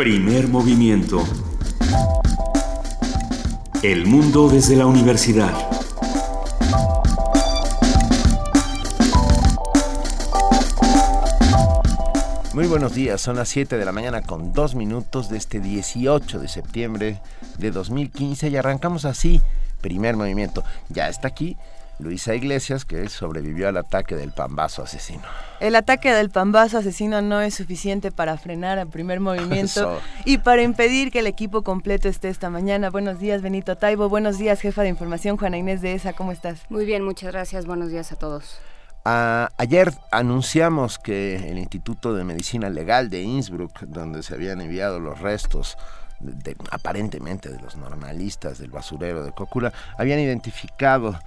Primer movimiento. El mundo desde la universidad. Muy buenos días, son las 7 de la mañana con dos minutos de este 18 de septiembre de 2015 y arrancamos así, primer movimiento. Ya está aquí Luisa Iglesias, que sobrevivió al ataque del pambazo asesino. El ataque del pambazo asesino no es suficiente para frenar el primer movimiento y para impedir que el equipo completo esté esta mañana. Buenos días, Benito Taibo. Buenos días, jefa de información, Juana Inés de ESA. ¿Cómo estás? Muy bien, muchas gracias. Buenos días a todos. ayer anunciamos que el Instituto de Medicina Legal de Innsbruck, donde se habían enviado los restos aparentemente de los normalistas del basurero de Cócula, habían identificado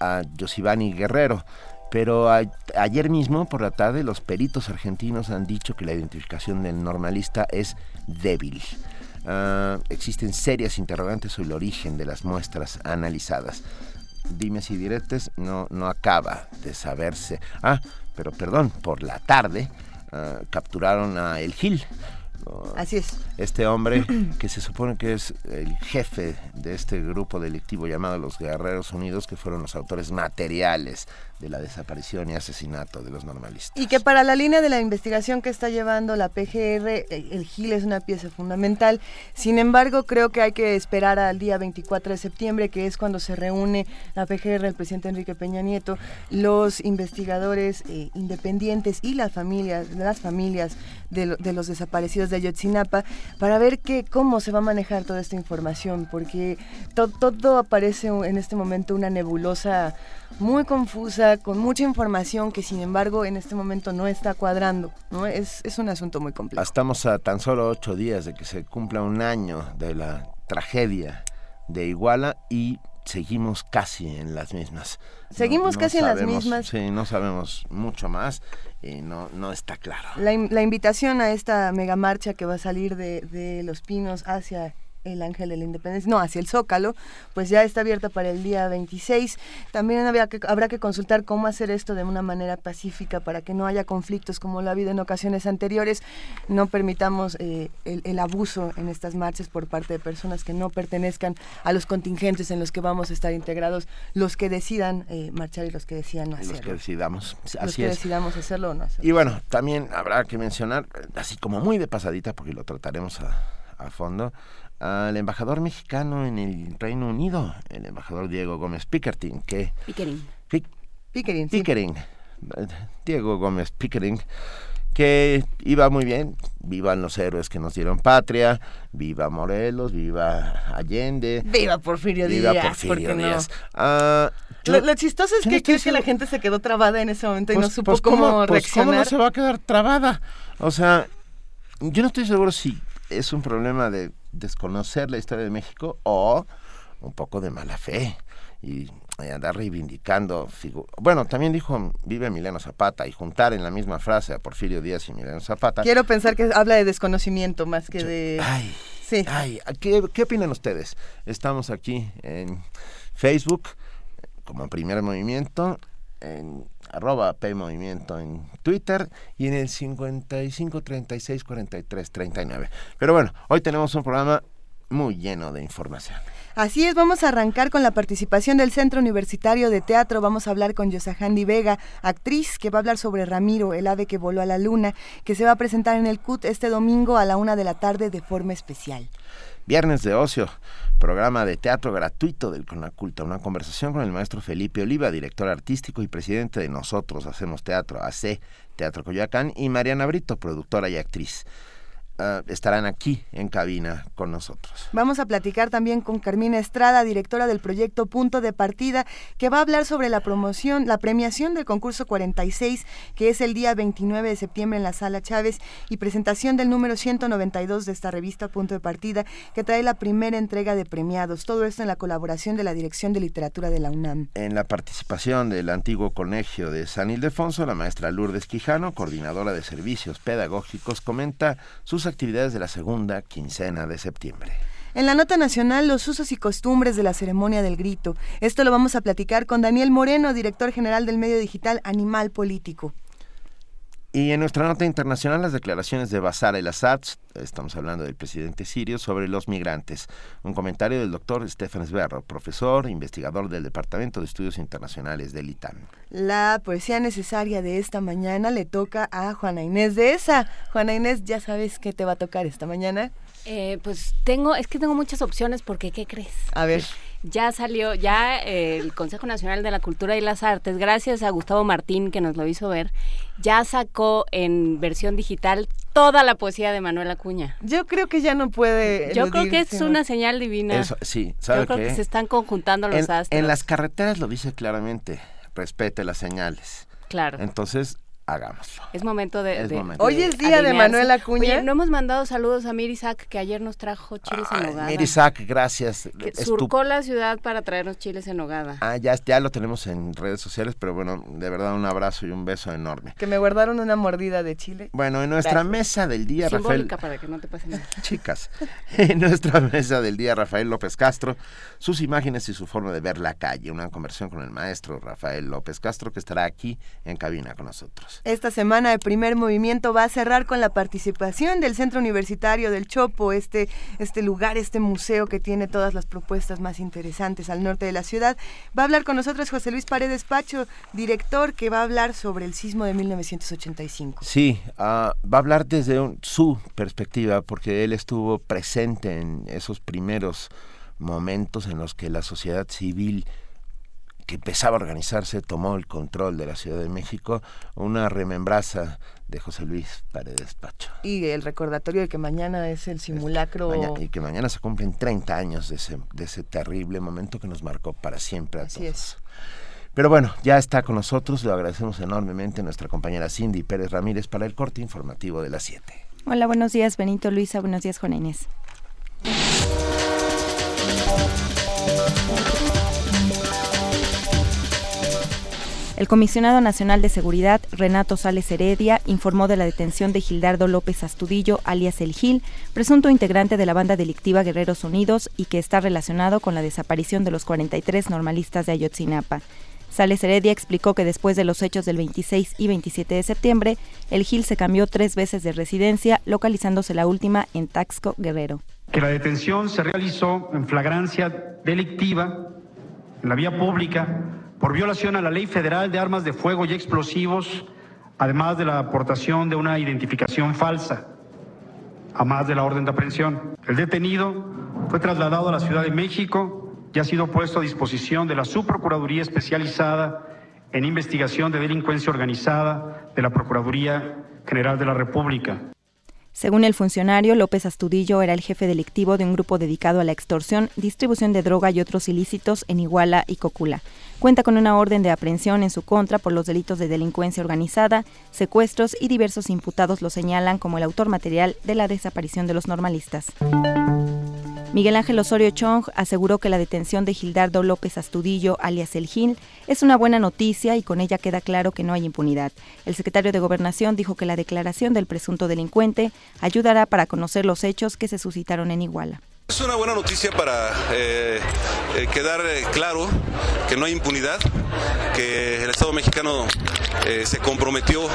a, Josivani Guerrero. Pero ayer mismo, por la tarde, los peritos argentinos han dicho que la identificación del normalista es débil. Ah, existen serias interrogantes sobre el origen de las muestras analizadas. Dime si diretes no, no acaba de saberse. Ah, pero perdón, por la tarde ah, capturaron a El Gil, Así es. Este hombre, que se supone que es el jefe de este grupo delictivo llamado los Guerreros Unidos, que fueron los autores materiales de la desaparición y asesinato de los normalistas. Y que para la línea de la investigación que está llevando la PGR, el GIL es una pieza fundamental. Sin embargo, creo que hay que esperar al día 24 de septiembre, que es cuando se reúne la PGR, el presidente Enrique Peña Nieto, los investigadores eh, independientes y las familias, las familias de, de los desaparecidos de Ayotzinapa para ver que, cómo se va a manejar toda esta información, porque todo aparece en este momento una nebulosa muy confusa, con mucha información que sin embargo en este momento no está cuadrando. ¿no? Es, es un asunto muy complejo. Estamos a tan solo ocho días de que se cumpla un año de la tragedia de Iguala y seguimos casi en las mismas. Seguimos casi en las mismas. Sí, no sabemos mucho más y no, no está claro. La, la invitación a esta mega marcha que va a salir de, de Los Pinos hacia el Ángel de la Independencia, no, hacia el Zócalo, pues ya está abierta para el día 26. También habrá que, habrá que consultar cómo hacer esto de una manera pacífica para que no haya conflictos como lo ha habido en ocasiones anteriores. No permitamos eh, el, abuso en estas marchas por parte de personas que no pertenezcan a los contingentes en los que vamos a estar integrados, los que decidan eh, marchar y los que decidan no hacerlo. Los que decidamos, los que decidamos hacerlo o no hacerlo. Y bueno, también habrá que mencionar, así como muy de pasadita, porque lo trataremos a, a fondo, al embajador mexicano en el Reino Unido, el embajador Diego Gómez Pickering, que... Pickering. Pickering, Pickering. Diego Gómez Pickering, que iba muy bien, vivan los héroes que nos dieron patria, viva Morelos, viva Allende. Viva Porfirio Díaz. Viva Porfirio Díaz. Ah, lo, chistoso es que creo que la gente se quedó trabada en ese momento y no pues, supo pues, cómo, pues, reaccionar. ¿Cómo no se va a quedar trabada? O sea, yo no estoy seguro si es un problema de desconocer la historia de México o un poco de mala fe y andar reivindicando bueno también dijo vive Emiliano Zapata y juntar en la misma frase a Porfirio Díaz y Emiliano Zapata. Quiero pensar que habla de desconocimiento más que de ay sí. ay ¿qué, qué opinan ustedes estamos aquí en Facebook como primer movimiento en arroba P Movimiento en Twitter y en el 55 36 43 39. Pero bueno, hoy tenemos un programa muy lleno de información. Así es, vamos a arrancar con la participación del Centro Universitario de Teatro. Vamos a hablar con Yosahandi Vega, actriz, que va a hablar sobre Ramiro, el ave que voló a la luna, que se va a presentar en el CUT este domingo a la una de la tarde de forma especial. Viernes de Ocio, programa de teatro gratuito del Conaculta, una conversación con el maestro Felipe Oliva, director artístico y presidente de Nosotros Hacemos Teatro, AC Teatro Coyoacán, y Mariana Brito, productora y actriz. Ah, estarán aquí en cabina con nosotros. Vamos a platicar también con Carmina Estrada, directora del proyecto Punto de Partida, que va a hablar sobre la promoción, la premiación del concurso 46, que es el día 29 de septiembre en la Sala Chávez, y presentación del número 192 de esta revista Punto de Partida, que trae la primera entrega de premiados. Todo esto en la colaboración de la Dirección de Literatura de la UNAM. En la participación del antiguo colegio de San Ildefonso, la maestra Lourdes Quijano, coordinadora de servicios pedagógicos, comenta sus actividades de la segunda quincena de septiembre. En la nota nacional, los usos y costumbres de la ceremonia del grito. Esto lo vamos a platicar con Daniel Moreno, director general del medio digital Animal Político. Y en nuestra nota internacional, las declaraciones de Bashar el-Assad, estamos hablando del presidente sirio, sobre los migrantes. Un comentario del doctor Stefan Sberro, profesor, investigador del Departamento de Estudios Internacionales del ITAN. La poesía necesaria de esta mañana le toca a Juana Inés de esa. Juana Inés, ¿ya sabes qué te va a tocar esta mañana? Eh, pues tengo, es que tengo muchas opciones porque, ¿qué crees? A ver ya salió, ya eh, el Consejo Nacional de la Cultura y las Artes, gracias a Gustavo Martín que nos lo hizo ver, ya sacó en versión digital toda la poesía de Manuel Acuña. Yo creo que ya no puede. Yo creo que es una señal divina. sí, ¿sabe Yo creo que se están conjuntando los en, astros. En las carreteras lo dice claramente, respete las señales. Claro. Entonces, hagámoslo. Es momento de... Hoy es día de Manuel Acuña. Oye, no hemos mandado saludos a Mirisac, que ayer nos trajo chiles en nogada. Mirisac, gracias. Que surcó la ciudad para traernos chiles en nogada. Ah, ya, ya lo tenemos en redes sociales, pero bueno, de verdad un abrazo y un beso enorme. Que me guardaron una mordida de chile. Bueno, en nuestra mesa del día, Simbólica Rafael... para que no te pase nada. Chicas, en nuestra mesa del día, Rafael López Castro, sus imágenes y su forma de ver la calle. Una conversión con el maestro Rafael López Castro, que estará aquí en cabina con nosotros. Esta semana primer movimiento va a cerrar con la participación del Centro Universitario del Chopo, este, este lugar, este museo que tiene todas las propuestas más interesantes al norte de la ciudad. Va a hablar con nosotros José Luis Paredes Pacho, director, que va a hablar sobre el sismo de 1985. Sí, uh, va a hablar desde su perspectiva, porque él estuvo presente en esos primeros momentos en los que la sociedad civil que empezaba a organizarse, tomó el control de la Ciudad de México, una remembranza de José Luis Paredes Pacho. Y el recordatorio de que mañana es el simulacro. y que mañana se cumplen 30 años de ese, de ese terrible momento que nos marcó para siempre a Así todos. Es. Pero bueno, ya está con nosotros, lo agradecemos enormemente a nuestra compañera Cindy Pérez Ramírez para el corte informativo de las 7. Hola, buenos días Benito Luisa, buenos días Juana Inés. El comisionado nacional de seguridad, Renato Sales Heredia, informó de la detención de Gildardo López Astudillo, alias El Gil, presunto integrante de la banda delictiva Guerreros Unidos y que está relacionado con la desaparición de los 43 normalistas de Ayotzinapa. Sales Heredia explicó que después de los hechos del 26 y 27 de septiembre, el Gil se cambió tres veces de residencia, localizándose la última en Taxco, Guerrero. Que la detención se realizó en flagrancia delictiva en la vía pública por violación a la Ley Federal de Armas de Fuego y Explosivos, además de la aportación de una identificación falsa, a más de la orden de aprehensión. El detenido fue trasladado a la Ciudad de México y ha sido puesto a disposición de la Subprocuraduría Especializada en Investigación de Delincuencia Organizada de la Procuraduría General de la República. Según el funcionario, López Astudillo era el jefe delictivo de un grupo dedicado a la extorsión, distribución de droga y otros ilícitos en Iguala y Cocula. Cuenta con una orden de aprehensión en su contra por los delitos de delincuencia organizada, secuestros y diversos imputados lo señalan como el autor material de la desaparición de los normalistas. Miguel Ángel Osorio Chong aseguró que la detención de Gildardo López Astudillo, alias El Gil, es una buena noticia y con ella queda claro que no hay impunidad. El secretario de Gobernación dijo que la declaración del presunto delincuente ayudará para conocer los hechos que se suscitaron en Iguala. Es una buena noticia para eh, eh, quedar eh, claro que no hay impunidad, que el Estado mexicano se comprometió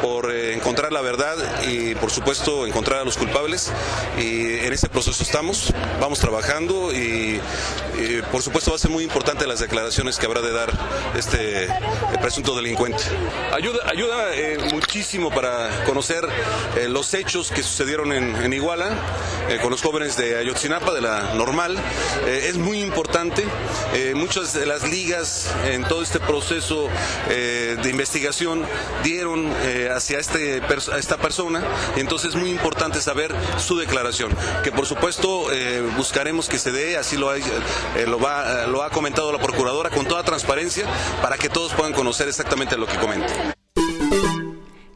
por encontrar la verdad y por supuesto encontrar a los culpables y en ese proceso estamos, vamos trabajando y, por supuesto va a ser muy importante las declaraciones que habrá de dar este presunto delincuente. Ayuda, ayuda muchísimo para conocer los hechos que sucedieron en, en Iguala con los jóvenes de Ayotzinapa, de la normal. es muy importante, muchas de las ligas en todo este proceso de investigación dieron hacia este, esta persona entonces es muy importante saber su declaración, que por supuesto eh, buscaremos que se dé, así lo, hay, eh, va, lo ha comentado la Procuradora, con toda transparencia para que todos puedan conocer exactamente lo que comenta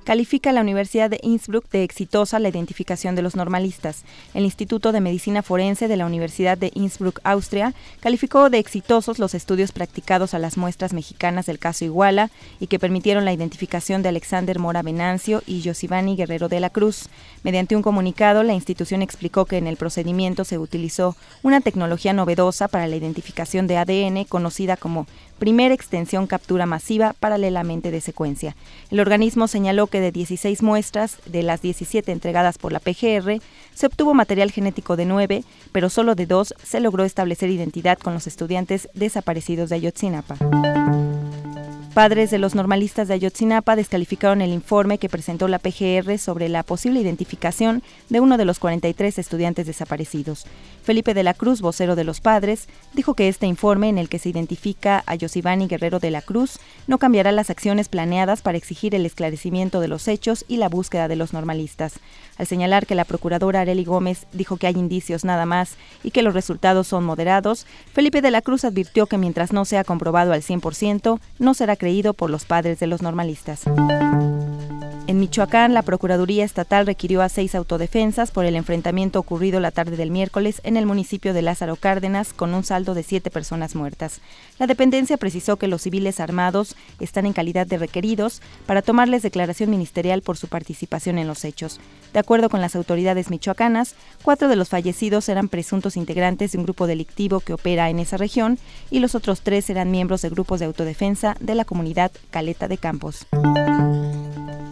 califica la Universidad de Innsbruck de exitosa la identificación de los normalistas. El Instituto de Medicina Forense de la Universidad de Innsbruck, Austria, calificó de exitosos los estudios practicados a las muestras mexicanas del caso Iguala y que permitieron la identificación de Alexander Mora Venancio y Josivani Guerrero de la Cruz. Mediante un comunicado, la institución explicó que en el procedimiento se utilizó una tecnología novedosa para la identificación de ADN conocida como primera extensión captura masiva paralelamente de secuencia. El organismo señaló que de 16 muestras, de las 17 entregadas por la PGR, se obtuvo material genético de 9, pero solo de 2 se logró establecer identidad con los estudiantes desaparecidos de Ayotzinapa. Padres de los normalistas de Ayotzinapa descalificaron el informe que presentó la PGR sobre la posible identificación de uno de los 43 estudiantes desaparecidos. Felipe de la Cruz, vocero de los padres, dijo que este informe, en el que se identifica a Yosivani Guerrero de la Cruz, no cambiará las acciones planeadas para exigir el esclarecimiento de los hechos y la búsqueda de los normalistas. Al señalar que la procuradora Areli Gómez dijo que hay indicios nada más y que los resultados son moderados, Felipe de la Cruz advirtió que mientras no sea comprobado al 100%, no será creído por los padres de los normalistas. En Michoacán, la Procuraduría Estatal requirió a seis autodefensas por el enfrentamiento ocurrido la tarde del miércoles en el municipio de Lázaro Cárdenas, con un saldo de siete personas muertas. La dependencia precisó que los civiles armados están en calidad de requeridos para tomarles declaración ministerial por su participación en los hechos. De acuerdo con las autoridades michoacanas, cuatro de los fallecidos eran presuntos integrantes de un grupo delictivo que opera en esa región y los otros tres eran miembros de grupos de autodefensa de la comunidad Caleta de Campos.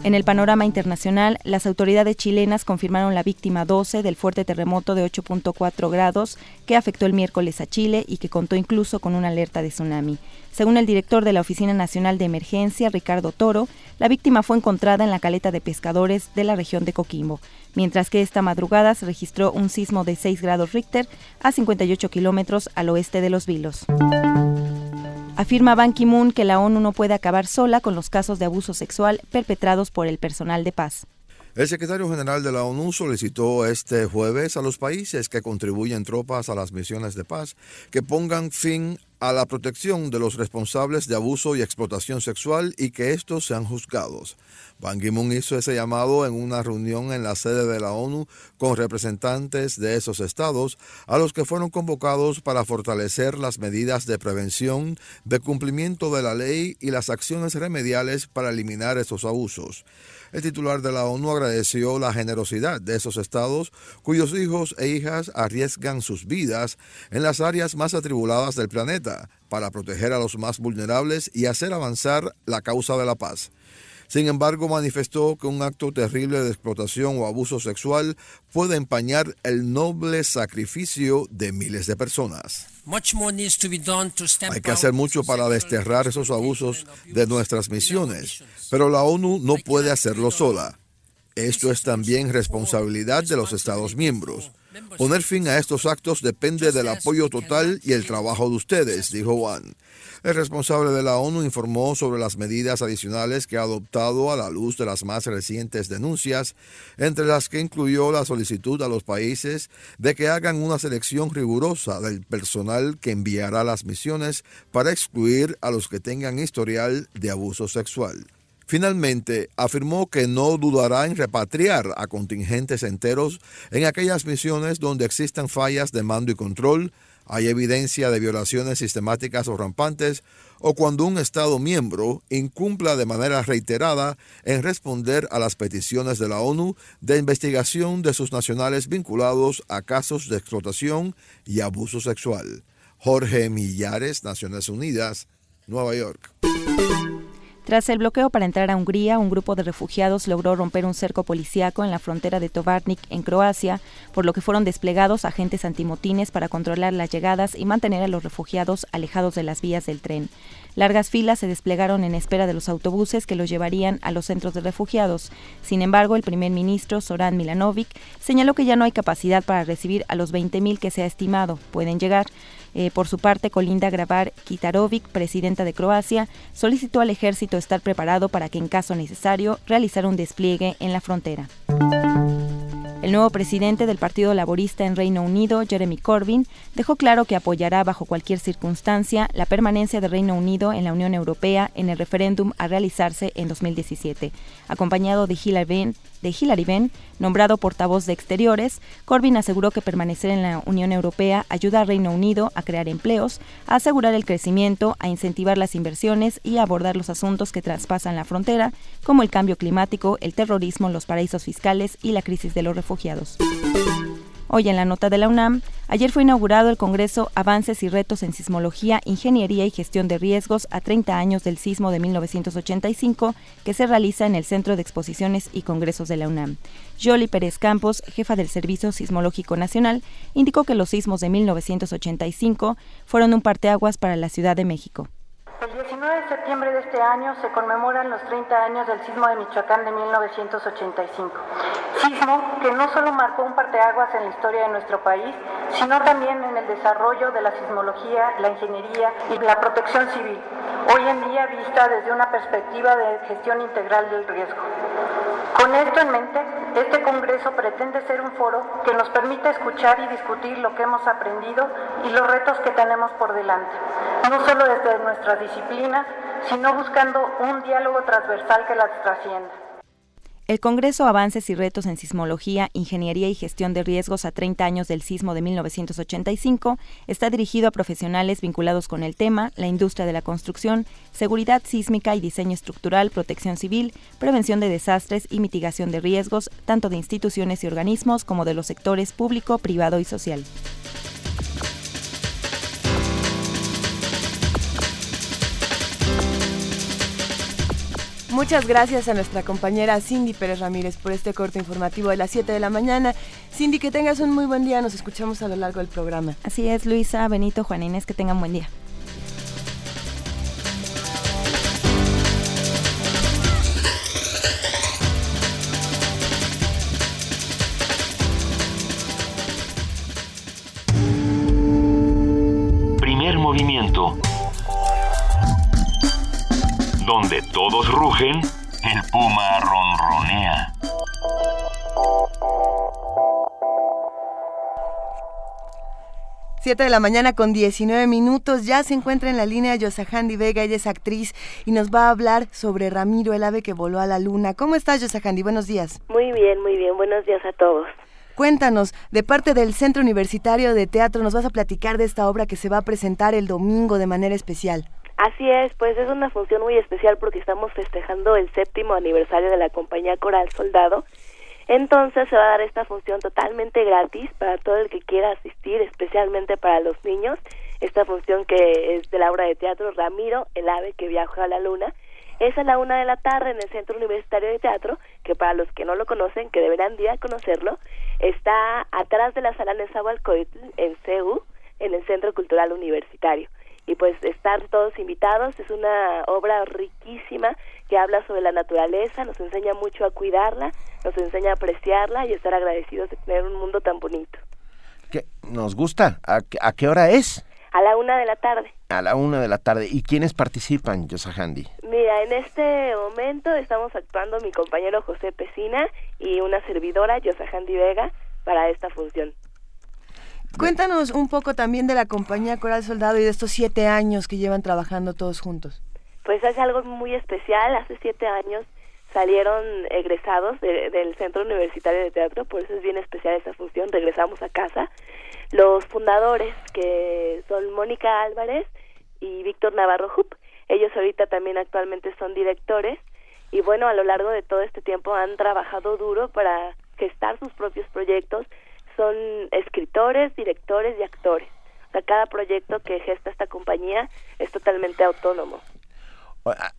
En el panorama internacional, las autoridades chilenas confirmaron la víctima 12 del fuerte terremoto de 8.4 grados que afectó el miércoles a Chile y que contó incluso con una alerta de tsunami. Según el director de la Oficina Nacional de Emergencia, Ricardo Toro, la víctima fue encontrada en la caleta de pescadores de la región de Coquimbo, mientras que esta madrugada se registró un sismo de 6 grados Richter a 58 kilómetros al oeste de Los Vilos. Afirma Ban Ki-moon que la ONU no puede acabar sola con los casos de abuso sexual perpetrados por el personal de paz. El secretario general de la ONU solicitó este jueves a los países que contribuyen tropas a las misiones de paz que pongan fin a la protección de los responsables de abuso y explotación sexual y que estos sean juzgados. Ban Ki-moon hizo ese llamado en una reunión en la sede de la ONU con representantes de esos estados a los que fueron convocados para fortalecer las medidas de prevención, de cumplimiento de la ley y las acciones remediales para eliminar esos abusos. El titular de la ONU agradeció la generosidad de esos estados cuyos hijos e hijas arriesgan sus vidas en las áreas más atribuladas del planeta para proteger a los más vulnerables y hacer avanzar la causa de la paz. Sin embargo, manifestó que un acto terrible de explotación o abuso sexual puede empañar el noble sacrificio de miles de personas. Hay que hacer mucho para desterrar esos abusos de nuestras misiones, pero la ONU no puede hacerlo sola. Esto es también responsabilidad de los Estados miembros. Poner fin a estos actos depende del apoyo total y el trabajo de ustedes, dijo Juan. El responsable de la ONU informó sobre las medidas adicionales que ha adoptado a la luz de las más recientes denuncias, entre las que incluyó la solicitud a los países de que hagan una selección rigurosa del personal que enviará las misiones para excluir a los que tengan historial de abuso sexual. Finalmente, afirmó que no dudará en repatriar a contingentes enteros en aquellas misiones donde existan fallas de mando y control, hay evidencia de violaciones sistemáticas o rampantes, o cuando un Estado miembro incumpla de manera reiterada en responder a las peticiones de la ONU de investigación de sus nacionales vinculados a casos de explotación y abuso sexual. Jorge Millares, Naciones Unidas, Nueva York. Tras el bloqueo para entrar a Hungría, un grupo de refugiados logró romper un cerco policíaco en la frontera de Tovarnik, en Croacia, por lo que fueron desplegados agentes antimotines para controlar las llegadas y mantener a los refugiados alejados de las vías del tren. Largas filas se desplegaron en espera de los autobuses que los llevarían a los centros de refugiados. Sin embargo, el primer ministro, Zoran Milanovic, señaló que ya no hay capacidad para recibir a los 20.000 que se ha estimado. Pueden llegar. Eh, por su parte, Colinda Grabar Kitarovic, presidenta de Croacia, solicitó al ejército estar preparado para que en caso necesario realizar un despliegue en la frontera. El nuevo presidente del Partido Laborista en Reino Unido, Jeremy Corbyn, dejó claro que apoyará bajo cualquier circunstancia la permanencia de Reino Unido en la Unión Europea en el referéndum a realizarse en 2017. Acompañado de Hillary Benn, nombrado portavoz de Exteriores, Corbyn aseguró que permanecer en la Unión Europea ayuda al Reino Unido a crear empleos, a asegurar el crecimiento, a incentivar las inversiones y a abordar los asuntos que traspasan la frontera, como el cambio climático, el terrorismo, los paraísos fiscales y la crisis de los refugiados. Hoy en la nota de la UNAM, ayer fue inaugurado el Congreso Avances y Retos en Sismología, Ingeniería y Gestión de Riesgos a 30 años del sismo de 1985, que se realiza en el Centro de Exposiciones y Congresos de la UNAM. Yoli Pérez Campos, jefa del Servicio Sismológico Nacional, indicó que los sismos de 1985 fueron un parteaguas para la Ciudad de México. El 19 de septiembre de este año se conmemoran los 30 años del sismo de Michoacán de 1985. Sismo que no solo marcó un parteaguas en la historia de nuestro país, sino también en el desarrollo de la sismología, la ingeniería y la protección civil, hoy en día vista desde una perspectiva de gestión integral del riesgo. Con esto en mente, este Congreso pretende ser un foro que nos permita escuchar y discutir lo que hemos aprendido y los retos que tenemos por delante, no solo desde nuestras disciplinas, sino buscando un diálogo transversal que las trascienda. El Congreso Avances y Retos en Sismología, Ingeniería y Gestión de Riesgos a 30 años del sismo de 1985 está dirigido a profesionales vinculados con el tema, la industria de la construcción, seguridad sísmica y diseño estructural, protección civil, prevención de desastres y mitigación de riesgos, tanto de instituciones y organismos como de los sectores público, privado y social. Muchas gracias a nuestra compañera Cindy Pérez Ramírez por este corte informativo de las 7 de la mañana. Cindy, que tengas un muy buen día. Nos escuchamos a lo largo del programa. Así es, Luisa, Benito, Juan Inés, que tengan buen día. Primer movimiento donde todos rugen, el puma ronronea. Siete de la mañana con 19 minutos. Ya se encuentra en la línea Yosahandi Vega. Ella es actriz y nos va a hablar sobre Ramiro, el ave que voló a la luna. ¿Cómo estás, Yosahandi? Buenos días. Muy bien, muy bien. Buenos días a todos. Cuéntanos, de parte del Centro Universitario de Teatro, nos vas a platicar de esta obra que se va a presentar el domingo de manera especial. Así es, pues es una función muy especial porque estamos festejando el séptimo aniversario de la compañía Coral Soldado. Entonces se va a dar esta función totalmente gratis para todo el que quiera asistir, especialmente para los niños. Esta función que es de la obra de teatro Ramiro, el ave que viajó a la luna. Es a la una de la tarde en el Centro Universitario de Teatro, que para los que no lo conocen, que deberán ir a conocerlo, está atrás de la sala Nezahualcóyotl en CEU, en el Centro Cultural Universitario y pues estar todos invitados. Es una obra riquísima que habla sobre la naturaleza, nos enseña mucho a cuidarla, nos enseña a apreciarla y estar agradecidos de tener un mundo tan bonito. ¿Qué? ¿Nos gusta? ¿A, a qué hora es? A la una de la tarde. A la una de la tarde. ¿Y quiénes participan, Yosahandi? Mira, en este momento estamos actuando mi compañero José Pesina y una servidora, Yosahandi Vega, para esta función. Cuéntanos un poco también de la compañía Coral Soldado y de estos siete años que llevan trabajando todos juntos. Pues es algo muy especial. Hace siete años salieron egresados del Centro Universitario de Teatro, por eso es bien especial esa función. Regresamos a casa. Los fundadores, que son Mónica Álvarez y Víctor Navarro Jup, ellos ahorita también actualmente son directores y bueno, a lo largo de todo este tiempo han trabajado duro para gestar sus propios proyectos, son escritores, directores y actores. O sea, cada proyecto que gesta esta compañía es totalmente autónomo.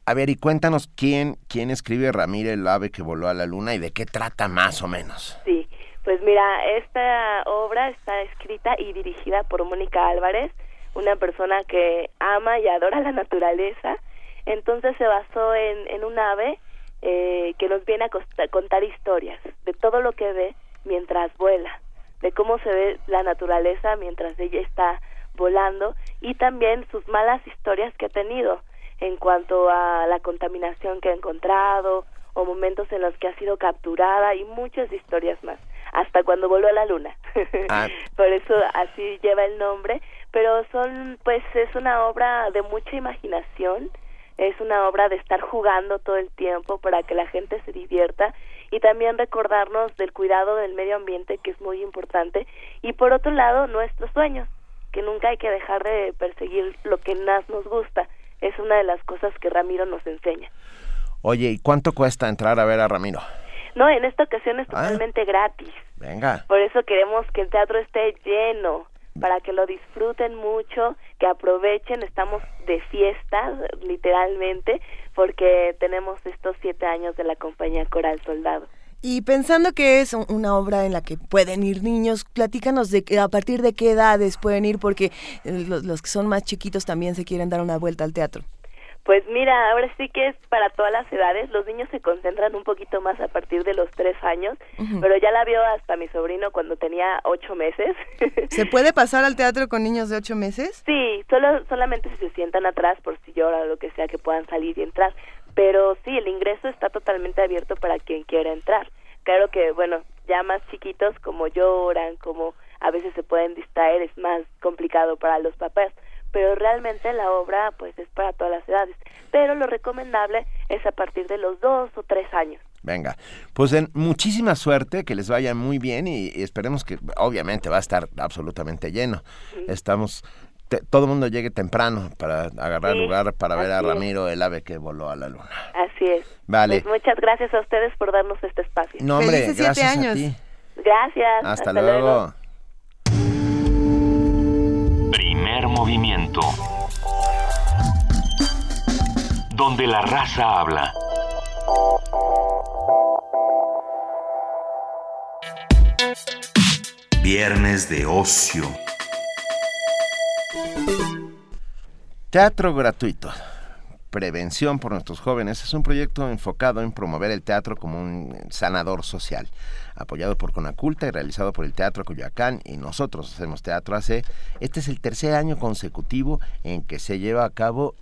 A, ver, y cuéntanos quién, quién escribe Ramírez el ave que voló a la luna y de qué trata más o menos. Sí, pues mira, esta obra está escrita y dirigida por Mónica Álvarez, una persona que ama y adora la naturaleza. Entonces se basó en, en un ave eh, que nos viene a contar historias de todo lo que ve mientras vuela de cómo se ve la naturaleza mientras ella está volando y también sus malas historias que ha tenido en cuanto a la contaminación que ha encontrado o momentos en los que ha sido capturada y muchas historias más hasta cuando volvió a la luna ah. por eso así lleva el nombre pero son pues es una obra de mucha imaginación es una obra de estar jugando todo el tiempo para que la gente se divierta y también recordarnos del cuidado del medio ambiente que es muy importante y por otro lado nuestros sueños que nunca hay que dejar de perseguir lo que más nos gusta es una de las cosas que Ramiro nos enseña Oye, ¿y cuánto cuesta entrar a ver a Ramiro? No, en esta ocasión es Ah. totalmente gratis. Venga. Por eso queremos que el teatro esté lleno, para que lo disfruten mucho, que aprovechen. Estamos de fiesta, literalmente, porque tenemos estos siete años de la compañía Coral Soldado. Y pensando que es un- una obra en la que pueden ir niños, platícanos de que- a partir de qué edades pueden ir, porque eh, los, los que son más chiquitos también se quieren dar una vuelta al teatro. Pues mira, ahora sí que es para todas las edades. Los niños se concentran un poquito más a partir de los tres años, pero ya la vio hasta mi sobrino cuando tenía ocho meses. ¿Se puede pasar al teatro con niños de ocho meses? Sí, solo solamente si se sientan atrás por si llora o lo que sea que puedan salir y entrar. Pero sí, el ingreso está totalmente abierto para quien quiera entrar. Claro que, bueno, ya más chiquitos como lloran, como a veces se pueden distraer, es más complicado para los papás. Pero realmente la obra pues es para todas las edades. Pero lo recomendable es a partir de los dos o tres años. Venga, pues en muchísima suerte, que les vaya muy bien y, y esperemos que obviamente va a estar absolutamente lleno. Estamos, te- todo el mundo llegue temprano para agarrar Sí, lugar para ver a es. Ramiro, el ave que voló a la luna. Así es. Vale. Pues muchas gracias a ustedes por darnos este espacio. No, hombre, Felices siete gracias años. a ti. Gracias. Hasta, luego. Primer movimiento. Donde la raza habla. Viernes de ocio. Teatro gratuito. Prevención por nuestros jóvenes es un proyecto enfocado en promover el teatro como un sanador social, apoyado por Conaculta y realizado por el Teatro Coyoacán y nosotros hacemos Teatro AC. Este es el tercer año consecutivo en que se lleva a cabo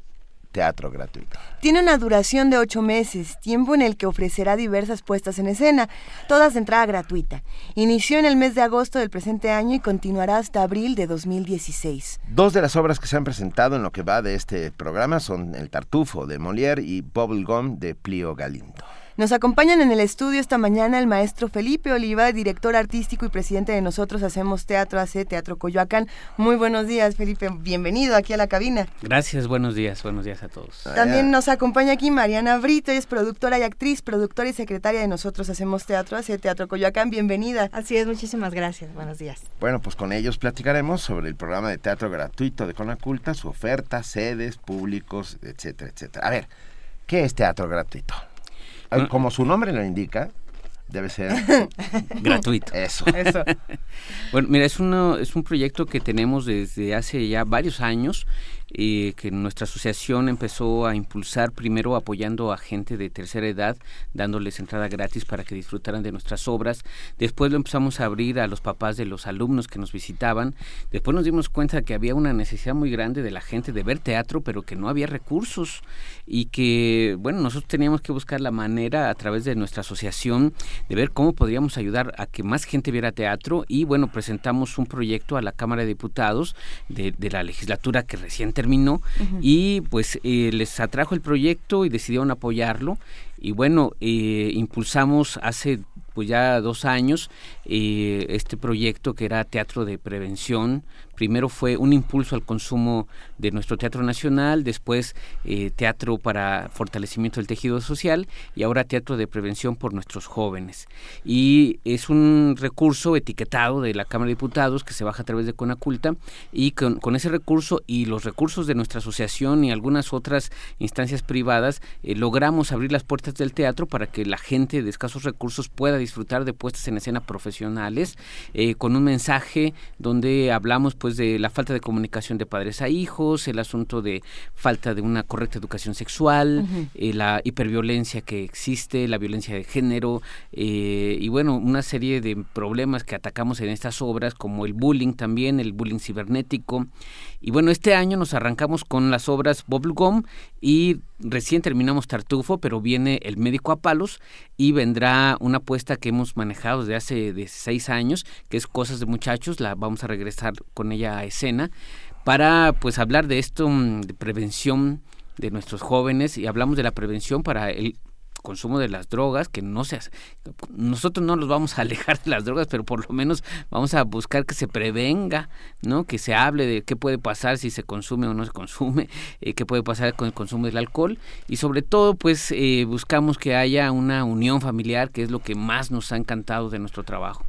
teatro gratuito. Tiene una duración de ocho meses, tiempo en el que ofrecerá diversas puestas en escena, todas de entrada gratuita. Inició en el mes de agosto del presente año y continuará hasta abril de 2016. Dos de las obras que se han presentado en lo que va de este programa son El Tartufo de Molière y Bubblegum de Plio Galindo. Nos acompañan en el estudio esta mañana el maestro Felipe Oliva, director artístico y presidente de Nosotros Hacemos Teatro AC, Teatro Coyoacán. Muy buenos días, Felipe. Bienvenido aquí a la cabina. Gracias, buenos días, buenos días a todos. También nos acompaña aquí Mariana Brito, ella es productora y actriz, productora y secretaria de Nosotros Hacemos Teatro AC, Teatro Coyoacán. Bienvenida. Así es, muchísimas gracias. Buenos días. Bueno, pues con ellos platicaremos sobre el programa de teatro gratuito de Conaculta, su oferta, sedes, públicos, etcétera, etcétera. A ver, ¿qué es teatro gratuito? Ay, Como su nombre lo indica, debe ser Gratuito. Eso. bueno, mira, es, uno, es un proyecto que tenemos desde hace ya varios años, eh, que nuestra asociación empezó a impulsar primero apoyando a gente de tercera edad, dándoles entrada gratis para que disfrutaran de nuestras obras. Después lo empezamos a abrir a los papás de los alumnos que nos visitaban. Después nos dimos cuenta que había una necesidad muy grande de la gente de ver teatro, pero que no había recursos y que, bueno, nosotros teníamos que buscar la manera a través de nuestra asociación de ver cómo podríamos ayudar a que más gente viera teatro y, bueno, presentamos un proyecto a la Cámara de Diputados de, de la legislatura que recién terminó y pues eh, les atrajo el proyecto y decidieron apoyarlo y bueno, eh, impulsamos hace pues ya dos años eh, este proyecto que era teatro de prevención. Primero fue un impulso al consumo de nuestro teatro nacional, después eh, teatro para fortalecimiento del tejido social y ahora teatro de prevención por nuestros jóvenes. Y es un recurso etiquetado de la Cámara de Diputados que se baja a través de Conaculta y con, ese recurso y los recursos de nuestra asociación y algunas otras instancias privadas eh, logramos abrir las puertas del teatro para que la gente de escasos recursos pueda disfrutar de puestas en escena profesionales eh, con un mensaje donde hablamos pues de la falta de comunicación de padres a hijos, el asunto de falta de una correcta educación sexual, eh, la hiperviolencia que existe, la violencia de género eh, y bueno, una serie de problemas que atacamos en estas obras como el bullying también, el bullying cibernético. Y bueno, este año nos arrancamos con las obras Bubblegum y recién terminamos Tartufo, pero viene El médico a palos y vendrá una apuesta que hemos manejado desde hace de seis años, que es Cosas de Muchachos, la vamos a regresar con ella a escena para pues hablar de esto mm, de prevención de nuestros jóvenes. Y hablamos de la prevención para el consumo de las drogas, que no se nosotros no los vamos a alejar de las drogas, pero por lo menos vamos a buscar que se prevenga, ¿no? Que se hable de qué puede pasar si se consume o no se consume, eh, qué puede pasar con el consumo del alcohol y sobre todo pues eh, buscamos que haya una unión familiar, que es lo que más nos ha encantado de nuestro trabajo.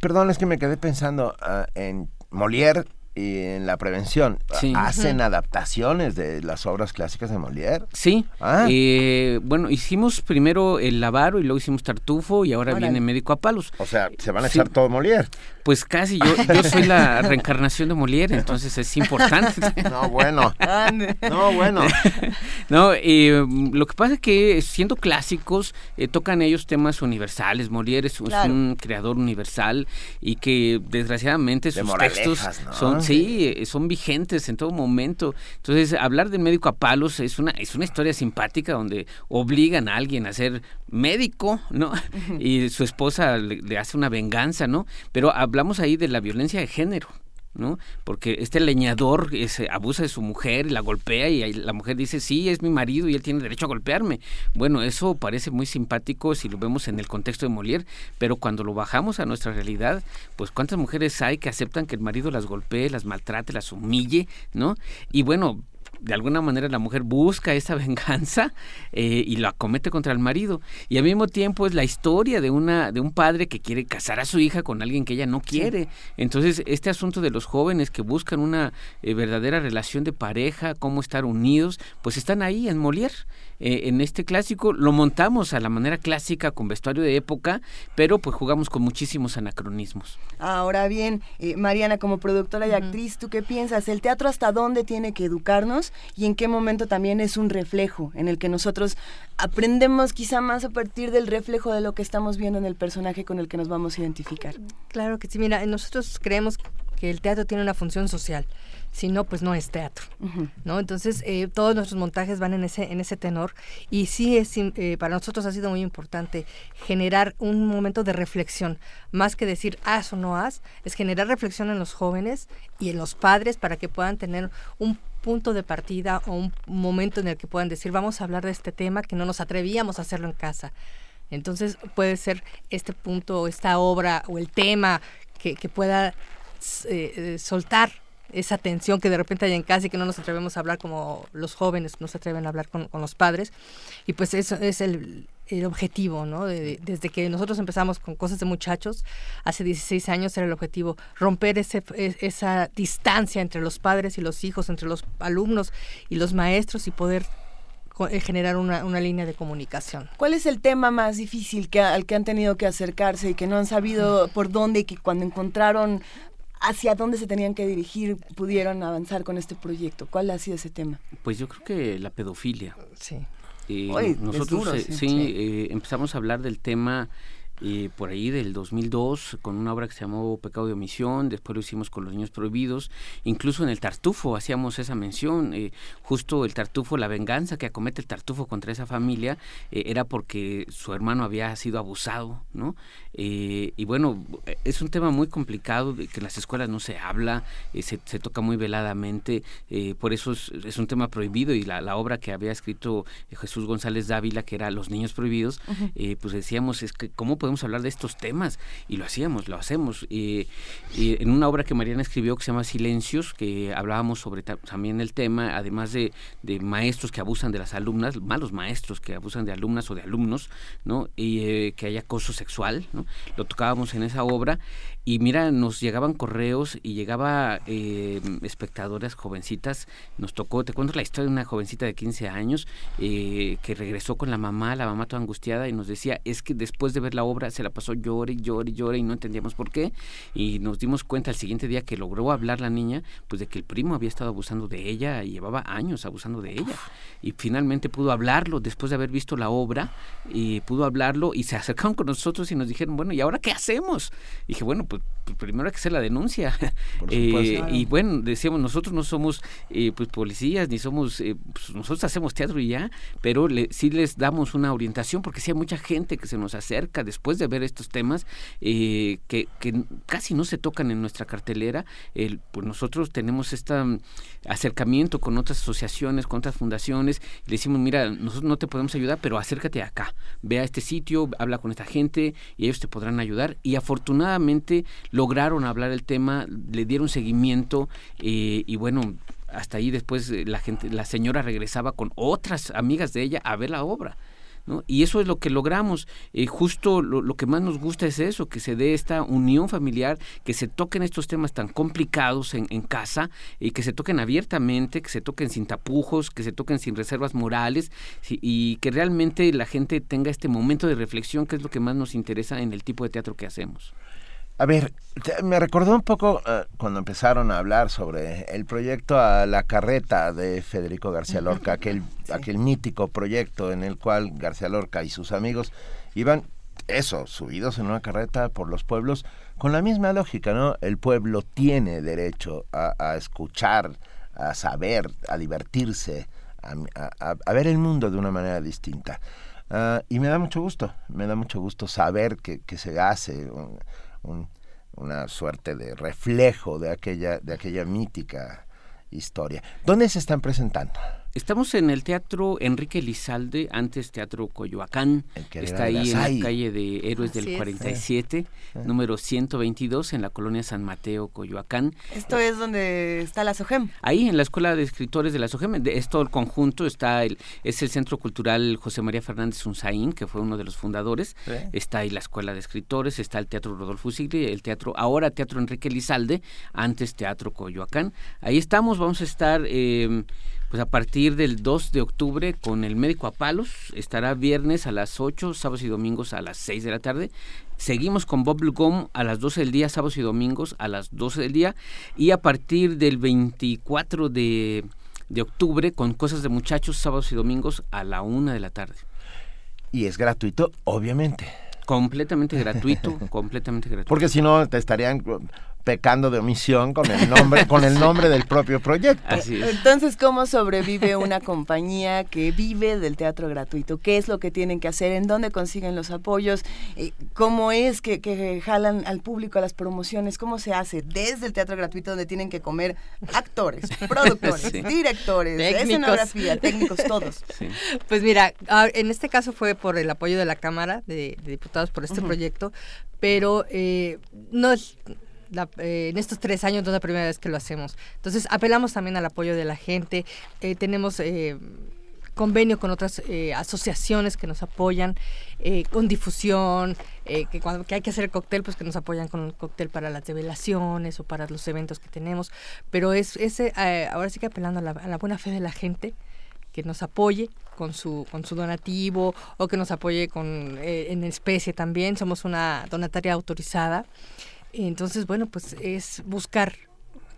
perdón, es que me quedé pensando ah, en Molière y en la prevención. ¿Hacen adaptaciones de las obras clásicas de Molière? Sí. Ah. Eh, bueno, hicimos primero El Lavaro y luego hicimos Tartufo y ahora viene Médico a Palos. O sea, se van a echar todo Molière. Pues casi, yo, yo soy la reencarnación de Molière, entonces es importante. No, bueno. No, bueno. no, eh, lo que pasa es que siendo clásicos, eh, tocan ellos temas universales. Molière es, un creador universal y que desgraciadamente sus textos son Sí, eh, son vigentes en todo momento. Entonces, hablar del médico a palos es una, es una historia simpática donde obligan a alguien a ser médico, ¿no? Y su esposa le, hace una venganza, ¿no? Pero hablamos ahí de la violencia de género. ¿no? Porque este leñador abusa de su mujer y la golpea y la mujer dice, sí, es mi marido y él tiene derecho a golpearme. Bueno, eso parece muy simpático si lo vemos en el contexto de Molière, pero cuando lo bajamos a nuestra realidad, pues cuántas mujeres hay que aceptan que el marido las golpee, las maltrate, las humille, ¿no? Y bueno, de alguna manera la mujer busca esa venganza eh, y la comete contra el marido. Y al mismo tiempo es la historia de, una, de un padre que quiere casar a su hija con alguien que ella no quiere. Entonces, este asunto de los jóvenes que buscan una eh, verdadera relación de pareja, cómo estar unidos, pues están ahí en Molière. Eh, en este clásico lo montamos a la manera clásica con vestuario de época, pero pues jugamos con muchísimos anacronismos. Ahora bien, Mariana, como productora y actriz, ¿tú qué piensas? ¿El teatro hasta dónde tiene que educarnos y en qué momento también es un reflejo en el que nosotros aprendemos quizá más a partir del reflejo de lo que estamos viendo en el personaje con el que nos vamos a identificar. Claro que sí, mira, nosotros creemos que el teatro tiene una función social si no, pues no es teatro, ¿no? Entonces, eh, todos nuestros montajes van en ese, en ese tenor y sí es, eh, para nosotros ha sido muy importante generar un momento de reflexión, más que decir haz o no haz, es generar reflexión en los jóvenes y en los padres para que puedan tener un punto de partida o un momento en el que puedan decir, vamos a hablar de este tema que no nos atrevíamos a hacerlo en casa. Entonces puede ser este punto, esta obra o el tema que, pueda eh, eh, soltar esa tensión que de repente hay en casa y que no nos atrevemos a hablar como los jóvenes no se atreven a hablar con, con los padres. Y pues eso es el, el objetivo, ¿no? desde que nosotros empezamos con cosas de muchachos, hace 16 años era el objetivo, romper ese, e, esa distancia entre los padres y los hijos, entre los alumnos y los maestros y poder eh, generar una, una, línea de comunicación. ¿Cuál es el tema más difícil que, al que han tenido que acercarse y que no han sabido por dónde y que cuando encontraron hacia dónde se tenían que dirigir pudieron avanzar con este proyecto? ¿Cuál ha sido ese tema? Pues yo creo que la pedofilia. Sí. Eh, nosotros eh, sí, eh, empezamos a hablar del tema eh, por ahí del 2002 con una obra que se llamó Pecado de Omisión, después lo hicimos con Los Niños Prohibidos, incluso en el Tartufo hacíamos esa mención, eh, justo el Tartufo, la venganza que acomete el Tartufo contra esa familia eh, era porque su hermano había sido abusado, ¿no? y bueno, es un tema muy complicado, que en las escuelas no se habla, se, se, toca muy veladamente, por eso es, un tema prohibido y la, obra que había escrito Jesús González Dávila, que era Los Niños Prohibidos, pues decíamos, es que cómo podemos hablar de estos temas y lo hacíamos, lo hacemos. y en una obra que Mariana escribió que se llama Silencios, que hablábamos sobre también el tema, además de, de, maestros que abusan de las alumnas, malos maestros que abusan de alumnas o de alumnos, ¿no? Y eh, que hay acoso sexual, ¿no? Lo tocábamos en esa obra y mira, nos llegaban correos y llegaba eh, espectadoras jovencitas. Nos tocó, te cuento la historia de una jovencita de 15 años eh, que regresó con la mamá, la mamá toda angustiada y nos decía, es que después de ver la obra se la pasó llore, llore, llore y no entendíamos por qué. Y nos dimos cuenta el siguiente día que logró hablar la niña, pues de que el primo había estado abusando de ella y llevaba años abusando de ella. Y finalmente pudo hablarlo después de haber visto la obra y pudo hablarlo y se acercaron con nosotros y nos dijeron, bueno, ¿y ahora qué hacemos? Y dije, bueno, pues pues, pues, primero hay que hacer la denuncia. Eh, y bueno, decíamos, nosotros no somos eh, pues policías, ni somos, eh, pues, nosotros hacemos teatro y ya, pero le, sí les damos una orientación, porque sí hay mucha gente que se nos acerca después de ver estos temas eh, que, que, casi no se tocan en nuestra cartelera, el, pues nosotros tenemos este acercamiento con otras asociaciones, con otras fundaciones, y le decimos, mira, nosotros no te podemos ayudar, pero acércate acá, ve a este sitio, habla con esta gente y ellos te podrán ayudar. Y afortunadamente lograron hablar el tema, le dieron seguimiento eh, y bueno, hasta ahí después eh, la gente, la señora regresaba con otras amigas de ella a ver la obra. ¿No? Y eso es lo que logramos. Eh, justo lo, que más nos gusta es eso, que se dé esta unión familiar, que se toquen estos temas tan complicados en, en, casa y que se toquen abiertamente, que se toquen sin tapujos, que se toquen sin reservas morales y que realmente la gente tenga este momento de reflexión, que es lo que más nos interesa en el tipo de teatro que hacemos. A ver, me recordó un poco uh, cuando empezaron a hablar sobre el proyecto a la carreta de Federico García Lorca, aquel, sí. aquel mítico proyecto en el cual García Lorca y sus amigos iban, eso, subidos en una carreta por los pueblos, con la misma lógica, ¿no? El pueblo tiene derecho a, a escuchar, a saber, a divertirse, a, a, a, ver el mundo de una manera distinta. Uh, y me da mucho gusto, me da mucho gusto saber que, que se hace. Un, un, una suerte de reflejo de aquella, de aquella mítica historia. ¿Dónde se están presentando? Estamos en el Teatro Enrique Lizalde, antes Teatro Coyoacán. Está ahí en la calle de Héroes Así del 47, es. Ah. número 122, en la colonia San Mateo, Coyoacán. Esto es donde está la SOGEM. Ahí, en la Escuela de Escritores de la SOGEM. Es todo el conjunto. Está el, es el Centro Cultural José María Fernández Unzaín, que fue uno de los fundadores. Está ahí la Escuela de Escritores, está el Teatro Rodolfo Sigli, el teatro, ahora Teatro Enrique Lizalde, antes Teatro Coyoacán. Ahí estamos, vamos a estar... Pues a partir del 2 de octubre con el médico a palos, estará viernes a las 8, sábados y domingos a las 6 de la tarde. Seguimos con Bubblegum a las 12 del día, sábados y domingos a las 12 del día. Y a partir del 24 de, de octubre con Cosas de Muchachos, sábados y domingos a la 1 de la tarde. Y es gratuito, obviamente. Completamente gratuito, completamente gratuito. Porque si no, te estarían pecando de omisión con el nombre con el nombre del propio proyecto. Así es. Entonces, ¿cómo sobrevive una compañía que vive del teatro gratuito? ¿Qué es lo que tienen que hacer? ¿En dónde consiguen los apoyos? Eh, ¿Cómo es que, que jalan al público a las promociones? ¿Cómo se hace desde el teatro gratuito donde tienen que comer actores, productores, sí. directores, técnicos. escenografía, técnicos, todos? Sí. Pues mira, en este caso fue por el apoyo de la Cámara de, de Diputados por este uh -huh. proyecto, pero eh, no es la, eh, en estos tres años no es la primera vez que lo hacemos. Entonces apelamos también al apoyo de la gente. Eh, tenemos eh, convenio con otras eh, asociaciones que nos apoyan eh, con difusión, eh, que cuando que hay que hacer el cóctel, pues que nos apoyan con un cóctel para las revelaciones o para los eventos que tenemos. Pero es ese ahora sí que apelando a la, a la buena fe de la gente que nos apoye con su con su donativo o que nos apoye con en especie también somos una donataria autorizada entonces, bueno, pues es buscar,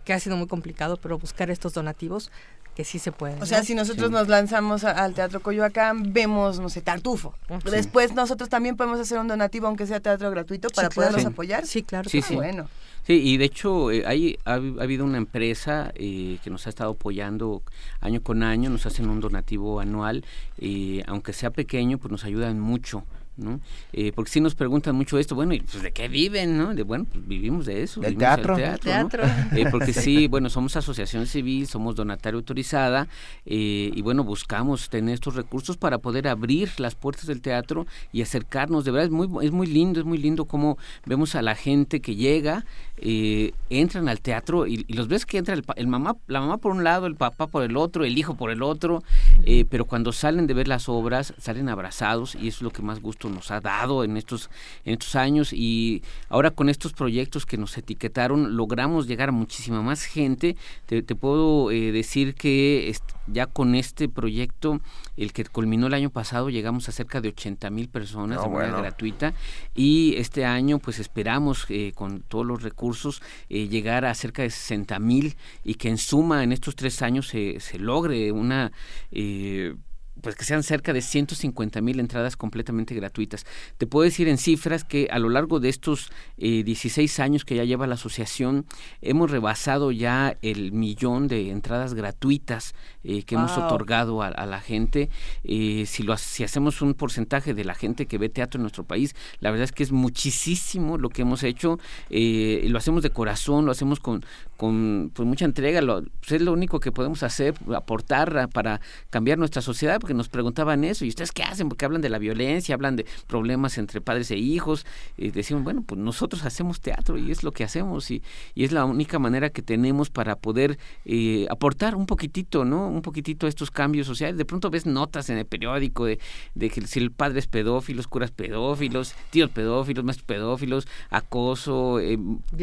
que ha sido muy complicado, pero buscar estos donativos que sí se pueden. O sea, ¿no? si nosotros sí. nos lanzamos a, al Teatro Coyoacán, vemos, no sé, Tartufo. Sí. Después nosotros también podemos hacer un donativo, aunque sea teatro gratuito, para sí, claro. poderlos apoyar. Sí, claro. Sí, sí. Bueno. Sí, y de hecho eh, hay, ha, ha, habido una empresa eh, que nos ha estado apoyando año con año, nos hacen un donativo anual, y aunque sea pequeño, pues nos ayudan mucho. ¿No? Eh, porque si nos preguntan mucho esto, bueno, ¿y pues de qué viven, no? De, bueno, pues vivimos de eso. Del teatro. teatro, teatro. ¿no? eh, porque sí, bueno, somos asociación civil, somos donataria autorizada eh, y bueno, buscamos tener estos recursos para poder abrir las puertas del teatro y acercarnos. De verdad, es muy, es muy lindo, es muy lindo cómo vemos a la gente que llega, eh, entran al teatro y, y, los ves que entra el, el, mamá, la mamá por un lado, el papá por el otro, el hijo por el otro, eh, pero cuando salen de ver las obras, salen abrazados y eso es lo que más gusto nos ha dado en estos, en estos años y ahora con estos proyectos que nos etiquetaron logramos llegar a muchísima más gente. Te, te puedo eh, decir que ya con este proyecto, el que culminó el año pasado, llegamos a cerca de 80 mil personas no, de manera bueno. gratuita y este año pues esperamos eh, con todos los recursos eh, llegar a cerca de 60 mil y que en suma en estos tres años se, se logre una eh, pues que sean cerca de 150 mil entradas completamente gratuitas. Te puedo decir en cifras que a lo largo de estos eh, 16 años que ya lleva la asociación, hemos rebasado ya el millón de entradas gratuitas eh, que hemos otorgado a, a la gente. Eh, si, lo, si hacemos un porcentaje de la gente que ve teatro en nuestro país, la verdad es que es muchísimo lo que hemos hecho. eh, lo hacemos de corazón, lo hacemos con, con pues, mucha entrega. Lo, pues, es lo único que podemos hacer, aportar a- para cambiar nuestra sociedad, porque nos preguntaban eso. ¿Y ustedes qué hacen? Porque hablan de la violencia, hablan de problemas entre padres e hijos. Y decimos, bueno, pues nosotros hacemos teatro y es lo que hacemos y, y es la única manera que tenemos para poder eh, aportar un poquitito, ¿no? Un poquitito estos cambios sociales. De pronto ves notas en el periódico de, de que si el padre es pedófilo, curas pedófilos, tíos pedófilos, maestros pedófilos, acoso, eh,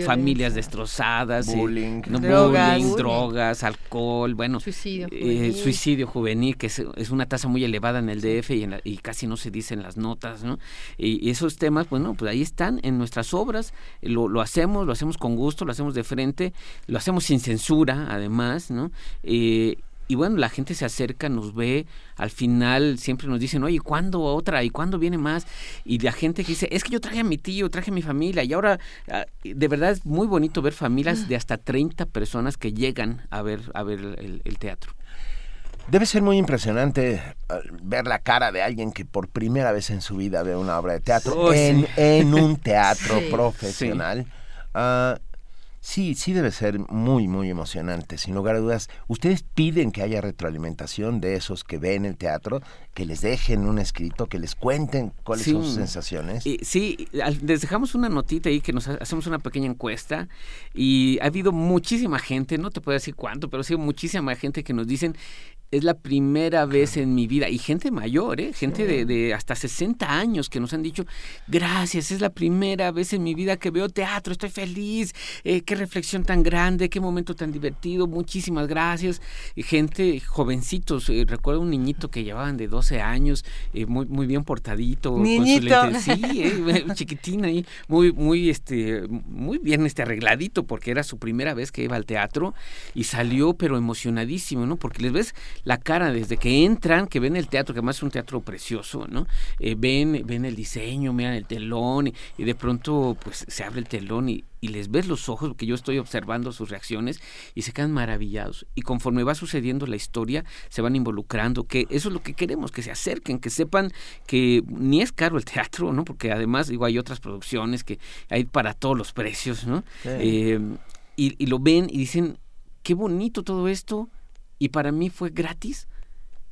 familias destrozadas, eh, Bullying. no, Drogas. bullying, Bullying. drogas, alcohol, bueno, Suicidio eh, juvenil. suicidio juvenil, que es, es una tasa muy elevada en el DF y, en la- y casi no se dice en las notas, ¿no? Y, y esos temas, bueno, pues ahí están en nuestras obras, lo, lo hacemos, lo hacemos con gusto, lo hacemos de frente, lo hacemos sin censura, además, ¿no? Eh, y bueno, la gente se acerca, nos ve, al final siempre nos dicen, oye, ¿cuándo otra? ¿Y cuándo viene más? Y la gente que dice, es que yo traje a mi tío, traje a mi familia, y ahora, ah, de verdad es muy bonito ver familias de hasta 30 personas que llegan a ver, a ver el, el teatro. Debe ser muy impresionante eh, ver la cara de alguien que por primera vez en su vida ve una obra de teatro Oh, sí. en, en un teatro Sí. profesional. Ah, sí, sí debe ser muy, muy emocionante, sin lugar a dudas. ¿Ustedes piden que haya retroalimentación de esos que ven el teatro, que les dejen un escrito, que les cuenten cuáles son sus sensaciones? Y, sí, les dejamos una notita ahí que nos ha- hacemos una pequeña encuesta y ha habido muchísima gente, no te puedo decir cuánto, pero sí muchísima gente que nos dicen es la primera vez en mi vida y gente mayor, ¿eh? gente de, de hasta 60 años que nos han dicho gracias, es la primera vez en mi vida que veo teatro, estoy feliz, eh, qué reflexión tan grande, qué momento tan divertido, muchísimas gracias. Y gente jovencitos, eh, recuerdo un niñito que llevaban de 12 años, eh, muy muy bien portadito, Niñito. con su lente, sí, chiquitín ahí, muy muy este muy bien este arregladito porque era su primera vez que iba al teatro y salió pero emocionadísimo, ¿no? Porque les ves la cara desde que entran, que ven el teatro, que además es un teatro precioso, ¿no? Eh, ven ven el diseño, miran el telón y, y de pronto pues se abre el telón y y les ves los ojos, porque yo estoy observando sus reacciones y se quedan maravillados. Y conforme va sucediendo la historia, se van involucrando, que eso es lo que queremos, que se acerquen, que sepan que ni es caro el teatro, ¿no? Porque además, digo, hay otras producciones que hay para todos los precios, ¿no? Sí. Eh, y, y lo ven y dicen, qué bonito todo esto, y para mí fue gratis.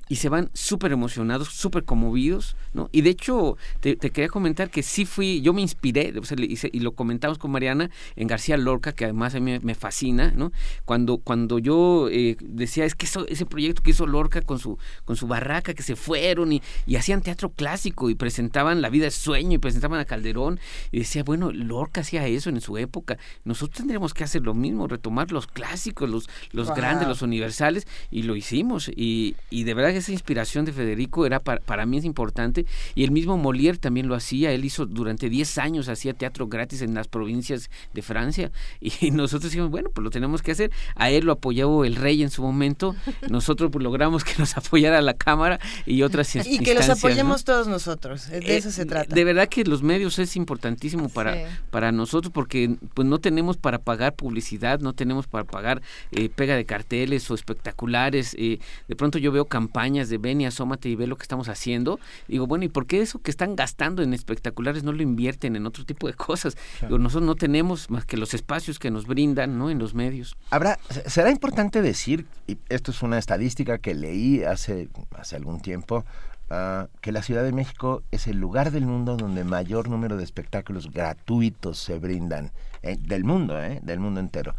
Y se van súper emocionados, súper conmovidos, ¿no? Y de hecho, te, te quería comentar que sí fui, yo me inspiré, o sea, le hice- y lo comentamos con Mariana, en García Lorca, que además a mí me, fascina, ¿no? Cuando, cuando yo eh, decía, es que eso- ese proyecto que hizo Lorca con su, con su barraca, que se fueron y, y hacían teatro clásico y presentaban La vida es sueño y presentaban a Calderón, y decía, bueno, Lorca hacía eso en su época, nosotros tendríamos que hacer lo mismo, retomar los clásicos, los, los grandes, los universales, y lo hicimos. Y, y de verdad esa inspiración de Federico era para, para mí es importante. Y el mismo Molière también lo hacía. Él hizo durante 10 años, hacía teatro gratis en las provincias de Francia. Y nosotros dijimos, bueno, pues lo tenemos que hacer. A él lo apoyó el rey en su momento. Nosotros pues, logramos que nos apoyara la Cámara y otras Y que los apoyemos todos nosotros. De Eh, eso se trata. De verdad que los medios es importantísimo para, Sí. para nosotros porque pues no tenemos para pagar publicidad, no tenemos para pagar eh, pega de carteles o espectaculares. eh, de pronto yo veo campañas de ven y asómate y ve lo que estamos haciendo. Digo, bueno, ¿y por qué eso que están gastando en espectaculares no lo invierten en otro tipo de cosas? Digo, nosotros no tenemos más que los espacios que nos brindan ¿no? en los medios. Habrá, será importante decir, y esto es una estadística que leí hace, hace algún tiempo, ah, que la Ciudad de México es el lugar del mundo donde mayor número de espectáculos gratuitos se brindan, eh, del mundo, eh, del mundo entero.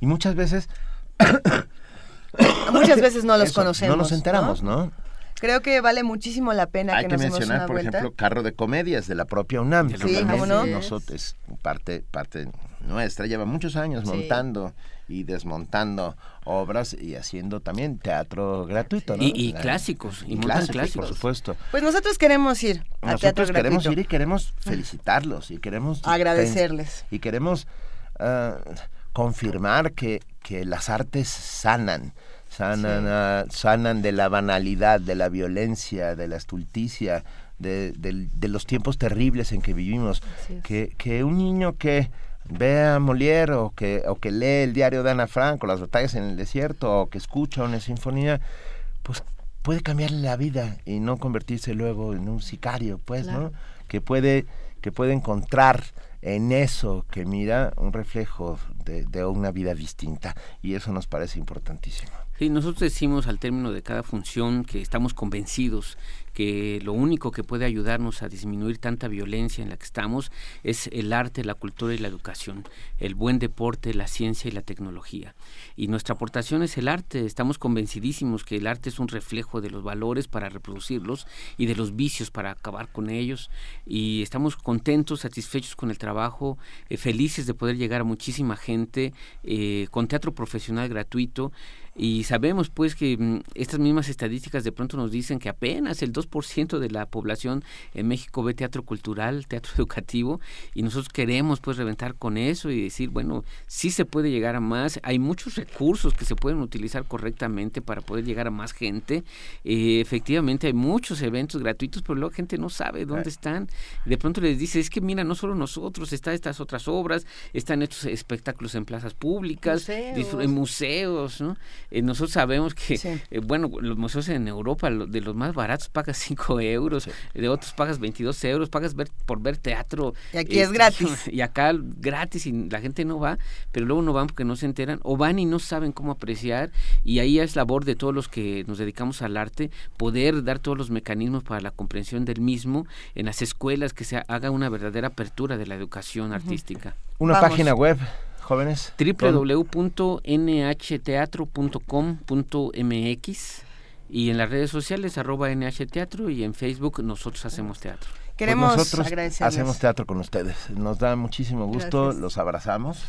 Y muchas veces... Muchas veces no los Eso, conocemos. No nos enteramos, ¿no? Creo que vale muchísimo la pena Hay que que nos demos mencionar, una por vuelta. ejemplo, Carro de Comedias de la propia UNAM. Sí, ¿cómo no? Nosotros, es parte, parte nuestra, lleva muchos años Sí. montando y desmontando obras y haciendo también teatro gratuito, ¿no? Y- y La- clásicos, y clásicos, clásicos. por supuesto. Pues nosotros queremos ir a teatro Nosotros queremos gratuito. ir y queremos felicitarlos y queremos Agradecerles. y queremos ah, confirmar que, que las artes sanan sanan sanan de la banalidad de la violencia de la estulticia de, de los tiempos terribles en que vivimos es. que, que un niño que ve a Molière o que, o que lee el diario de Ana Frank o las batallas en el desierto o que escucha una sinfonía pues puede cambiarle la vida y no convertirse luego en un sicario, pues, ¿no? Que puede, que puede encontrar en eso que mira un reflejo de, de una vida distinta y eso nos parece importantísimo. Sí, nosotros decimos al término de cada función que estamos convencidos que lo único que puede ayudarnos a disminuir tanta violencia en la que estamos es el arte, la cultura y la educación, el buen deporte, la ciencia y la tecnología. Y nuestra aportación es el arte. Estamos convencidísimos que el arte es un reflejo de los valores para reproducirlos y de los vicios para acabar con ellos. Y estamos contentos, satisfechos con el trabajo, eh, felices de poder llegar a muchísima gente eh, con teatro profesional gratuito y sabemos pues que mm, estas mismas estadísticas de pronto nos dicen que apenas el 2% de la población en México ve teatro cultural, teatro educativo y nosotros queremos pues reventar con eso y decir, bueno, sí se puede llegar a más, hay muchos recursos que se pueden utilizar correctamente para poder llegar a más gente. Eh, efectivamente hay muchos eventos gratuitos, pero luego la gente no sabe dónde están. De pronto les dice, es que mira, no solo nosotros, están estas otras obras, están estos espectáculos en plazas públicas, en museos, ¿no? Eh, nosotros sabemos que, eh, bueno, los museos en Europa, de los más baratos pagas 5 euros, de otros pagas 22 euros, pagas ver, por ver teatro. Y aquí es este, gratis. Y acá gratis y la gente no va, pero luego no van porque no se enteran, o van y no saben cómo apreciar, y ahí es labor de todos los que nos dedicamos al arte, poder dar todos los mecanismos para la comprensión del mismo en las escuelas, que se haga una verdadera apertura de la educación artística. Una página web jóvenes? www.nhteatro.com.mx y en las redes sociales arroba nhteatro y en Facebook nosotros hacemos teatro. Queremos pues nosotros hacemos teatro con ustedes. Nos da muchísimo gusto, los abrazamos.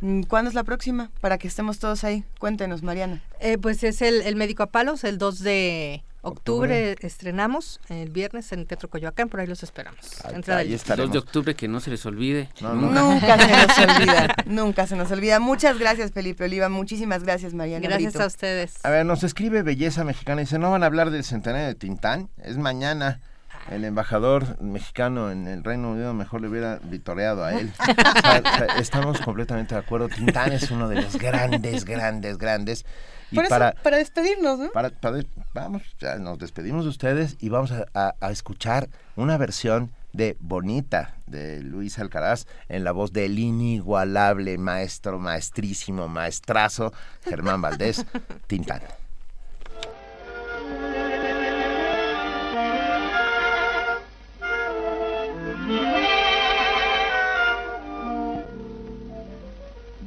Mm, ¿Cuándo es la próxima? Para que estemos todos ahí. Cuéntenos, Mariana. Eh, pues es el, el Médico a Palos, el 2 de octubre, estrenamos el viernes en Teatro Coyoacán, por ahí los esperamos. Ahí, el 2 de octubre, que no se les olvide. nunca se nos olvida, nunca se nos olvida. Muchas gracias, Felipe Oliva, muchísimas gracias, Mariana. Gracias a ustedes. A ver, nos escribe Belleza Mexicana y dice, no van a hablar del centenario de Tintán, es mañana. El embajador mexicano en el Reino Unido mejor le hubiera vitoreado a él. estamos completamente de acuerdo. Tintán es uno de los grandes, grandes, grandes para, para despedirnos, ¿no? Para, vamos, ya nos despedimos de ustedes y vamos a, escuchar una versión de Bonita de Luis Alcaraz en la voz del inigualable maestro, maestrísimo, maestrazo Germán Valdés, Tintán.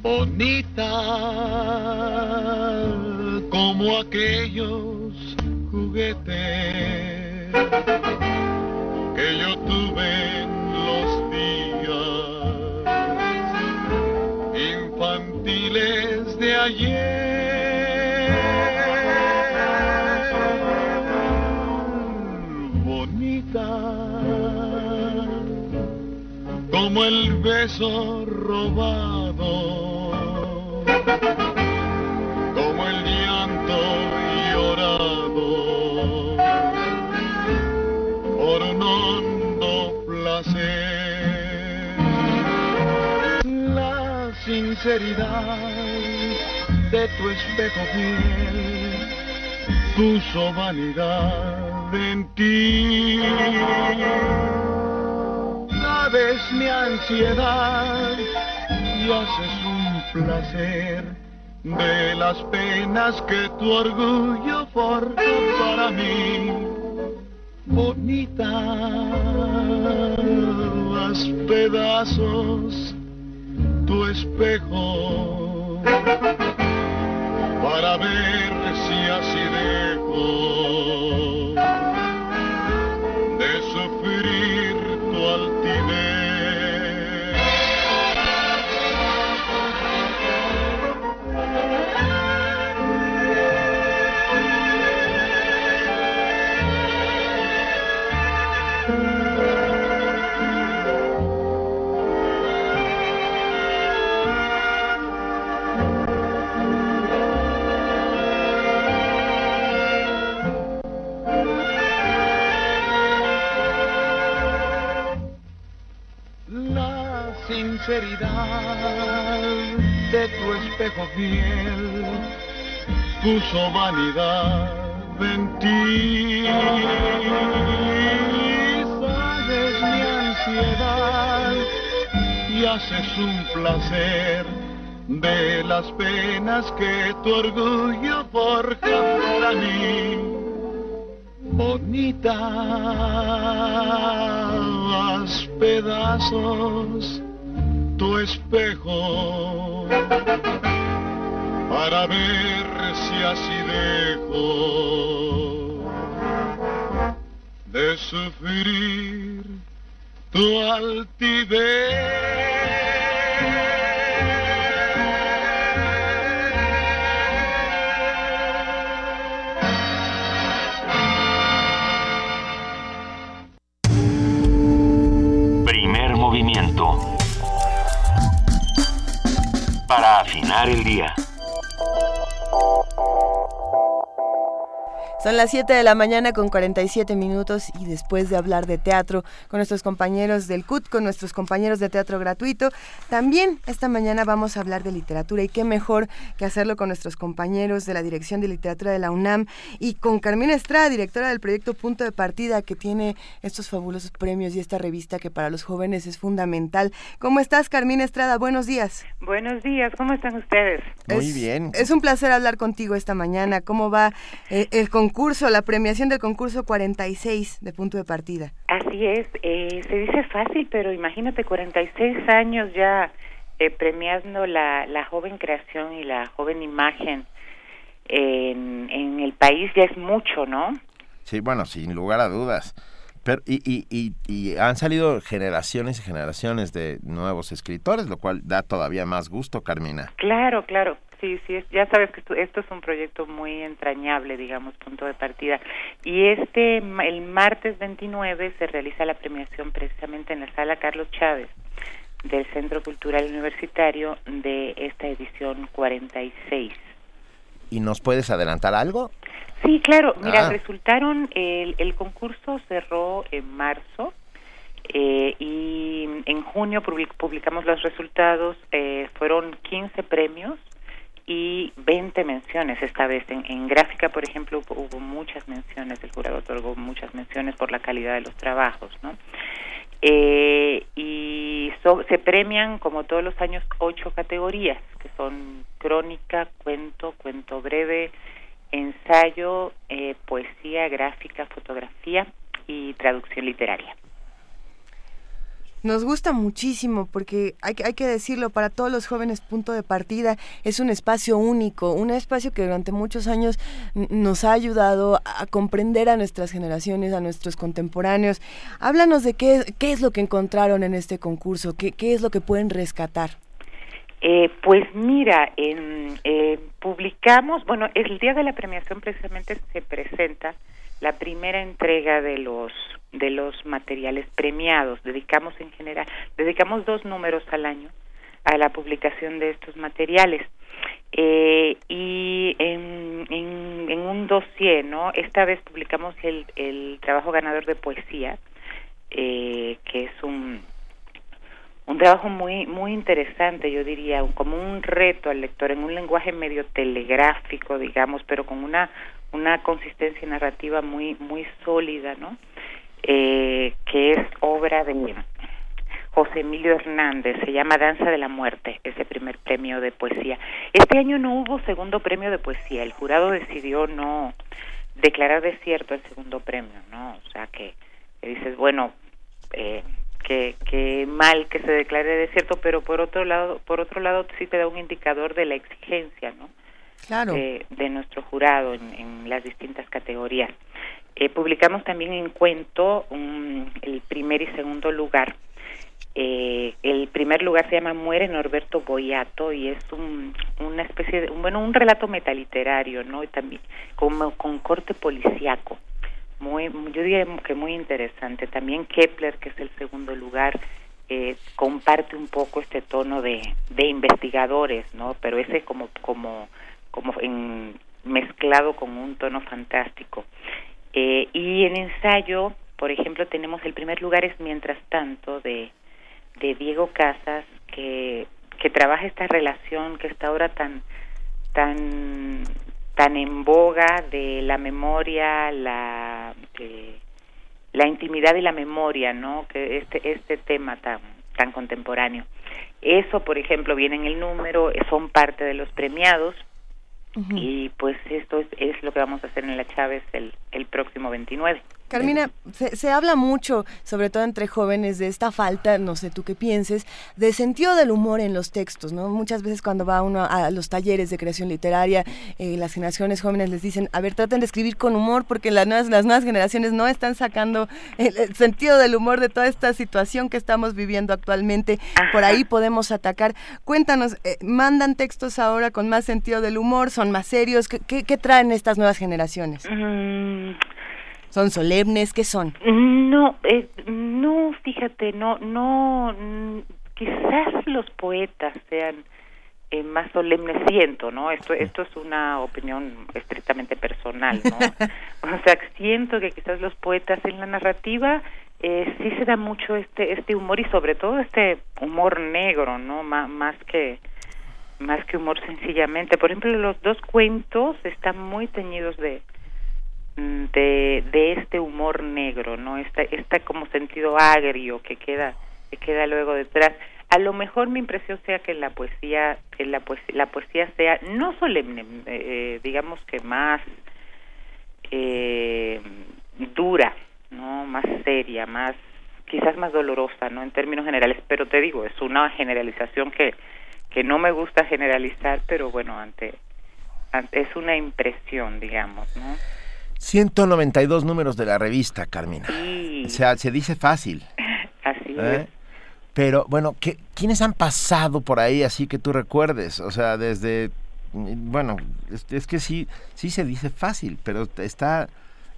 Bonita como aquellos juguetes que yo tuve en los días infantiles de ayer. Bonita como el beso robado sinceridad de tu espejo fiel puso vanidad en ti. Sabes mi ansiedad y haces un placer de las penas que tu orgullo forja para mí. Bonita, las pedazos tu espejo para ver si así dejo de tu espejo fiel puso vanidad en ti. Sabes mi ansiedad y haces un placer de las penas que tu orgullo forja para mí. Bonita, pedazos tu espejo para ver si así dejo de sufrir tu Primer Para afinar el día. Son las 7 de la mañana con 47 minutos y después de hablar de teatro con nuestros compañeros del CUT, con nuestros compañeros de teatro gratuito, también esta mañana vamos a hablar de literatura y qué mejor que hacerlo con nuestros compañeros de la Dirección de Literatura de la UNAM y con Carmina Estrada, directora del proyecto Punto de Partida, que tiene estos fabulosos premios y esta revista que para los jóvenes es fundamental. ¿Cómo estás, Carmina Estrada? Buenos días. Buenos días, ¿cómo están ustedes? Muy bien. Es un placer hablar contigo esta mañana. ¿Cómo va eh, el concurso, la premiación del concurso 46 de punto de partida? Así es, eh, se dice fácil, pero imagínate 46 años ya eh, premiando la, la joven creación y la joven imagen en, en el país ya es mucho, ¿no? Sí, bueno, sin lugar a dudas. Y, y, y, y han salido generaciones y generaciones de nuevos escritores, lo cual da todavía más gusto, Carmina. Claro, claro. Sí, sí, ya sabes que esto, esto es un proyecto muy entrañable, digamos, punto de partida. Y este, el martes 29 se realiza la premiación precisamente en la sala Carlos Chávez del Centro Cultural Universitario de esta edición 46. ¿Y nos puedes adelantar algo? Sí, claro. Mira, Ah. resultaron, el, el concurso cerró en marzo eh, y en junio public- publicamos los resultados. eh, fueron 15 premios y 20 menciones esta vez. En, en gráfica, por ejemplo, hubo, hubo muchas menciones. El jurado otorgó muchas menciones por la calidad de los trabajos, ¿no? Eh, y so- se premian, como todos los años, ocho categorías, que son crónica, cuento, cuento breve, ensayo, eh, poesía, gráfica, fotografía y traducción literaria. Nos gusta muchísimo porque hay, que- hay que decirlo, para todos los jóvenes punto de partida es un espacio único, un espacio que durante muchos años nos ha ayudado a comprender a nuestras generaciones, a nuestros contemporáneos. Háblanos de qué, qué es lo que encontraron en este concurso, qué, qué es lo que pueden rescatar. Eh, pues mira, en, eh, publicamos, bueno, el día de la premiación precisamente se presenta la primera entrega de los de los materiales premiados. Dedicamos en general, dedicamos dos números al año a la publicación de estos materiales. Eh, y en, en, en un dossier, ¿no? Esta vez publicamos el, el trabajo ganador de poesía, eh, que es un, un trabajo muy muy interesante yo diría como un reto al lector en un lenguaje medio telegráfico digamos pero con una una consistencia narrativa muy muy sólida no eh, que es obra de José Emilio Hernández se llama Danza de la Muerte ese primer premio de poesía. Este año no hubo segundo premio de poesía el jurado decidió no declarar desierto el segundo premio no o sea que, que dices bueno eh, que, que mal que se declare desierto, pero por otro lado, por otro lado sí te da un indicador de la exigencia, ¿no? Claro. De, de nuestro jurado en, en las distintas categorías. Eh, publicamos también en cuento un- el primer y segundo lugar. Eh, el primer lugar se llama Muere Norberto Boyato y es un, una especie de, un- bueno, un relato metaliterario, ¿no? Y también como con corte policíaco muy, yo diría que muy interesante. También Kepler, que es el segundo lugar, eh, comparte un poco este tono de, de investigadores, ¿no? Pero ese como como como en, mezclado con un tono fantástico. Eh, y en ensayo, por ejemplo, tenemos el primer lugar es Mientras tanto de de Diego Casas que que trabaja esta relación que está ahora tan tan tan en boga de la memoria, la eh, la intimidad y la memoria, ¿no? Que este este tema tan tan contemporáneo. Eso, por ejemplo, viene en el número, son parte de los premiados y pues esto es, es, lo que vamos a hacer en la Chávez el, el próximo 29. Carmina, se, se, habla mucho, sobre todo entre jóvenes, de esta falta, no sé tú qué pienses, de sentido del humor en los textos, ¿no? Muchas veces cuando va uno a los talleres de creación literaria, eh, las generaciones jóvenes les dicen, a ver, traten de escribir con humor porque las nuevas, las nuevas generaciones no están sacando el, el, sentido del humor de toda esta situación que estamos viviendo actualmente. Por ahí podemos atacar. Cuéntanos, eh, ¿mandan textos ahora con más sentido del humor? ¿Son más serios? ¿Qué, qué, qué traen estas nuevas generaciones? Mm. ¿Son solemnes? ¿Qué son? No, eh, no, fíjate, no, no, quizás los poetas sean eh, más solemnes, siento, ¿no? Esto, esto es una opinión estrictamente personal, ¿no? o sea, siento que quizás los poetas en la narrativa eh, sí se da mucho este, este humor y sobre todo este humor negro, ¿no? más más que más que humor sencillamente. Por ejemplo, los dos cuentos están muy teñidos de de, este humor negro, ¿no? Esta, esta como sentido agrio que queda, que queda luego detrás. A lo mejor mi impresión sea que la poesía, la poesía, la poesía sea no solemne, eh, digamos que más eh, dura, ¿no? Más seria, más quizás más dolorosa, ¿no? En términos generales, pero te digo, es una generalización que que no me gusta generalizar, pero bueno, ante, ante es una impresión, digamos, ¿no? 192 números de la revista, Carmina. Sí. O sea, se dice fácil. Así ¿eh? es. Pero bueno, ¿qué, ¿quiénes han pasado por ahí así que tú recuerdes? O sea, desde... Bueno, es, es, que sí, sí se dice fácil, pero está...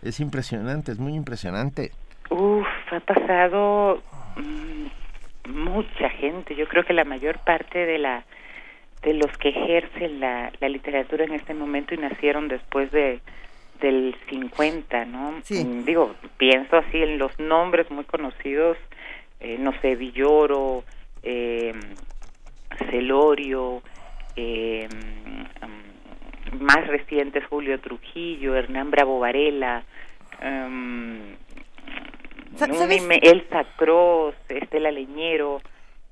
Es impresionante, es muy impresionante. Uf, ha pasado mmm, mucha gente. Yo creo que la mayor parte de la de los que ejercen la, la literatura en este momento y nacieron después de del 50, ¿no? Sí. Digo, pienso así en los nombres muy conocidos, eh, no sé, Villoro, eh, Celorio, eh, um, más recientes Julio Trujillo, Hernán Bravo Varela, um, Elsa Cross, Estela Leñero,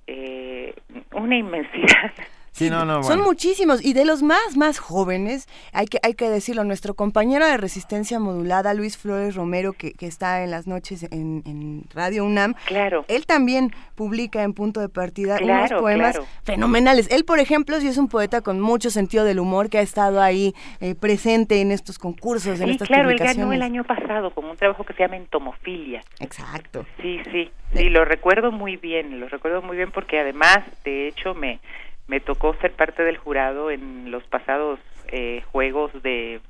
eh, una inmensidad. Sí, no, no, bueno. Son muchísimos y de los más más jóvenes, hay que hay que decirlo, nuestro compañero de resistencia modulada Luis Flores Romero que, que está en las noches en, en, Radio UNAM. Claro. Él también publica en Punto de Partida claro, unos poemas claro. fenomenales. Él, por ejemplo, sí es un poeta con mucho sentido del humor que ha estado ahí eh, presente en estos concursos, sí, en estas claro, publicaciones. él ganó el año pasado con un trabajo que se llama Entomofilia. Exacto. Sí, sí, sí, lo recuerdo muy bien, lo recuerdo muy bien porque además, de hecho, me me tocó ser parte del jurado en los pasados eh, Juegos de,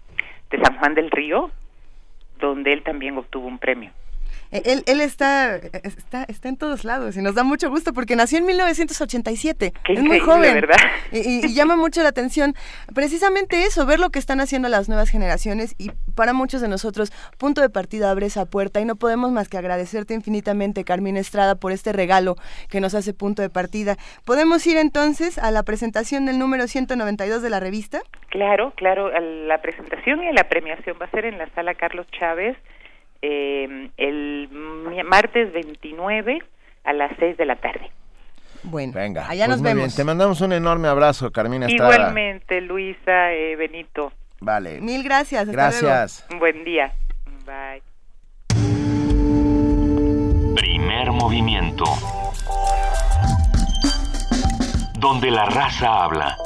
de San Juan del Río, donde él también obtuvo un premio. Él, él está, está, está en todos lados y nos da mucho gusto porque nació en 1987. Qué es muy joven. ¿verdad? Y, y, llama mucho la atención precisamente eso, ver lo que están haciendo las nuevas generaciones y para muchos de nosotros, punto de partida abre esa puerta y no podemos más que agradecerte infinitamente, Carmina Estrada, por este regalo que nos hace punto de partida. ¿Podemos ir entonces a la presentación del número 192 de la revista? Claro, claro, la presentación y la premiación va a ser en la sala Carlos Chávez eh, el martes 29 a las 6 de la tarde. Bueno, Venga, allá pues nos muy vemos. Bien. Te mandamos un enorme abrazo, Carmina Estrada. Igualmente, Luisa, eh, Benito. Vale. Mil gracias. Hasta gracias. Luego. Buen día. Bye. Primer movimiento. Donde la raza habla.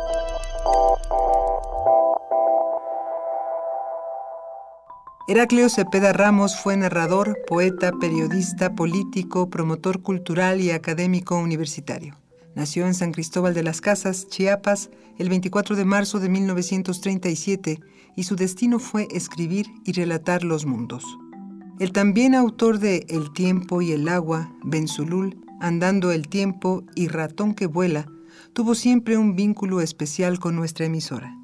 Heraclio Cepeda Ramos fue narrador, poeta, periodista, político, promotor cultural y académico universitario. Nació en San Cristóbal de las Casas, Chiapas, el 24 de marzo de 1937 y su destino fue escribir y relatar los mundos. El también autor de El tiempo y el agua, Benzulul, Andando el tiempo y Ratón que vuela, tuvo siempre un vínculo especial con nuestra emisora,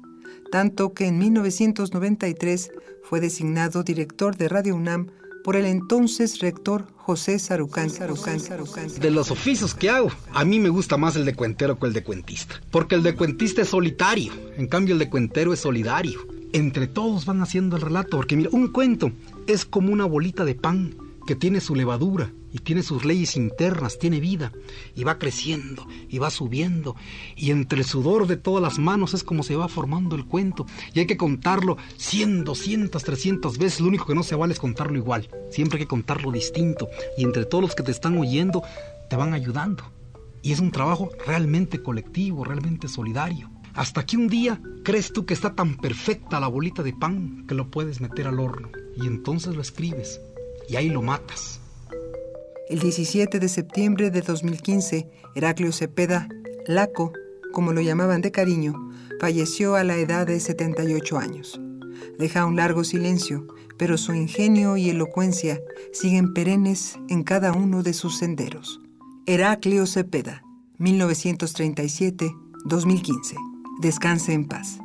tanto que en 1993 fue designado director de Radio UNAM por el entonces rector José Sarucán. Sarucán, Sarucán. De los oficios que hago, a mí me gusta más el de cuentero que el de cuentista. Porque el de cuentista es solitario, en cambio el de cuentero es solidario. entre todos van haciendo el relato, porque mira, un cuento es como una bolita de pan que tiene su levadura y tiene sus leyes internas, tiene vida y va creciendo y va subiendo y entre el sudor de todas las manos es como se va formando el cuento y hay que contarlo 100, 200, 300 veces, lo único que no se vale es contarlo igual, siempre hay que contarlo distinto y entre todos los que te están oyendo te van ayudando y es un trabajo realmente colectivo, realmente solidario. Hasta que un día crees tú que está tan perfecta la bolita de pan que lo puedes meter al horno y entonces lo escribes y ahí lo matas. El 17 de septiembre de 2015, Heraclio Cepeda, Laco, como lo llamaban de cariño, falleció a la edad de 78 años. Deja un largo silencio, pero su ingenio y elocuencia siguen perennes en cada uno de sus senderos. Heraclio Cepeda, 1937-2015. Descanse en paz.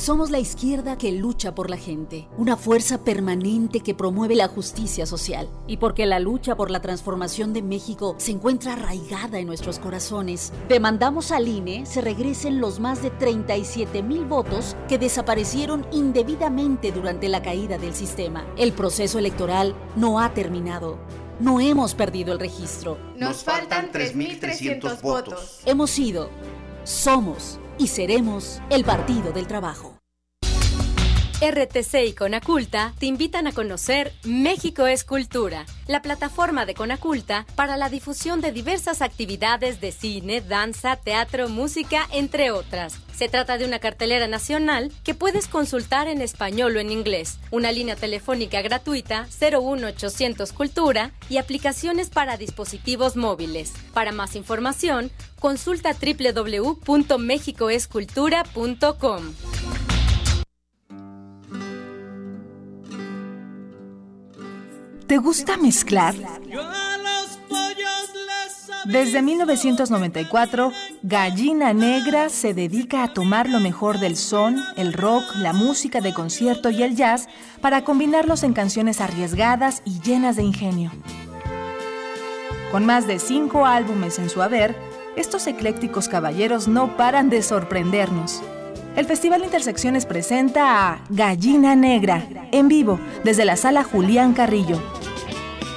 Somos la izquierda que lucha por la gente, una fuerza permanente que promueve la justicia social. Y porque la lucha por la transformación de México se encuentra arraigada en nuestros corazones, demandamos al INE se regresen los más de 37 mil votos que desaparecieron indebidamente durante la caída del sistema. El proceso electoral no ha terminado. No hemos perdido el registro. Nos faltan 3.300 votos. Hemos sido, somos y seremos el Partido del Trabajo. RTC y Conaculta te invitan a conocer México es Cultura, la plataforma de Conaculta para la difusión de diversas actividades de cine, danza, teatro, música, entre otras. Se trata de una cartelera nacional que puedes consultar en español o en inglés, una línea telefónica gratuita 01800 Cultura y aplicaciones para dispositivos móviles. Para más información, consulta www.mexicoescultura.com. ¿Te gusta mezclar? Desde 1994, Gallina Negra se dedica a tomar lo mejor del son, el rock, la música de concierto y el jazz para combinarlos en canciones arriesgadas y llenas de ingenio. Con más de cinco álbumes en su haber, estos eclécticos caballeros no paran de sorprendernos. El Festival Intersecciones presenta a Gallina Negra, en vivo, desde la sala Julián Carrillo.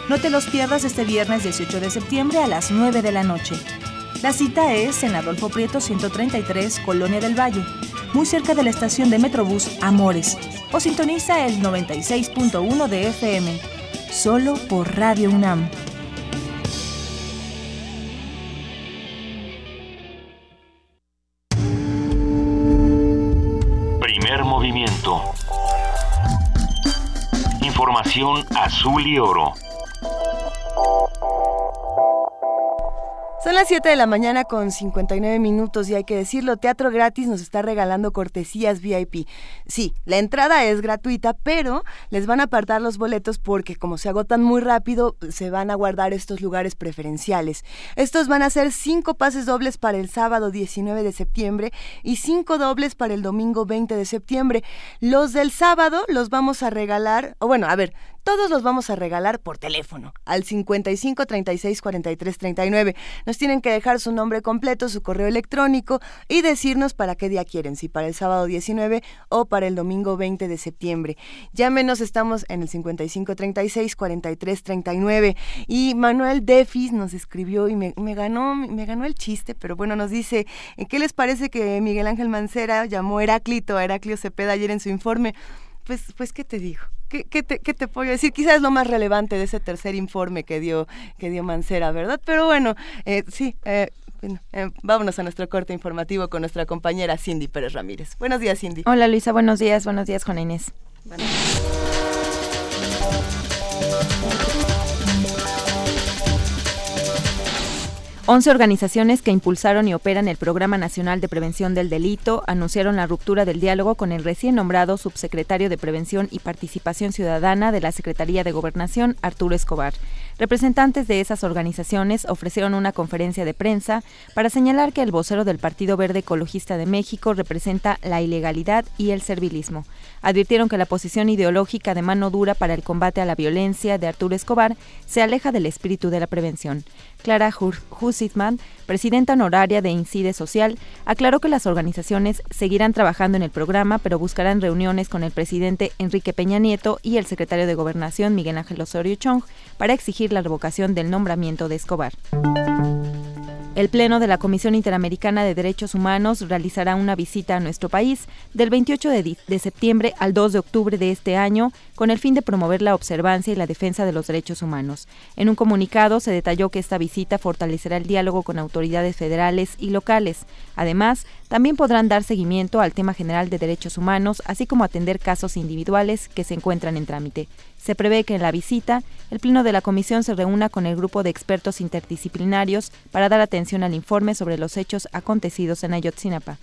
No te los pierdas este viernes 18 de septiembre a las 9 de la noche. La cita es en Adolfo Prieto 133, Colonia del Valle, muy cerca de la estación de Metrobús Amores, o sintoniza el 96.1 de FM, solo por Radio UNAM. Información azul y oro. Son las 7 de la mañana con 59 minutos y hay que decirlo, Teatro Gratis nos está regalando cortesías VIP. Sí, la entrada es gratuita, pero les van a apartar los boletos porque como se agotan muy rápido, se van a guardar estos lugares preferenciales. Estos van a ser cinco pases dobles para el sábado 19 de septiembre y cinco dobles para el domingo 20 de septiembre. Los del sábado los vamos a regalar, o bueno, a ver, todos los vamos a regalar por teléfono al 55 36 43 39. Nos tienen que dejar su nombre completo, su correo electrónico y decirnos para qué día quieren, si para el sábado 19 o para el domingo 20 de septiembre. Llámenos, estamos en el 55 36 43 39 y Manuel Defis nos escribió y me, ganó me ganó el chiste, pero bueno, nos dice, ¿qué les parece que Miguel Ángel Mancera llamó Heráclito a Heraclio Cepeda ayer en su informe? Pues, pues, ¿qué te digo? ¿Qué, qué, te, ¿Qué, te, puedo decir? Quizás es lo más relevante de ese tercer informe que dio, que dio Mancera, ¿verdad? Pero bueno, eh, sí, eh, bueno, eh, vámonos a nuestro corte informativo con nuestra compañera Cindy Pérez Ramírez. Buenos días, Cindy. Hola, Luisa, buenos días. Buenos días, Juana Inés. Buenos días. 11 organizaciones que impulsaron y operan el Programa Nacional de Prevención del Delito anunciaron la ruptura del diálogo con el recién nombrado subsecretario de Prevención y Participación Ciudadana de la Secretaría de Gobernación, Arturo Escobar. representantes de esas organizaciones ofrecieron una conferencia de prensa para señalar que el vocero del Partido Verde Ecologista de México representa la ilegalidad y el servilismo. Advirtieron que la posición ideológica de mano dura para el combate a la violencia de Arturo Escobar se aleja del espíritu de la prevención. Clara Husitman, presidenta honoraria de Incide Social, aclaró que las organizaciones seguirán trabajando en el programa, pero buscarán reuniones con el presidente Enrique Peña Nieto y el secretario de Gobernación Miguel Ángel Osorio Chong para exigir la revocación del nombramiento de Escobar. El Pleno de la Comisión Interamericana de Derechos Humanos realizará una visita a nuestro país del 28 de, de, septiembre al 2 de octubre de este año con el fin de promover la observancia y la defensa de los derechos humanos. En un comunicado se detalló que esta visita fortalecerá el diálogo con autoridades federales y locales. Además, también podrán dar seguimiento al tema general de derechos humanos, así como atender casos individuales que se encuentran en trámite. Se prevé que en la visita, el Pleno de la Comisión se reúna con el grupo de expertos interdisciplinarios para dar atención al informe sobre los hechos acontecidos en Ayotzinapa.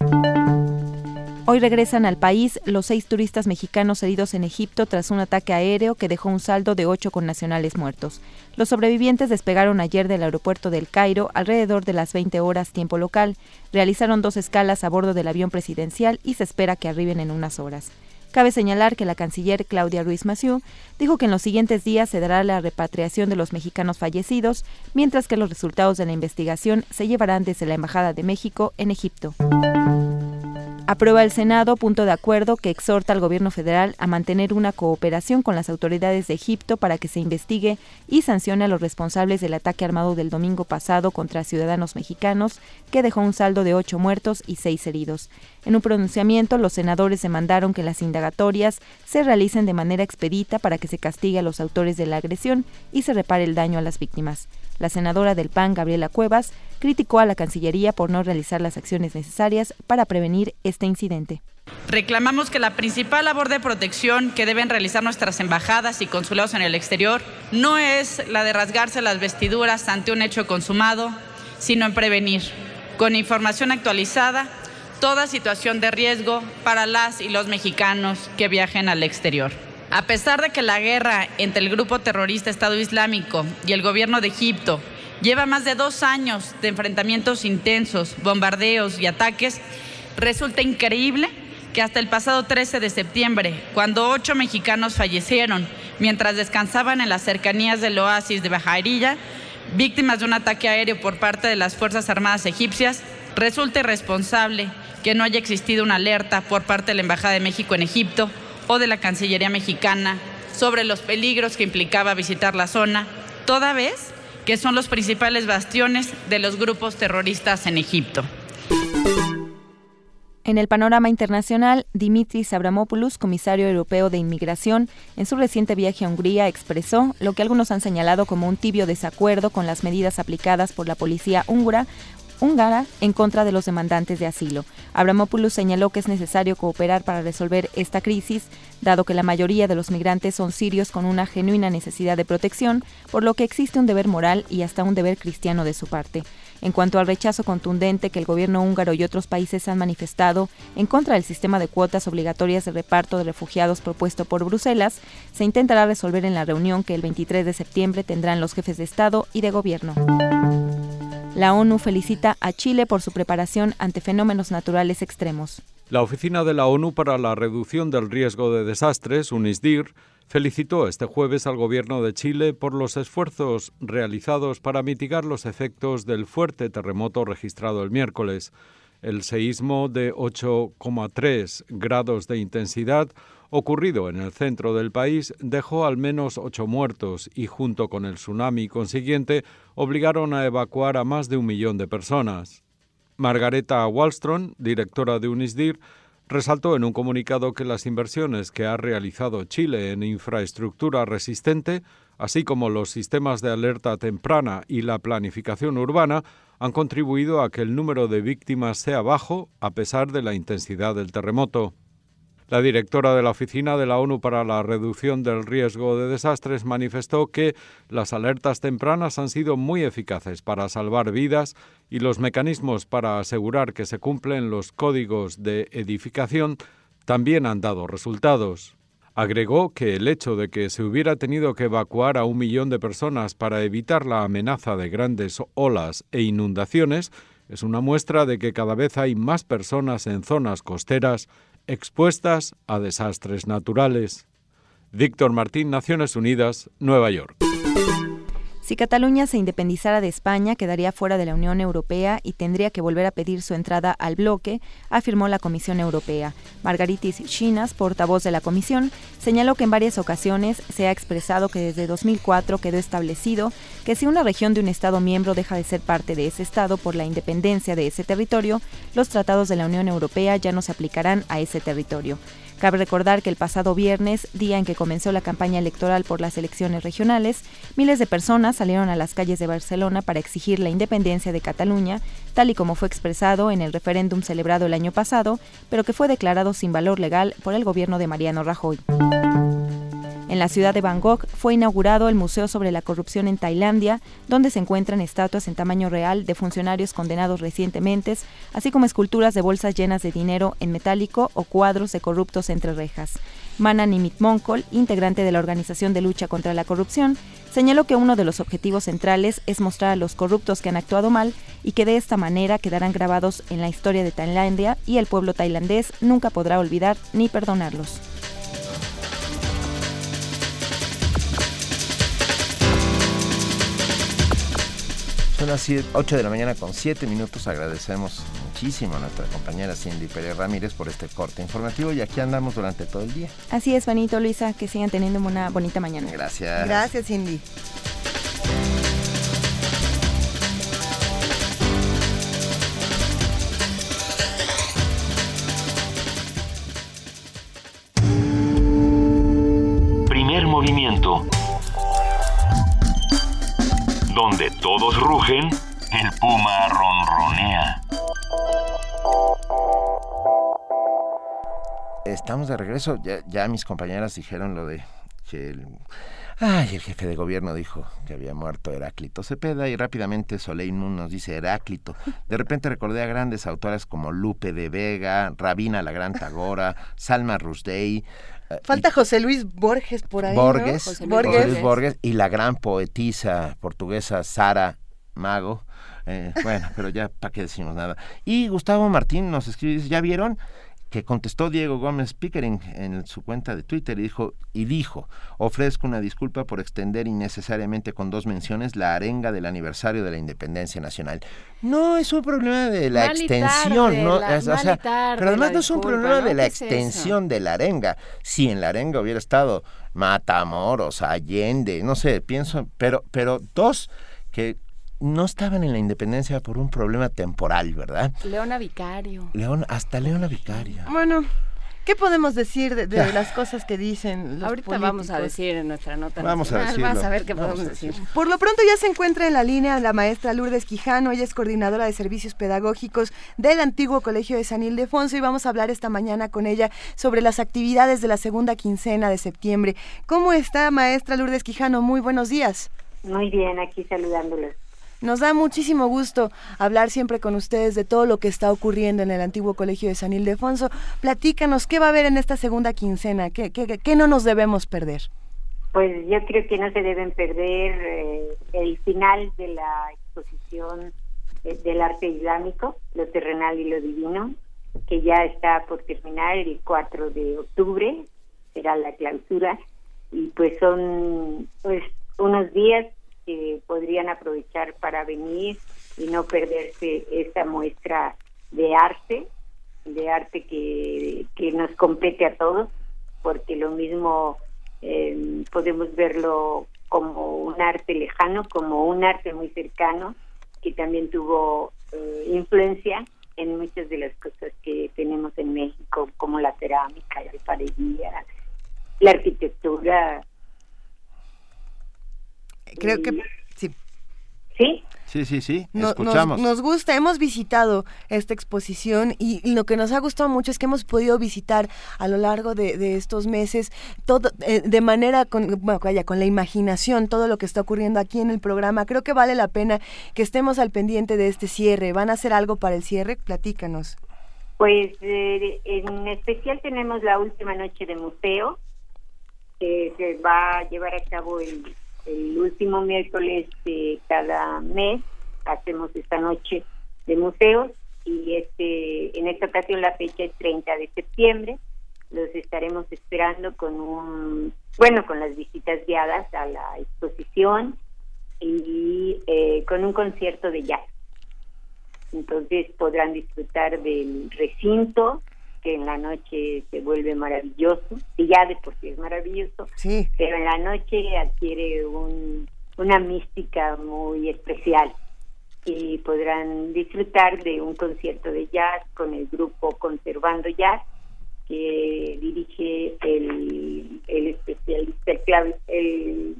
Hoy regresan al país los seis turistas mexicanos heridos en Egipto tras un ataque aéreo que dejó un saldo de ocho connacionales muertos. Los sobrevivientes despegaron ayer del aeropuerto del Cairo alrededor de las 20 horas tiempo local. Realizaron dos escalas a bordo del avión presidencial y se espera que arriben en unas horas. Cabe señalar que la canciller Claudia Ruiz Massieu dijo que en los siguientes días se dará la repatriación de los mexicanos fallecidos, mientras que los resultados de la investigación se llevarán desde la Embajada de México en Egipto. Aprueba el Senado punto de acuerdo que exhorta al gobierno federal a mantener una cooperación con las autoridades de Egipto para que se investigue y sancione a los responsables del ataque armado del domingo pasado contra ciudadanos mexicanos, que dejó un saldo de ocho muertos y seis heridos. En un pronunciamiento, los senadores demandaron que las indagatorias se realicen de manera expedita para que se castigue a los autores de la agresión y se repare el daño a las víctimas. La senadora del PAN, Gabriela Cuevas, criticó a la Cancillería por no realizar las acciones necesarias para prevenir este incidente. Reclamamos que la principal labor de protección que deben realizar nuestras embajadas y consulados en el exterior no es la de rasgarse las vestiduras ante un hecho consumado, sino en prevenir, con información actualizada, toda situación de riesgo para las y los mexicanos que viajen al exterior. A pesar de que la guerra entre el grupo terrorista Estado Islámico y el gobierno de Egipto lleva más de dos años de enfrentamientos intensos, bombardeos y ataques, resulta increíble que hasta el pasado 13 de septiembre, cuando ocho mexicanos fallecieron mientras descansaban en las cercanías del oasis de Bajairilla, víctimas de un ataque aéreo por parte de las Fuerzas Armadas egipcias, resulte irresponsable que no haya existido una alerta por parte de la Embajada de México en Egipto o de la Cancillería mexicana sobre los peligros que implicaba visitar la zona, toda vez que son los principales bastiones de los grupos terroristas en Egipto. En el panorama internacional, Dimitris Abramopoulos, comisario europeo de inmigración, en su reciente viaje a Hungría expresó lo que algunos han señalado como un tibio desacuerdo con las medidas aplicadas por la policía húngara húngara en contra de los demandantes de asilo. Abramopoulos señaló que es necesario cooperar para resolver esta crisis, dado que la mayoría de los migrantes son sirios con una genuina necesidad de protección, por lo que existe un deber moral y hasta un deber cristiano de su parte. En cuanto al rechazo contundente que el gobierno húngaro y otros países han manifestado en contra del sistema de cuotas obligatorias de reparto de refugiados propuesto por Bruselas, se intentará resolver en la reunión que el 23 de septiembre tendrán los jefes de Estado y de Gobierno. La ONU felicita a Chile por su preparación ante fenómenos naturales extremos. La Oficina de la ONU para la Reducción del Riesgo de Desastres, UNISDIR, felicitó este jueves al gobierno de Chile por los esfuerzos realizados para mitigar los efectos del fuerte terremoto registrado el miércoles. El seísmo de 8,3 grados de intensidad ocurrido en el centro del país dejó al menos ocho muertos y junto con el tsunami consiguiente obligaron a evacuar a más de un millón de personas. Margareta Wallström, directora de UNISDIR, resaltó en un comunicado que las inversiones que ha realizado Chile en infraestructura resistente, así como los sistemas de alerta temprana y la planificación urbana, han contribuido a que el número de víctimas sea bajo a pesar de la intensidad del terremoto. La directora de la Oficina de la ONU para la Reducción del Riesgo de Desastres manifestó que las alertas tempranas han sido muy eficaces para salvar vidas y los mecanismos para asegurar que se cumplen los códigos de edificación también han dado resultados. Agregó que el hecho de que se hubiera tenido que evacuar a un millón de personas para evitar la amenaza de grandes olas e inundaciones es una muestra de que cada vez hay más personas en zonas costeras expuestas a desastres naturales. Víctor Martín, Naciones Unidas, Nueva York. Si Cataluña se independizara de España, quedaría fuera de la Unión Europea y tendría que volver a pedir su entrada al bloque, afirmó la Comisión Europea. Margaritis Chinas, portavoz de la Comisión, señaló que en varias ocasiones se ha expresado que desde 2004 quedó establecido que si una región de un Estado miembro deja de ser parte de ese Estado por la independencia de ese territorio, los tratados de la Unión Europea ya no se aplicarán a ese territorio. Cabe recordar que el pasado viernes, día en que comenzó la campaña electoral por las elecciones regionales, miles de personas salieron a las calles de Barcelona para exigir la independencia de Cataluña, tal y como fue expresado en el referéndum celebrado el año pasado, pero que fue declarado sin valor legal por el gobierno de Mariano Rajoy. En la ciudad de Bangkok fue inaugurado el Museo sobre la Corrupción en Tailandia, donde se encuentran estatuas en tamaño real de funcionarios condenados recientemente, así como esculturas de bolsas llenas de dinero en metálico o cuadros de corruptos entre rejas. Mana Nimit Monkol, integrante de la Organización de Lucha contra la Corrupción, señaló que uno de los objetivos centrales es mostrar a los corruptos que han actuado mal y que de esta manera quedarán grabados en la historia de Tailandia y el pueblo tailandés nunca podrá olvidar ni perdonarlos. Son las 8 de la mañana con 7 minutos. Agradecemos muchísimo a nuestra compañera Cindy Pérez Ramírez por este corte informativo y aquí andamos durante todo el día. Así es, Benito, Luisa, que sigan teniendo una bonita mañana. Gracias. Gracias, Cindy. Primer movimiento. Donde todos rugen, el puma ronronea. Estamos de regreso. Ya, mis compañeras dijeron lo de que el, ay, el jefe de gobierno dijo que había muerto Heráclito Cepeda y rápidamente Soleil nos dice Heráclito. De repente recordé a grandes autoras como Lupe de Vega, Rabina la Gran Tagora, Salma Rushdie, Falta José Luis Borges por ahí. Borges, ¿no? José Luis Borges. Y la gran poetisa portuguesa Sara Mago. Eh, bueno, pero ya para qué decimos nada. Y Gustavo Martín nos escribe, dice, ¿ya vieron? Que contestó Diego Gómez Pickering en su cuenta de Twitter y dijo, y dijo, ofrezco una disculpa por extender innecesariamente con dos menciones la arenga del aniversario de la independencia nacional. No es un problema de la Mal extensión, tarde, ¿no? la- o sea, tarde pero además no es un problema ¿no? de la extensión de la arenga. Si en la arenga hubiera estado Matamoros, Allende, no sé, pienso, pero, pero dos que no estaban en la independencia por un problema temporal, ¿verdad? Leona Vicario. León, hasta Leona Vicaria. Bueno, ¿qué podemos decir de, las cosas que dicen los Ahorita vamos a decir en nuestra nota. Vamos a decirlo. Vas a ver qué Vamos podemos decir. Por lo pronto ya se encuentra en la línea la maestra Lourdes Quijano, ella es coordinadora de servicios pedagógicos del antiguo Colegio de San Ildefonso y vamos a hablar esta mañana con ella sobre las actividades de la segunda quincena de septiembre. ¿Cómo está maestra Lourdes Quijano? Muy buenos días. Muy bien, aquí saludándolos. Nos da muchísimo gusto hablar siempre con ustedes de todo lo que está ocurriendo en el antiguo Colegio de San Ildefonso. Platícanos, ¿qué va a haber en esta segunda quincena? ¿Qué, qué, qué no nos debemos perder? Pues yo creo que no se deben perder eh, el final de la exposición eh, del arte islámico, lo terrenal y lo divino, que ya está por terminar el 4 de octubre, será la clausura, y pues son pues unos días podrían aprovechar para venir y no perderse esta muestra de arte, de arte que, que nos compete a todos, porque lo mismo eh, podemos verlo como un arte lejano, como un arte muy cercano, que también tuvo eh, influencia en muchas de las cosas que tenemos en México, como la cerámica, la alfarería, la arquitectura. Creo que sí. ¿Sí? Sí, sí, sí, No- nos, escuchamos. nos gusta, hemos visitado esta exposición y lo que nos ha gustado mucho es que hemos podido visitar a lo largo de, de estos meses todo eh, de manera con, bueno, vaya, con la imaginación todo lo que está ocurriendo aquí en el programa. Creo que vale la pena que estemos al pendiente de este cierre. ¿Van a hacer algo para el cierre? Platícanos. Pues eh, en especial tenemos la última noche de museo, que se va a llevar a cabo el, el último miércoles de cada mes. Hacemos esta noche de museos y este en esta ocasión la fecha es 30 de septiembre. Los estaremos esperando con un, bueno, con las visitas guiadas a la exposición y eh, con un concierto de jazz. Entonces podrán disfrutar del recinto, que en la noche se vuelve maravilloso, y ya de por sí es maravilloso, Sí. pero en la noche adquiere un, una mística muy especial y podrán disfrutar de un concierto de jazz con el grupo Conservando Jazz que dirige el, el especialista, el, el,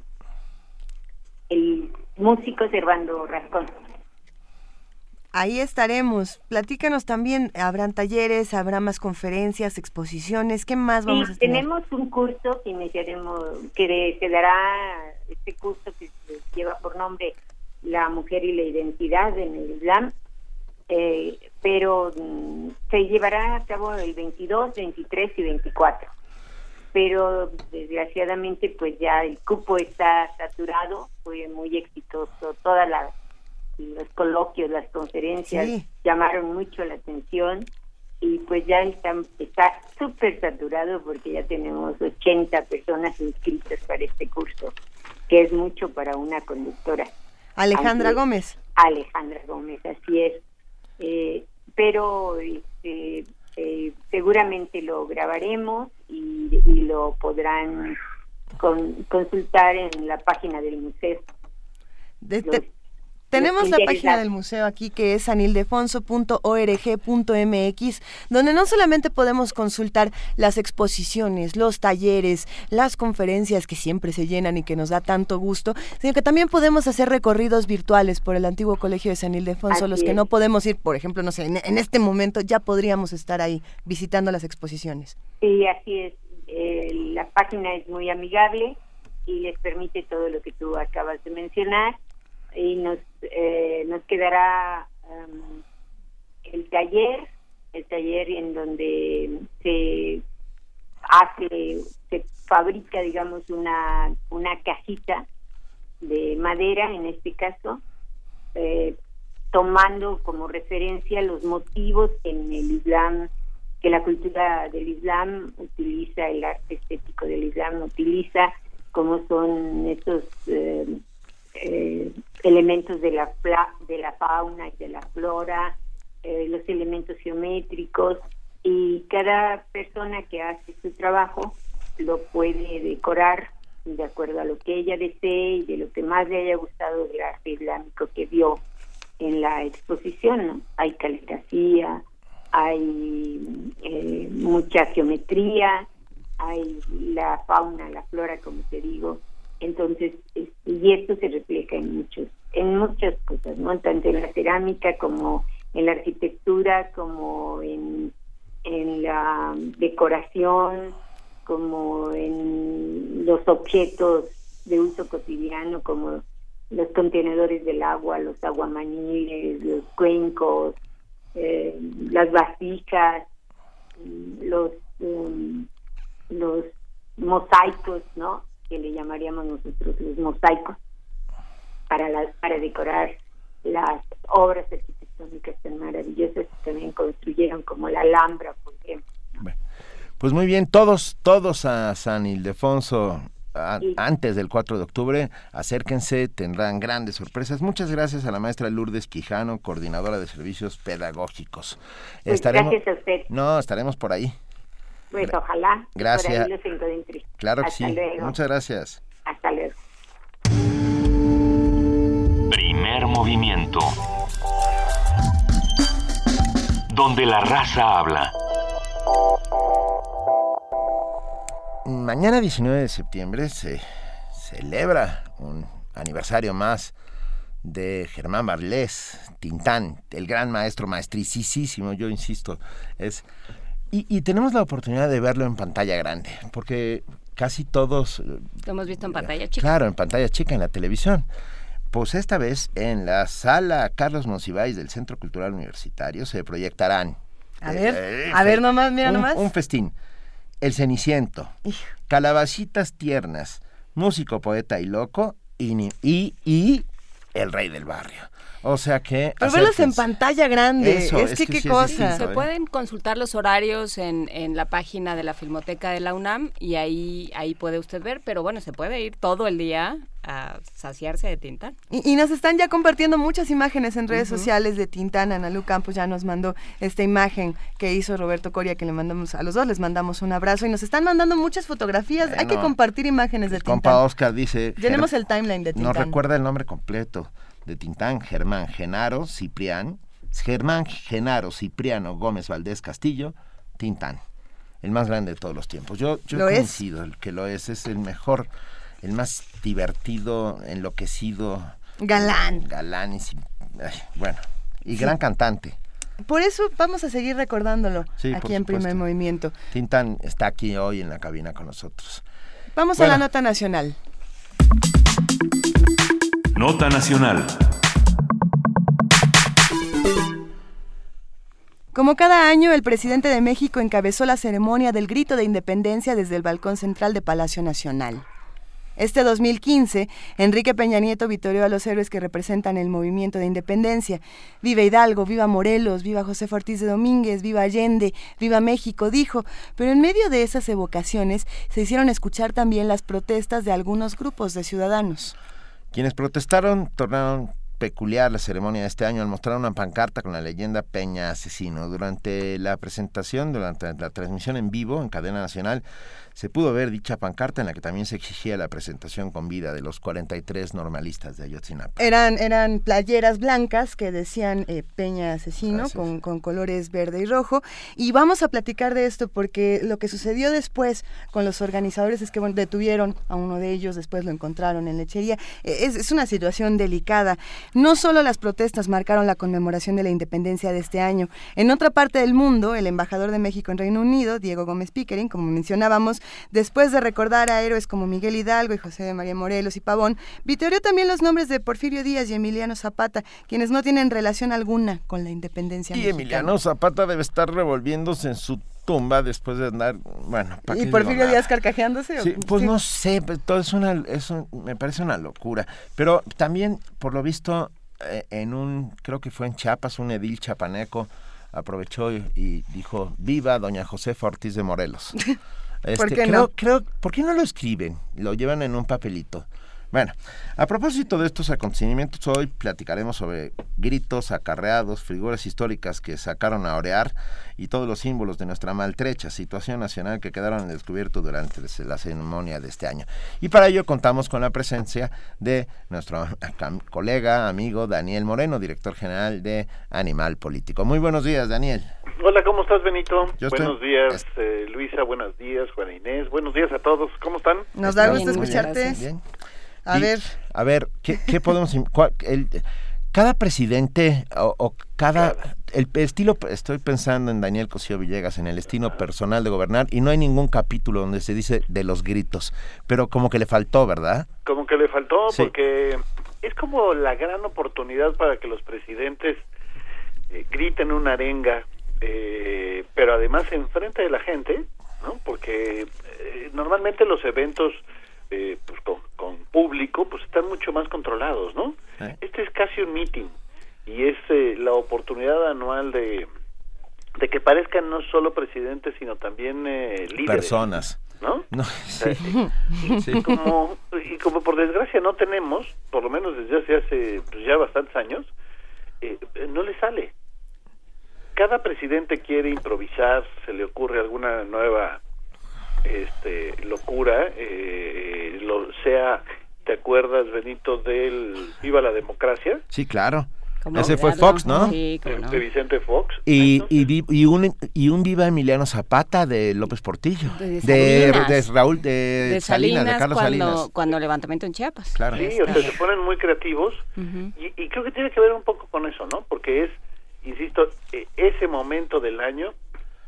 el músico Servando Rascón. Ahí estaremos. Platícanos también, habrán talleres, habrá más conferencias, exposiciones, ¿qué más vamos Sí, a tener? tenemos un curso que iniciaremos, que de- se dará este curso que se lleva por nombre La Mujer y la Identidad en el Islam, eh, pero mm, se llevará a cabo el 22, 23 y 24. Pero desgraciadamente pues ya el cupo está saturado, fue muy exitoso, todas las los coloquios, las conferencias Sí. llamaron mucho la atención y pues ya está está súper saturado porque ya tenemos 80 personas inscritas para este curso, que es mucho para una conductora. Alejandra Así. Gómez. Alejandra Gómez, así es. Eh, pero este, eh, seguramente lo grabaremos y, y lo podrán con- consultar en la página del museo. De- te- tenemos la página del museo aquí que es anildefonso.org.mx, donde no solamente podemos consultar las exposiciones, los talleres, las conferencias que siempre se llenan y que nos da tanto gusto, sino que también podemos hacer recorridos virtuales por el antiguo colegio de San Ildefonso, Así los que es. no podemos ir, por ejemplo, no sé, en, en este momento ya podríamos estar ahí visitando las exposiciones. Sí, así es. Eh, la página es muy amigable y les permite todo lo que tú acabas de mencionar. Y nos, eh, nos quedará em, el taller, el taller en donde se hace, se fabrica, digamos, una, una cajita de madera, en este caso, eh, tomando como referencia los motivos en el Islam, que la cultura del Islam utiliza, el arte estético del Islam utiliza, como son estos eh, eh, elementos de la, de la fauna y de la flora, eh, los elementos geométricos, y cada persona que hace su trabajo lo puede decorar de acuerdo a lo que ella desee y de lo que más le haya gustado del arte islámico que vio en la exposición. Hay caligrafía, hay eh, mucha geometría, hay la fauna, la flora, como te digo. Entonces, este, y esto se refleja en muchos, en muchas cosas, ¿no? Tanto en la cerámica como en la arquitectura, como en, en la decoración, como en los objetos de uso cotidiano, como los contenedores del agua, los aguamaniles, los cuencos, eh, las vasijas, los um, los mosaicos, ¿no? Que le llamaríamos nosotros los mosaicos para las para decorar las obras arquitectónicas tan maravillosas que también construyeron como la Alhambra, por ejemplo. Pues muy bien, todos, todos a San Ildefonso a- Sí. antes del 4 de octubre, acérquense, tendrán grandes sorpresas. Muchas gracias a la maestra Lourdes Quijano, coordinadora de servicios pedagógicos. Pues gracias a usted. No, estaremos por ahí. Pues ojalá Gracias. por ahí los encuentre. Claro que Hasta sí. luego. Muchas gracias. Hasta luego. Primer movimiento. Donde la raza habla. Mañana 19 de septiembre se celebra un aniversario más de Germán Barlés, Tintán, el gran maestro, maestricísimo, yo insisto, es y, y tenemos la oportunidad de verlo en pantalla grande, porque casi todos, eh, Lo hemos visto en pantalla chica. claro, en pantalla chica, en la televisión. Pues esta vez en la sala Carlos Monsiváis del Centro Cultural Universitario se proyectarán. A eh, ver, eh, a ver nomás, mira un- nomás. Un festín. El Ceniciento, Calabacitas Tiernas, Músico, Poeta y Loco y, y, y El Rey del Barrio. O sea que... Pero verlos en pantalla grande, Eso, es, es que que qué sí cosa. distinto, Se ¿eh? pueden consultar los horarios en, en la página de la Filmoteca de la UNAM y ahí, ahí puede usted ver, pero bueno, se puede ir todo el día a saciarse de Tintán. Y, y nos están ya compartiendo muchas imágenes en redes sociales de Tintán. Analu Campos ya nos mandó esta imagen que hizo Roberto Coria, que le mandamos a los dos, les mandamos un abrazo. Y nos están mandando muchas fotografías. Hay que compartir imágenes de Compa Tintán. Oscar dice... Tenemos Ger- el timeline de Nos Tintán. recuerda el nombre completo de Tintán, Germán Genaro Ciprián, Germán Genaro Cipriano Gómez Valdés Castillo, Tintán, el más grande de todos los tiempos. Yo, yo Lo es. coincido, el que lo es, es el mejor, el más divertido, enloquecido, Galán. galán y ay, bueno, y gran cantante. Por eso vamos a seguir recordándolo Sí, aquí en Primer. Movimiento. Tintán está aquí hoy en la cabina con nosotros. Vamos a la nota nacional. Nota Nacional. Como cada año, el presidente de México encabezó la ceremonia del grito de independencia desde el balcón central de Palacio Nacional. Este 2015, Enrique Peña Nieto vitoreó a los héroes que representan el movimiento de independencia. Viva Hidalgo, viva Morelos, viva José Ortiz de Domínguez, viva Allende, viva México, dijo. Pero en medio de esas evocaciones se hicieron escuchar también las protestas de algunos grupos de ciudadanos. Quienes protestaron tornaron peculiar la ceremonia de este año al mostrar una pancarta con la leyenda Peña Asesino. Durante la presentación, durante la transmisión en vivo en cadena nacional, se pudo ver dicha pancarta en la que también se exigía la presentación con vida de los 43 normalistas de Ayotzinapa. Eran, eran playeras blancas que decían eh, Peña Asesino con, con colores verde y rojo. Y vamos a platicar de esto porque lo que sucedió después con los organizadores es que bueno, detuvieron a uno de ellos, después lo encontraron en lechería. Eh, Es, es una situación delicada. No solo las protestas marcaron la conmemoración de la independencia de este año. En otra parte del mundo, el embajador de México en Reino Unido, Diego Gómez Pickering, como mencionábamos, después de recordar a héroes como Miguel Hidalgo y José de María Morelos y Pavón, vitoreó también los nombres de Porfirio Díaz y Emiliano Zapata, quienes no tienen relación alguna con la independencia Y mexicana. Emiliano Zapata debe estar revolviéndose en su tumba después de andar, bueno, ¿para ¿Y Porfirio? Díaz carcajeándose? Sí, pues sí. no sé, todo es una, es un- me parece una locura. Pero también, por lo visto, eh, en un, creo que fue en Chiapas, un edil chapaneco aprovechó y, y dijo, viva doña Josefa Ortiz de Morelos. ¿Por qué creo, no? creo, ¿Por qué no lo escriben? Lo llevan en un papelito. Bueno, a propósito de estos acontecimientos, hoy platicaremos sobre gritos, acarreados, figuras históricas que sacaron a orear y todos los símbolos de nuestra maltrecha situación nacional que quedaron al descubierto durante la ceremonia de este año. Y para ello contamos con la presencia de nuestro colega, amigo Daniel Moreno, director general de Animal Político. Muy buenos días, Daniel. Hola, ¿cómo estás, Benito? Yo estoy- buenos días, eh, Luisa, buenos días, Juana Inés, buenos días a todos, ¿cómo están? Nos da gusto escucharte. Bien. A Y, ver, A ver, ¿qué, qué podemos... cuál- el- cada presidente o, o cada... El, estilo, estoy pensando en Daniel Cosío Villegas, en el estilo personal de gobernar, y no hay ningún capítulo donde se dice de los gritos, pero como que le faltó, ¿verdad? Como que le faltó Sí. porque es como la gran oportunidad para que los presidentes eh, griten una arenga, eh, pero además enfrente de la gente, ¿no? Porque eh, normalmente los eventos eh, pues, con, con público pues están mucho más controlados, ¿no? ¿Eh? Este es casi un meeting y es eh, la oportunidad anual de, de que parezcan no solo presidentes sino también eh, líderes. Personas. ¿no? No, sea, y, Sí. como, y como por desgracia no tenemos, por lo menos desde hace, hace pues, ya bastantes años, eh, no le sale. Cada presidente quiere improvisar, se le ocurre alguna nueva este, locura, eh, lo, sea, ¿te acuerdas, Benito, del Viva la Democracia? Sí, claro. ¿Cómo Ese fue? Fox, ¿no? Sí, cómo no. De Vicente Fox. Y, y, y un, y un viva Emiliano Zapata de López Portillo. De de, de Raúl, de, de Salinas, Salinas, de Carlos cuando, Salinas. cuando levantamiento en Chiapas. Claro. Sí, o sea, se ponen muy creativos Ujú. y, y creo que tiene que ver un poco con eso, ¿no? Porque es, insisto, eh, ese momento del año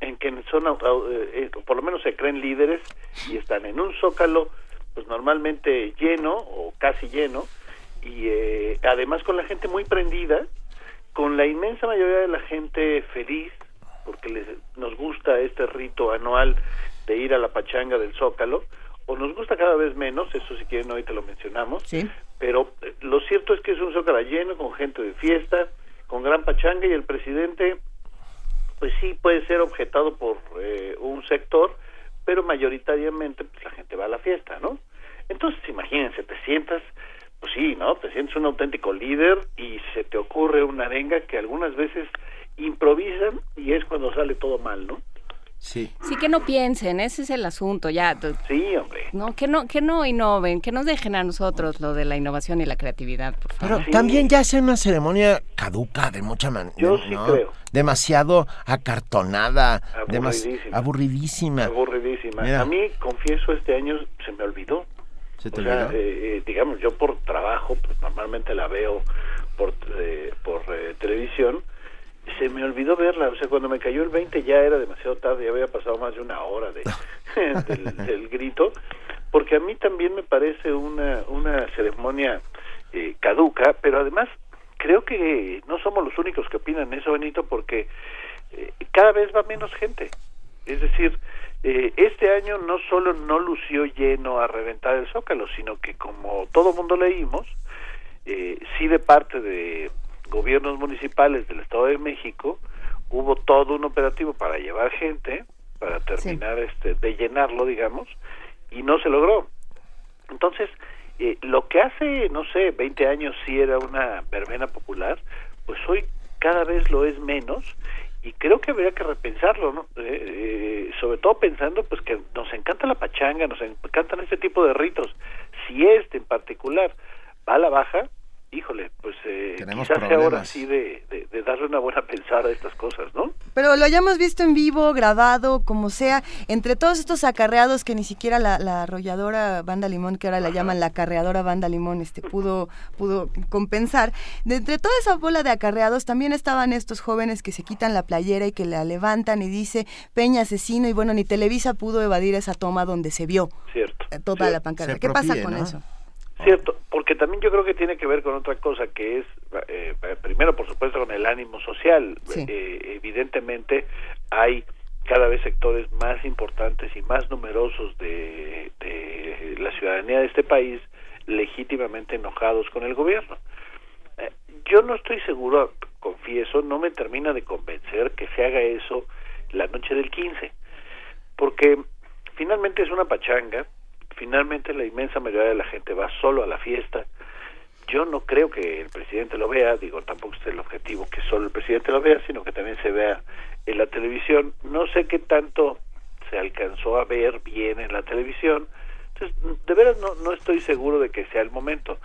en que son, au- eh, por lo menos se creen líderes y están en un zócalo, pues normalmente lleno o casi lleno, y eh, además con la gente muy prendida, con la inmensa mayoría de la gente feliz, porque les, nos gusta este rito anual de ir a la pachanga del Zócalo, o nos gusta cada vez menos, eso si quieren hoy te lo mencionamos, Sí. pero eh, lo cierto es que es un Zócalo lleno, con gente de fiesta, con gran pachanga, y el presidente, pues sí puede ser objetado por eh, un sector, pero mayoritariamente pues, la gente va a la fiesta, ¿no? Entonces, imagínense, te sientas, pues sí, ¿no? Te sientes un auténtico líder y se te ocurre una arenga que algunas veces improvisan y es cuando sale todo mal, ¿no? Sí. Sí que no piensen, ese es el asunto, ya. Sí, hombre. No, que no, que no innoven, que nos dejen a nosotros lo de la innovación y la creatividad, por Pero favor. también ya es una ceremonia caduca de mucha manera. Yo sí creo. Demasiado acartonada, demas- Aburridísima. aburridísima. Aburridísima. Mira. A mí, confieso, este año se me olvidó. ¿Se te o sea, eh, eh, digamos, yo por trabajo, pues normalmente la veo por, eh, por eh, televisión, se me olvidó verla. O sea, cuando me cayó el 20 ya era demasiado tarde, ya había pasado más de una hora de, del, del grito, porque a mí también me parece una, una ceremonia eh, caduca, pero además creo que no somos los únicos que opinan eso, Benito, porque eh, cada vez va menos gente. Es decir, eh, este año no solo no lució lleno a reventar el zócalo, sino que como todo mundo leímos, eh, sí de parte de gobiernos municipales del Estado de México hubo todo un operativo para llevar gente, para terminar este de llenarlo, digamos, y no se logró. Entonces, eh, lo que hace, no sé, 20 años sí era una verbena popular, pues hoy cada vez lo es menos y creo que habría que repensarlo, ¿no? Eh, eh, sobre todo pensando pues que nos encanta la pachanga, nos encantan este tipo de ritos. Si este en particular va a la baja, híjole, pues eh, Tenemos quizás sea hora problemas. sí de, de- de darle una buena pensada a estas cosas, ¿no? Pero lo hayamos visto en vivo, grabado, como sea, entre todos estos acarreados que ni siquiera la, la arrolladora Banda Limón, que ahora la llaman la acarreadora Banda Limón, este pudo, pudo compensar. De entre toda esa bola de acarreados también estaban estos jóvenes que se quitan la playera y que la levantan y dice Peña asesino y bueno, ni Televisa pudo evadir esa toma donde se vio Cierto. eh, toda la pancarta. ¿Qué pasa con eso? Cierto, porque también yo creo que tiene que ver con otra cosa, que es, eh, primero, por supuesto, con el ánimo social. Sí. Eh, evidentemente, hay cada vez sectores más importantes y más numerosos de, de la ciudadanía de este país legítimamente enojados con el gobierno. Eh, yo no estoy seguro, confieso, no me termina de convencer que se haga eso la noche del 15, porque finalmente es una pachanga, finalmente la inmensa mayoría de la gente va solo a la fiesta. Yo no creo que el presidente lo vea, digo, tampoco es el objetivo que solo el presidente lo vea, sino que también se vea en la televisión. No sé qué tanto se alcanzó a ver bien en la televisión. Entonces, de veras no, no estoy seguro de que sea el momento.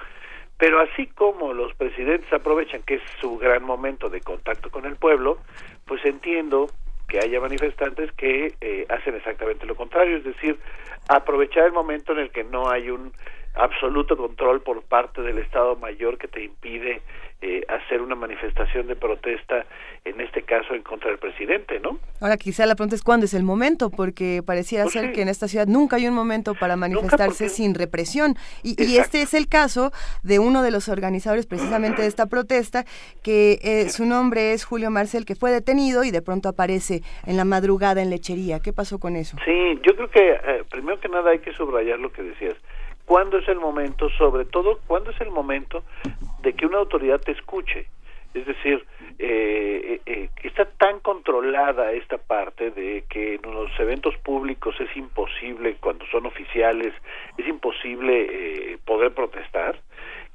Pero así como los presidentes aprovechan que es su gran momento de contacto con el pueblo, pues entiendo que haya manifestantes que eh, hacen exactamente lo contrario, es decir, aprovechar el momento en el que no hay un absoluto control por parte del Estado Mayor que te impide eh, hacer una manifestación de protesta, en este caso en contra del presidente, ¿no? Ahora quizá la pregunta es cuándo es el momento, porque pareciera Pues ser sí. que en esta ciudad nunca hay un momento para manifestarse porque- sin represión. Y, y este es el caso de uno de los organizadores precisamente de esta protesta, que eh, su nombre es Julio Marcel, que fue detenido y de pronto aparece en la madrugada en lechería. ¿Qué pasó con eso? Sí, yo creo que eh, primero que nada hay que subrayar lo que decías. ¿Cuándo es el momento, sobre todo, cuándo es el momento de que una autoridad te escuche? Es decir, eh, eh, eh, está tan controlada esta parte de que en los eventos públicos es imposible, cuando son oficiales, es imposible eh, poder protestar,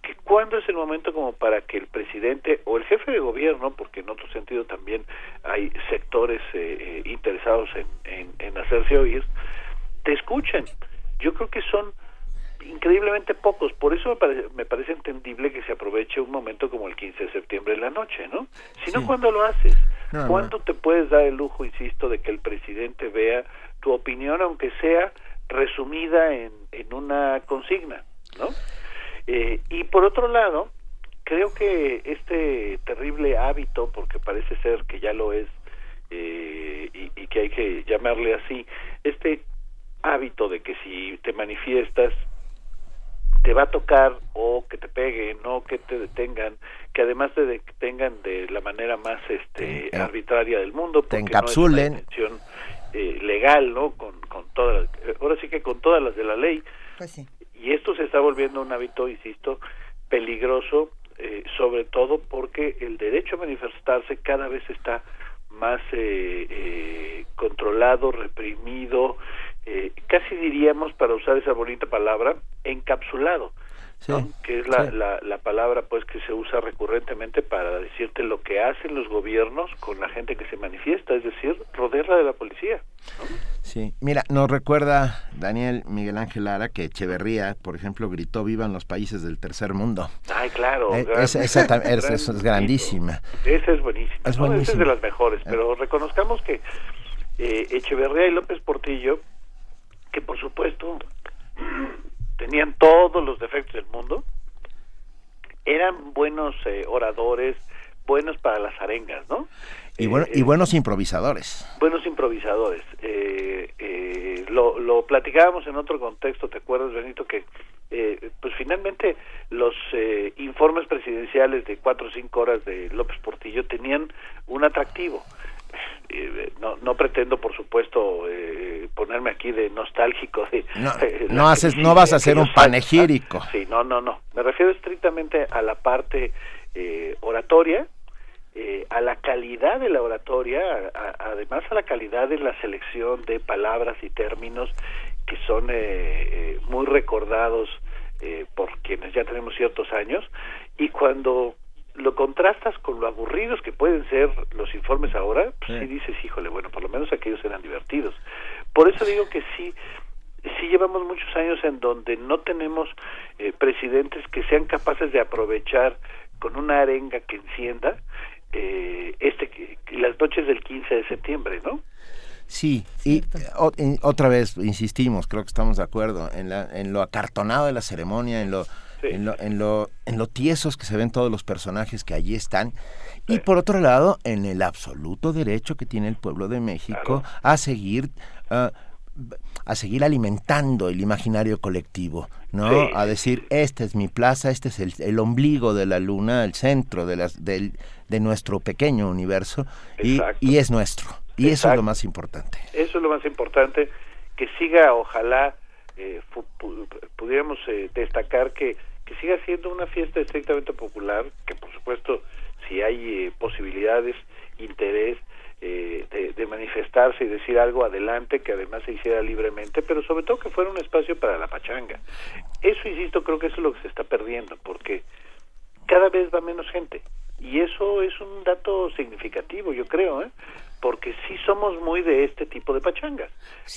que cuándo es el momento como para que el presidente o el jefe de gobierno, porque en otro sentido también hay sectores eh, interesados en, en, en hacerse oír, te escuchen. Yo creo que son increíblemente pocos, por eso me parece, me parece entendible que se aproveche un momento como el 15 de septiembre en la noche, ¿no? Si no, Sí. ¿cuándo lo haces? No, ¿Cuándo te puedes dar el lujo, insisto, de que el presidente vea tu opinión, aunque sea resumida en, en una consigna, ¿no? Eh, y por otro lado, creo que este terrible hábito, porque parece ser que ya lo es, eh, y, y que hay que llamarle así, este hábito de que si te manifiestas te va a tocar o que te peguen o que te detengan, que además te detengan de la manera más este arbitraria del mundo, Te porque no es una eh, legal, ¿no? Con, con todas, ahora sí que con todas las de la ley. Pues sí. Y esto se está volviendo un hábito, insisto, peligroso, eh, sobre todo porque el derecho a manifestarse cada vez está más eh, eh, controlado, reprimido, eh, casi diríamos, para usar esa bonita palabra, encapsulado. ¿no? que es la, sí. la, la palabra pues que se usa recurrentemente para decirte lo que hacen los gobiernos con la gente que se manifiesta, es decir, rodearla de la policía. Sí, mira, nos recuerda Daniel Miguel Ángel Lara que Echeverría, por ejemplo, gritó vivan los países del tercer mundo. Ay, claro. Eh, gran- esa, es, gran- es- es grandísima. Esa es buenísima. Es ¿no? Esa es buenísima. de las mejores, pero reconozcamos que eh, Echeverría y López Portillo, que por supuesto tenían todos los defectos del mundo, eran buenos eh, oradores, buenos para las arengas, ¿no? Y, bueno, y buenos improvisadores. buenos improvisadores. Eh, eh, lo, lo platicábamos en otro contexto, ¿te acuerdas, Benito? Que eh, pues finalmente los eh, informes presidenciales de cuatro o cinco horas de López Portillo tenían un atractivo. Eh, no, no pretendo, por supuesto, eh, ponerme aquí de nostálgico de No, eh, no haces, no vas a hacer un años. panegírico. Sí, no, no, no. Me refiero estrictamente a la parte eh, oratoria, a la calidad de la oratoria, a- a- además a la calidad de la selección de palabras y términos que son muy recordados eh, por quienes ya tenemos ciertos años y cuando lo contrastas con lo aburridos que pueden ser los informes ahora, pues sí dices, híjole, bueno, por lo menos aquellos eran divertidos. Por eso digo que sí, sí llevamos muchos años en donde no tenemos eh, presidentes que sean capaces de aprovechar con una arenga que encienda eh, este las noches del 15 de septiembre, ¿no? Sí, y eh, o- y otra vez insistimos, creo que estamos de acuerdo en, la, en lo acartonado de la ceremonia, en lo, en lo, en lo, en lo tiesos que se ven todos los personajes que allí están, y por otro lado, en el absoluto derecho que tiene el pueblo de México a seguir ah, a seguir alimentando el imaginario colectivo, ¿no? Sí. A decir, esta es mi plaza, este es el, el ombligo de la luna, el centro de, las, del, de nuestro pequeño universo, y, es nuestro. Y eso es lo más importante. Eso es lo más importante, que siga, ojalá, eh, fu- pudiéramos eh, destacar que, siga siendo una fiesta estrictamente popular, que por supuesto, si hay eh, posibilidades, interés eh, de, de manifestarse y decir algo adelante, que además se hiciera libremente, pero sobre todo que fuera un espacio para la pachanga. Eso, insisto, creo que eso es lo que se está perdiendo, porque cada vez va menos gente. Y eso es un dato significativo, yo creo, ¿eh? Porque sí somos muy de este tipo de pachangas.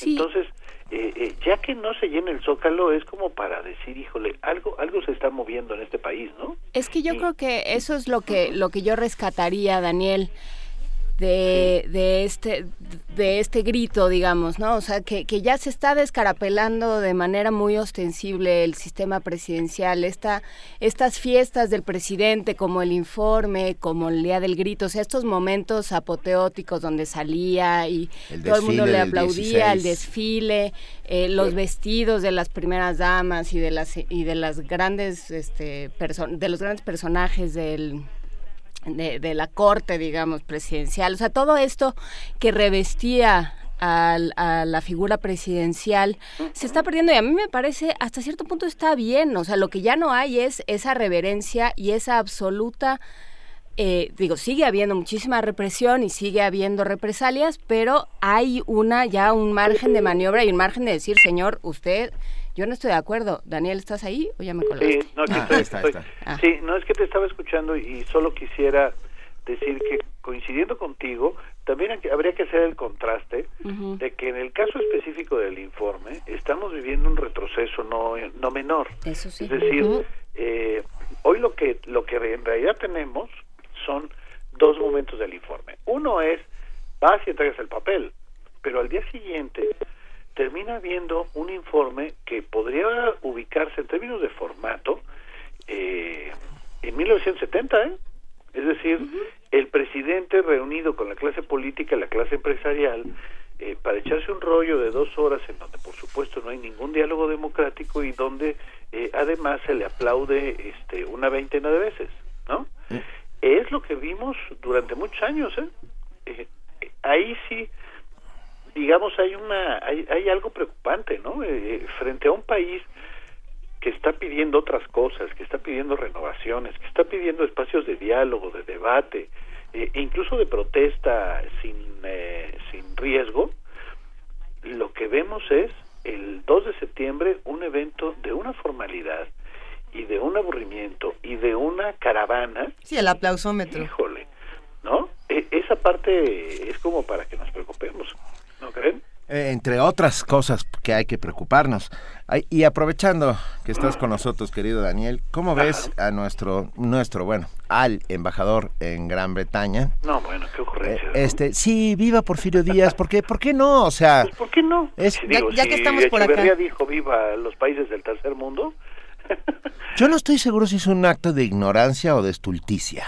Entonces, eh, eh, ya que no se llena el zócalo, es como para decir, híjole, algo, algo se está moviendo en este país, ¿no? Es que yo creo que eso es lo que lo que yo rescataría, Daniel, de, de este de este grito, digamos, ¿no? O sea, que, que ya se está descarapelando de manera muy ostensible el sistema presidencial, esta, estas fiestas del presidente, como el informe, como el día del grito, o sea, estos momentos apoteóticos donde salía y El todo el mundo le aplaudía, el 16. desfile, eh, los vestidos de las primeras damas y de las y de las grandes este de los grandes personajes del de, de la corte, digamos, presidencial. O sea, todo esto que revestía al- a la figura presidencial se está perdiendo y a mí me parece hasta cierto punto está bien. O sea, lo que ya no hay es esa reverencia y esa absoluta... eh, digo, sigue habiendo muchísima represión y sigue habiendo represalias, pero hay una ya un margen de maniobra y un margen de decir, señor, usted, yo no estoy de acuerdo. Daniel, ¿estás ahí o ya me colgaste? Sí, no, aquí Ah, estoy, está. Ah. Sí, no es que te estaba escuchando y solo quisiera decir que coincidiendo contigo, también habría que hacer el contraste de que en el caso específico del informe estamos viviendo un retroceso no, no menor. Eso sí. Es decir, eh, hoy lo que lo que en realidad tenemos son dos momentos del informe. Uno es vas y entregas el papel, pero al día siguiente termina viendo un informe que podría ubicarse en términos de formato eh, en 1970, ¿eh? Es decir, el presidente reunido con la clase política y la clase empresarial eh, para echarse un rollo de dos horas en donde por supuesto no hay ningún diálogo democrático y donde eh, además se le aplaude este, una veintena de veces, ¿no? Es lo que vimos durante muchos años, ¿eh? Eh, eh, ahí sí digamos, hay una, hay, hay algo preocupante, ¿no? Eh, frente a un país que está pidiendo otras cosas, que está pidiendo renovaciones, que está pidiendo espacios de diálogo, de debate, eh, e incluso de protesta sin, eh, sin riesgo, lo que vemos es el 2 de septiembre un evento de una formalidad y de un aburrimiento y de una caravana. Sí, el aplausómetro. Híjole, ¿no? E, esa parte es como para que nos preocupemos, ¿no creen? Eh, entre otras cosas que hay que preocuparnos. y aprovechando que estás con nosotros, querido Daniel, ¿cómo ves a nuestro, nuestro, bueno, al embajador en Gran Bretaña? No, bueno, qué ocurrencia. Eh, este, sí, viva Porfirio Díaz, ¿por qué, ¿por qué no? O sea, pues, ¿por qué no? Es, ya, que estamos por acá. dijo viva los países del tercer mundo. Yo no estoy seguro si es un acto de ignorancia o de estulticia.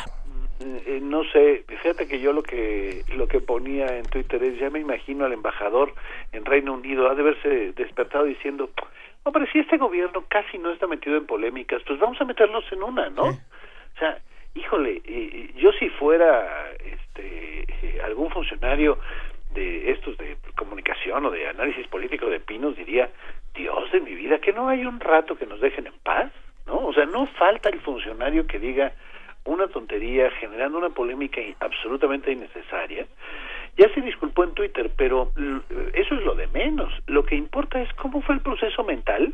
Eh, no sé, fíjate que yo lo que lo que ponía en Twitter es ya me imagino al embajador en Reino Unido ha de haberse despertado diciendo, hombre, si este gobierno casi no está metido en polémicas, pues vamos a meternos en una, ¿no? O sea, híjole, eh, yo si fuera este eh, algún funcionario de estos de comunicación o de análisis político de Pinos diría, Dios de mi vida, que no hay un rato que nos dejen en paz, ¿no? O sea, no falta el funcionario que diga una tontería, generando una polémica absolutamente innecesaria. Ya se disculpó en Twitter, pero eso es lo de menos. Lo que importa es cómo fue el proceso mental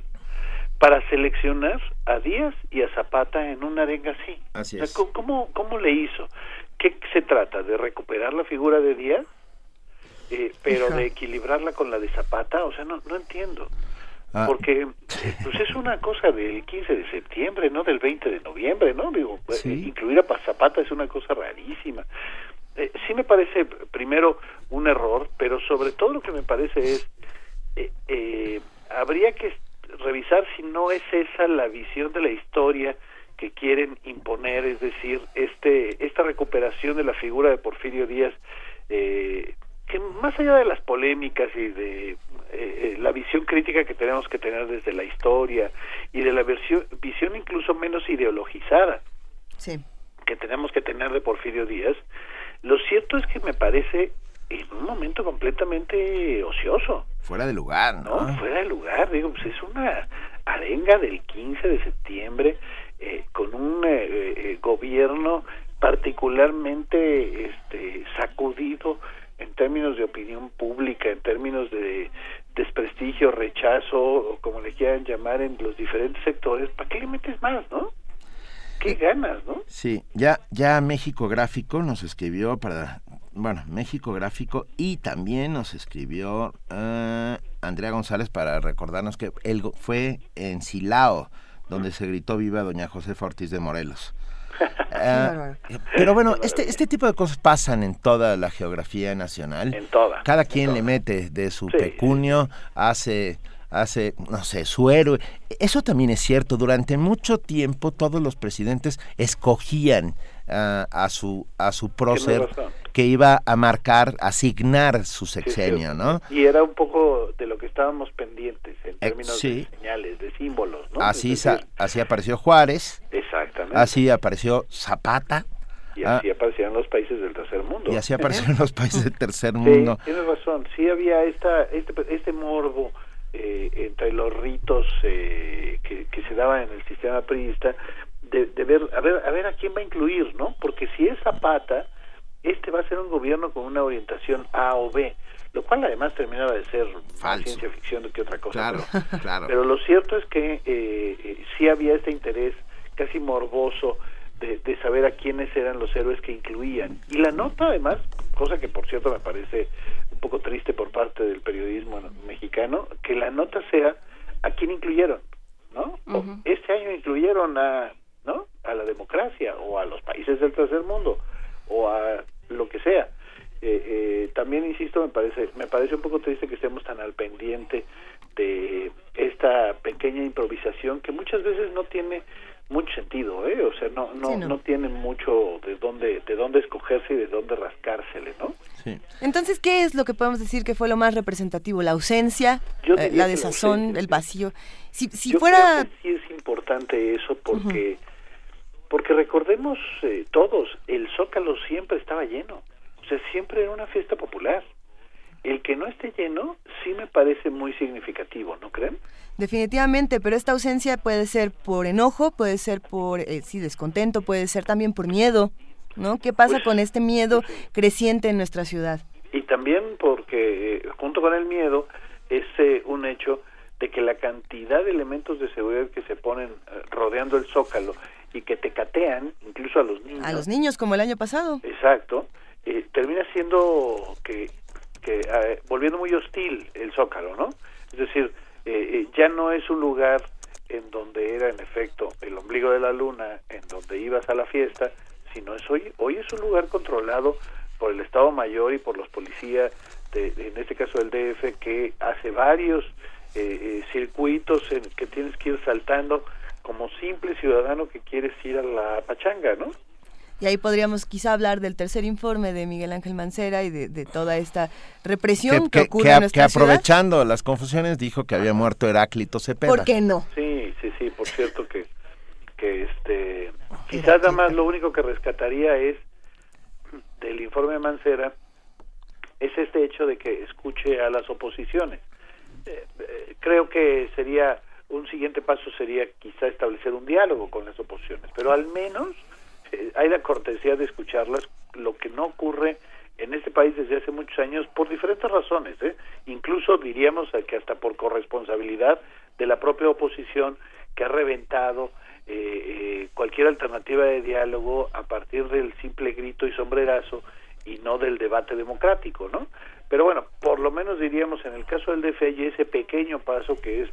para seleccionar a Díaz y a Zapata en una arenga así. Así es. ¿cómo, ¿Cómo le hizo? ¿Qué se trata? ¿De recuperar la figura de Díaz? Eh, pero de equilibrarla con la de Zapata, o sea, no, no entiendo. Ah. Porque pues es una cosa del 15 de septiembre, no del 20 de noviembre, ¿no? Digo, pues, incluir a Zapata es una cosa rarísima. Eh, sí me parece primero un error, pero sobre todo lo que me parece es eh, eh, habría que revisar si no es esa la visión de la historia que quieren imponer, es decir, este esta recuperación de la figura de Porfirio Díaz eh, que más allá de las polémicas y de eh, eh, la visión crítica que tenemos que tener desde la historia y de la versión, visión incluso menos ideologizada que tenemos que tener de Porfirio Díaz, lo cierto es que me parece en un momento completamente ocioso. Fuera de lugar, ¿no? Fuera de lugar, digo, pues es una arenga del 15 de septiembre eh, con un gobierno particularmente este, sacudido en términos de opinión pública, en términos de desprestigio, rechazo, o como le quieran llamar en los diferentes sectores, ¿para qué le metes más, no? ¿Qué ganas, no? Sí, ya, ya México Gráfico nos escribió para, bueno, México Gráfico y también nos escribió uh, Andrea González para recordarnos que él fue en Silao, donde se gritó viva doña Josefa Ortiz de Morelos. Ah, pero bueno, este, este tipo de cosas pasan en toda la geografía nacional. En toda. Cada quien le mete de su pecunio, hace hace, no sé, su héroe. Eso también es cierto. Durante mucho tiempo todos los presidentes escogían ah, a su a su prócer que iba a marcar, asignar su sexenio, ¿no? Y era un poco de lo que estábamos pendientes en términos de señales, de símbolos, ¿no? Así, así apareció Juárez. Exactamente. Así apareció Zapata. Y así aparecieron los países del tercer mundo. Y así aparecieron los países del tercer mundo. Sí, tienes razón. Sí había esta, este, este morbo eh, entre los ritos eh, que, que, se daban en el sistema priista de, de, ver, a ver, a ver a quién va a incluir, ¿no? Porque si es Zapata, este va a ser un gobierno con una orientación A o B, lo cual además terminaba de ser ciencia ficción que otra cosa. Claro, pero, claro. pero lo cierto es que eh, sí había este interés casi morboso de, saber a quiénes eran los héroes que incluían. Y la nota, además, cosa que por cierto me parece un poco triste por parte del periodismo mexicano, que la nota sea a quién incluyeron, ¿no? Este año incluyeron a, ¿no? A la democracia o a los países del tercer mundo o a lo que sea. Eh, eh, también insisto me parece me parece un poco triste que estemos tan al pendiente de esta pequeña improvisación que muchas veces no tiene mucho sentido, ¿eh? O sea, no no, no. tiene mucho de dónde de dónde escogerse y de dónde rascársele, ¿no? Sí. Entonces, ¿qué es lo que podemos decir que fue lo más representativo? ¿La ausencia, eh, la desazón, el vacío? Si, si fuera... sí es importante eso porque, porque recordemos eh, todos, el Zócalo siempre estaba lleno, o sea, siempre era una fiesta popular. el que no esté lleno sí me parece muy significativo, ¿no creen? Definitivamente, pero esta ausencia puede ser por enojo, puede ser por, eh, sí, descontento, puede ser también por miedo, ¿no? ¿Qué pasa Pues, con este miedo creciente en nuestra ciudad? Y también porque eh, junto con el miedo es eh, un hecho de que la cantidad de elementos de seguridad que se ponen eh, rodeando el zócalo y que te catean, incluso a los niños. A los niños, como el año pasado. Exacto, eh, termina siendo que, que eh, volviendo muy hostil el Zócalo, ¿no? Es decir, eh, eh, ya no es un lugar en donde era en efecto el ombligo de la luna, en donde ibas a la fiesta, sino es hoy, hoy es un lugar controlado por el Estado Mayor y por los policías, de, de- en este caso del DF, que hace varios eh, eh, circuitos en que tienes que ir saltando como simple ciudadano que quieres ir a la pachanga, ¿no? Y ahí podríamos quizá hablar del tercer informe de Miguel Ángel Mancera y de, de toda esta represión que, que, ocurre que en nuestra que ciudad. aprovechando las confusiones dijo que había muerto Heráclito Cepeda. ¿Por qué no? Sí, sí, sí, por cierto que, que este, quizás nada más lo único que rescataría es del informe de Mancera es este hecho de que escuche a las oposiciones. Eh, eh, creo que sería un siguiente paso sería quizá establecer un diálogo con las oposiciones, pero al menos eh, hay la cortesía de escucharlas, lo que no ocurre en este país desde hace muchos años por diferentes razones, ¿eh? incluso diríamos que hasta por corresponsabilidad de la propia oposición que ha reventado eh, eh, cualquier alternativa de diálogo a partir del simple grito y sombrerazo y no del debate democrático, ¿no? Pero bueno, por lo menos diríamos en el caso del DF hay ese pequeño paso que es,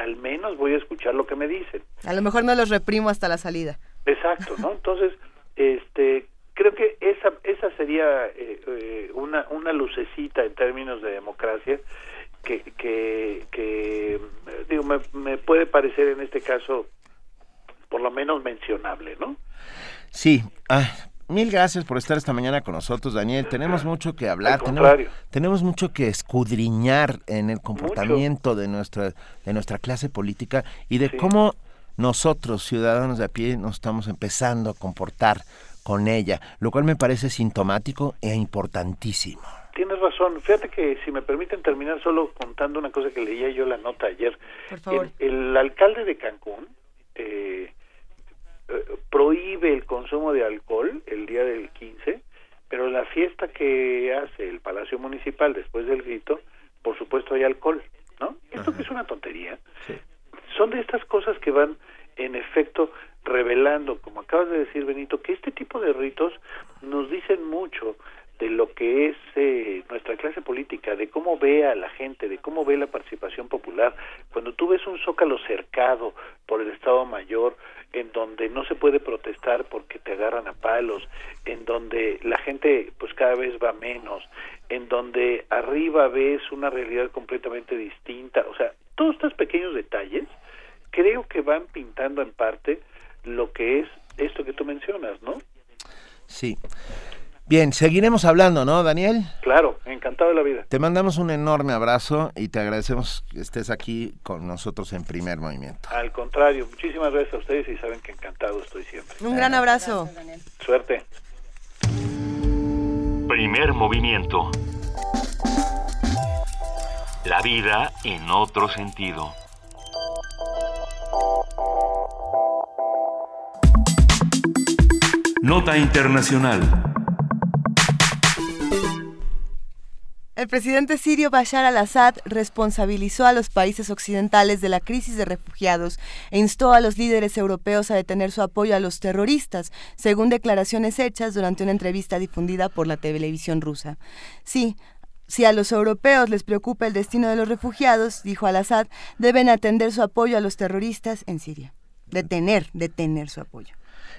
al menos voy a escuchar lo que me dicen. A lo mejor no los reprimo hasta la salida. Exacto, ¿no? Entonces, este, creo que esa esa sería eh, eh, una una lucecita en términos de democracia que que, que digo me, me puede parecer en este caso por lo menos mencionable, ¿no? Sí. ah, mil gracias por estar esta mañana con nosotros, Daniel. Tenemos mucho que hablar. Tenemos, contrario. tenemos mucho que escudriñar en el comportamiento de nuestra, de nuestra clase política y de Sí. cómo nosotros, ciudadanos de a pie, nos estamos empezando a comportar con ella, lo cual me parece sintomático e importantísimo. Tienes razón. Fíjate que si me permiten terminar solo contando una cosa que leía yo la nota ayer. Por favor. El, el alcalde de Cancún eh, prohíbe el consumo de alcohol el día del 15, pero la fiesta que hace el Palacio Municipal después del grito, por supuesto hay alcohol, ¿no? Esto que es una tontería. Son de estas cosas que van en efecto revelando, como acabas de decir Benito, que este tipo de ritos nos dicen mucho de lo que es eh, nuestra clase política, de cómo ve a la gente, de cómo ve la participación popular. Cuando tú ves un zócalo cercado por el Estado Mayor, en donde no se puede protestar porque te agarran a palos, en donde la gente pues cada vez va menos, en donde arriba ves una realidad completamente distinta, o sea, todos estos pequeños detalles creo que van pintando en parte lo que es esto que tú mencionas, ¿no? Sí. Bien, seguiremos hablando, ¿no, Daniel? Claro, encantado de la vida. Te mandamos un enorme abrazo y te agradecemos que estés aquí con nosotros en primer movimiento. Al contrario, muchísimas gracias a ustedes y saben que encantado estoy siempre. Un gran abrazo. Suerte. Primer movimiento. La vida en otro sentido. Nota Internacional. El presidente sirio Bashar al-Assad responsabilizó a los países occidentales de la crisis de refugiados e instó a los líderes europeos a detener su apoyo a los terroristas, según declaraciones hechas durante una entrevista difundida por la televisión rusa. Sí, si a los europeos les preocupa el destino de los refugiados, dijo al-Assad, deben atender su apoyo a los terroristas en Siria. Detener, detener su apoyo.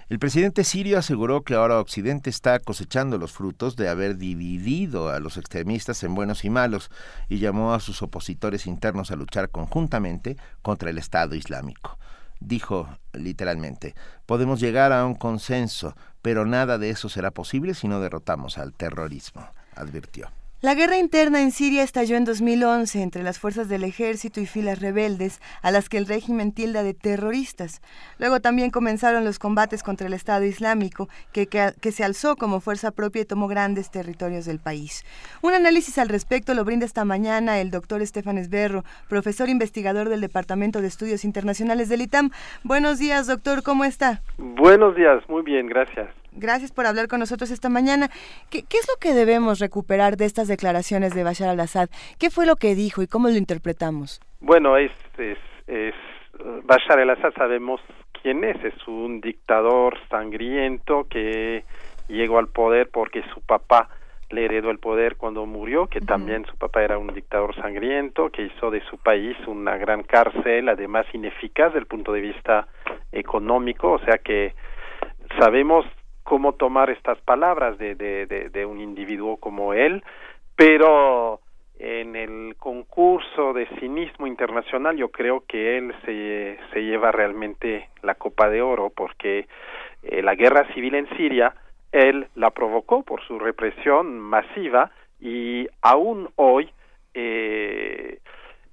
El presidente sirio aseguró que ahora Occidente está cosechando los frutos de haber dividido a los extremistas en buenos y malos y llamó a sus opositores internos a luchar conjuntamente contra el Estado Islámico. Dijo literalmente, podemos llegar a un consenso, pero nada de eso será posible si no derrotamos al terrorismo, advirtió. La guerra interna en Siria estalló en 2011 entre las fuerzas del ejército y filas rebeldes, a las que el régimen tilda de terroristas. Luego también comenzaron los combates contra el Estado Islámico, que, que, se alzó como fuerza propia y tomó grandes territorios del país. Un análisis al respecto lo brinda esta mañana el doctor Estefan Esberro, profesor investigador del Departamento de Estudios Internacionales del ITAM. Buenos días, doctor, ¿cómo está? Buenos días, muy bien, gracias. Gracias por hablar con nosotros esta mañana. ¿Qué, es lo que debemos recuperar de estas declaraciones de Bashar al-Assad? ¿Qué fue lo que dijo y cómo lo interpretamos? Bueno, es, es, es Bashar al-Assad sabemos quién es. Es un dictador sangriento que llegó al poder porque su papá le heredó el poder cuando murió, que también su papá era un dictador sangriento, que hizo de su país una gran cárcel, además ineficaz desde el punto de vista económico, o sea que sabemos cómo tomar estas palabras de, de, un individuo como él, pero en el concurso de cinismo internacional yo creo que él se, se lleva realmente la copa de oro porque eh, la guerra civil en Siria él la provocó por su represión masiva y aún hoy eh,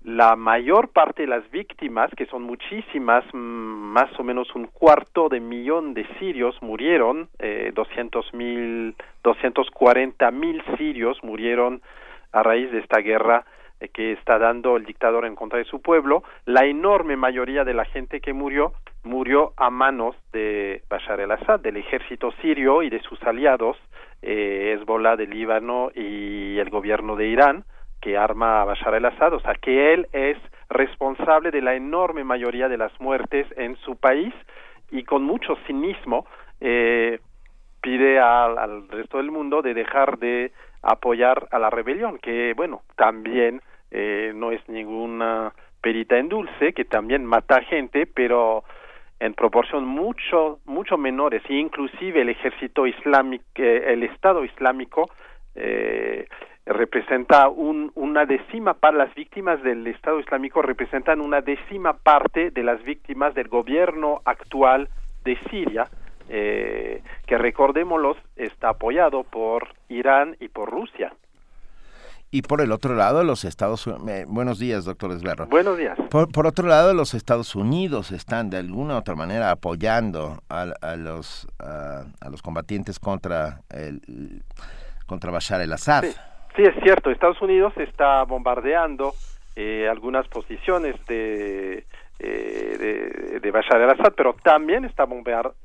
la mayor parte de las víctimas, que son muchísimas, mm, más o menos un cuarto de millón de sirios murieron, eh, 200 mil, 240 mil sirios murieron a raíz de esta guerra eh, que está dando el dictador en contra de su pueblo. La enorme mayoría de la gente que murió murió a manos de Bashar el-Assad, del ejército sirio y de sus aliados, eh, Hezbollah del Líbano y el gobierno de Irán que arma a Bashar al-Assad, o sea, que él es responsable de la enorme mayoría de las muertes en su país y con mucho cinismo eh, pide al, resto del mundo de dejar de apoyar a la rebelión, que bueno, también eh, no es ninguna perita en dulce, que también mata gente, pero en proporción mucho mucho menores, inclusive el ejército islámico, eh, el Estado Islámico eh, representa un, una décima para las víctimas del Estado Islámico representan una décima parte de las víctimas del gobierno actual de Siria eh, que recordémoslo está apoyado por Irán y por Rusia y por el otro lado, los Estados Unidos. Eh, buenos días, doctor Esberro. Buenos días. Por, otro lado, los Estados Unidos están de alguna u otra manera apoyando a, a los, a, los combatientes contra, el, contra Bashar el-Assad. Sí, es cierto. Estados Unidos está bombardeando eh, algunas posiciones de, eh, de, Bashar al-Assad, pero también está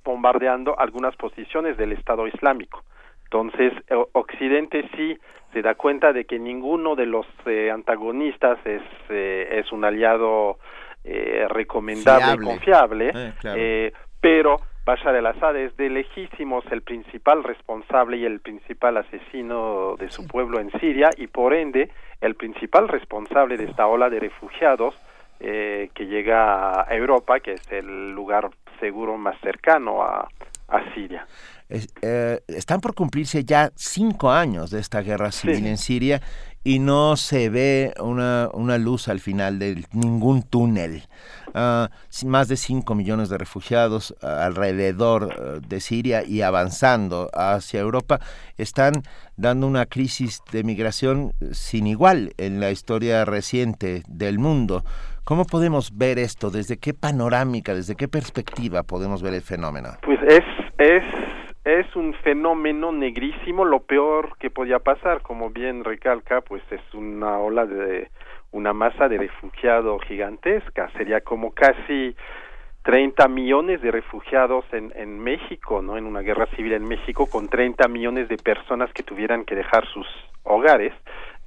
bombardeando algunas posiciones del Estado Islámico. Entonces, Occidente sí se da cuenta de que ninguno de los eh, antagonistas es, es un aliado recomendable y confiable, pero Bashar al-Assad es de lejísimos el principal responsable y el principal asesino de su pueblo en Siria y por ende el principal responsable de esta ola de refugiados eh, que llega a Europa, que es el lugar seguro más cercano a, Siria. Eh, están por cumplirse ya cinco años de esta guerra civil en Siria y no se ve una, una luz al final de ningún túnel. Uh, más de 5 millones de refugiados ah, alrededor ah, de Siria y avanzando hacia Europa están dando una crisis de migración sin igual en la historia reciente del mundo. ¿Cómo podemos ver esto? ¿Desde qué panorámica, desde qué perspectiva podemos ver el fenómeno? Pues es, es es un fenómeno negrísimo, lo peor que podía pasar, como bien recalca, pues es una ola de una masa de refugiados gigantesca, sería como casi 30 millones de refugiados en, México, ¿no? En una guerra civil en México con 30 millones de personas que tuvieran que dejar sus hogares,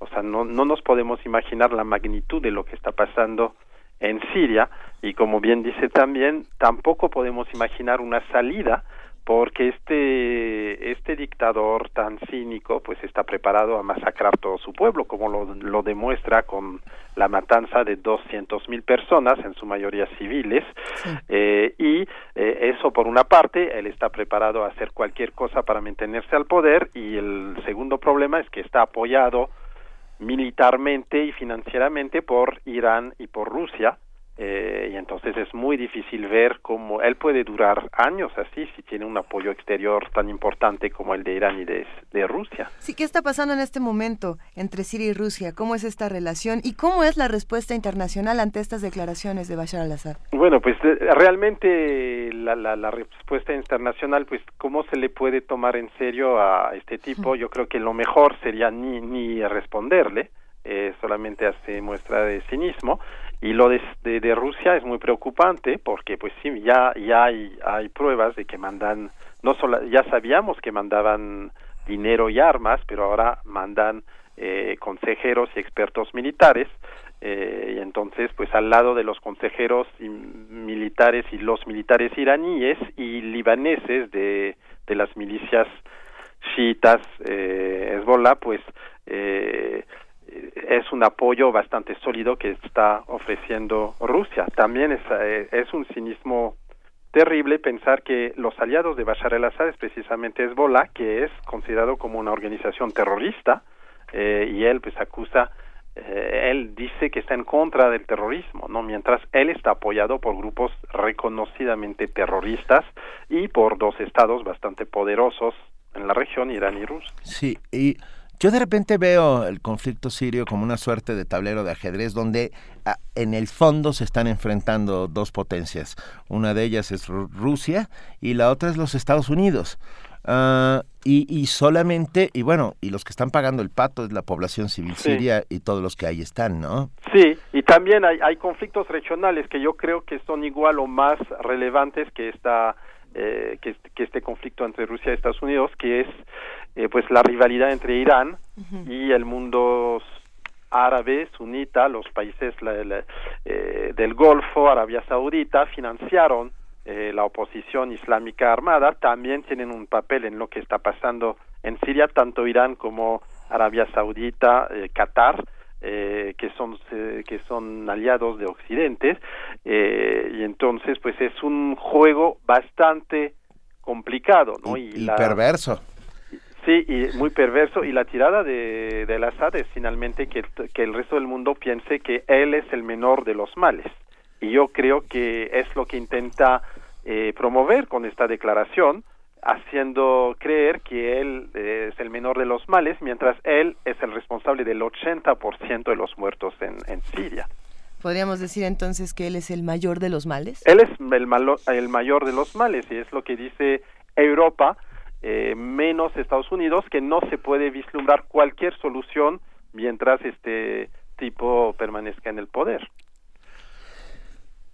o sea, no, no nos podemos imaginar la magnitud de lo que está pasando en Siria. Y como bien dice también, tampoco podemos imaginar una salida porque este este dictador tan cínico pues está preparado a masacrar todo su pueblo como lo, lo demuestra con la matanza de doscientos mil personas en su mayoría civiles. Eh, y eh, eso por una parte él está preparado a hacer cualquier cosa para mantenerse al poder y el segundo problema es que está apoyado militarmente y financieramente por Irán y por Rusia eh, y entonces es muy difícil ver cómo él puede durar años así si tiene un apoyo exterior tan importante como el de Irán y de, de, Rusia. Sí, ¿qué está pasando en este momento entre Siria y Rusia? ¿Cómo es esta relación y cómo es la respuesta internacional ante estas declaraciones de Bashar al-Assad? Bueno, pues eh, realmente la, la, la, respuesta internacional, pues cómo se le puede tomar en serio a este tipo, yo creo que lo mejor sería ni, ni responderle, eh, solamente hace muestra de cinismo y lo de, de, Rusia es muy preocupante porque pues sí ya ya hay, hay pruebas de que mandan no solo ya sabíamos que mandaban dinero y armas pero ahora mandan eh, consejeros y expertos militares. Eh, y entonces pues al lado de los consejeros y militares y los militares iraníes y libaneses de, de las milicias chiitas eh, Hezbollah pues eh, es un apoyo bastante sólido que está ofreciendo Rusia. También es, eh, es un cinismo terrible pensar que los aliados de Bashar al-Assad es precisamente Hezbollah, que es considerado como una organización terrorista, eh, y él pues acusa, eh, él dice que está en contra del terrorismo, ¿no? Mientras él está apoyado por grupos reconocidamente terroristas y por dos estados bastante poderosos en la región, Irán y Rusia. Sí, y yo de repente veo el conflicto sirio como una suerte de tablero de ajedrez donde ah, en el fondo se están enfrentando dos potencias. Una de ellas es Rusia y la otra es los Estados Unidos. Uh, y, y, solamente, y bueno, y los que están pagando el pato es la población civil sí. siria y todos los que ahí están, ¿no? Sí, y también hay, hay conflictos regionales que yo creo que son igual o más relevantes que esta eh, que, que, este conflicto entre Rusia y Estados Unidos, que es eh, pues la rivalidad entre Irán uh -huh. y el mundo árabe sunita, los países la, la, eh, del Golfo, Arabia Saudita, financiaron eh, la oposición islámica armada, también tienen un papel en lo que está pasando en Siria, tanto Irán como Arabia Saudita, Qatar, eh, que son eh, que son aliados de Occidente. Eh, y entonces pues es un juego bastante complicado no y, y, y la, perverso sí y muy perverso y la tirada de, de Assad es finalmente que, que el resto del mundo piense que él es el menor de los males y yo creo que es lo que intenta eh, promover con esta declaración haciendo creer que él eh, es el menor de los males, mientras él es el responsable del 80% de los muertos en, en, Siria. ¿Podríamos decir entonces que él es el mayor de los males? Él es el, malo, el mayor de los males y es lo que dice Europa, eh, menos Estados Unidos, que no se puede vislumbrar cualquier solución mientras este tipo permanezca en el poder.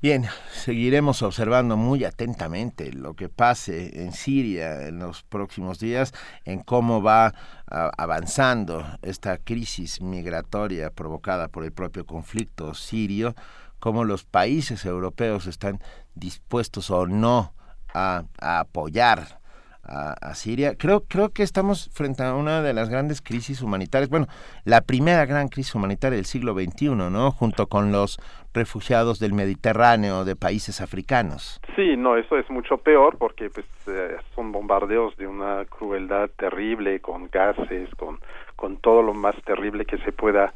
Bien, seguiremos observando muy atentamente lo que pase en Siria en los próximos días, en cómo va uh, avanzando esta crisis migratoria provocada por el propio conflicto sirio, cómo los países europeos están dispuestos o no a apoyar a, Siria. Creo, creo que estamos frente a una de las grandes crisis humanitarias, bueno, la primera gran crisis humanitaria del siglo XXI, ¿no? Junto con los refugiados del Mediterráneo, de países africanos. Sí, no, eso es mucho peor porque pues eh, son bombardeos de una crueldad terrible, con gases, con, con todo lo más terrible que se pueda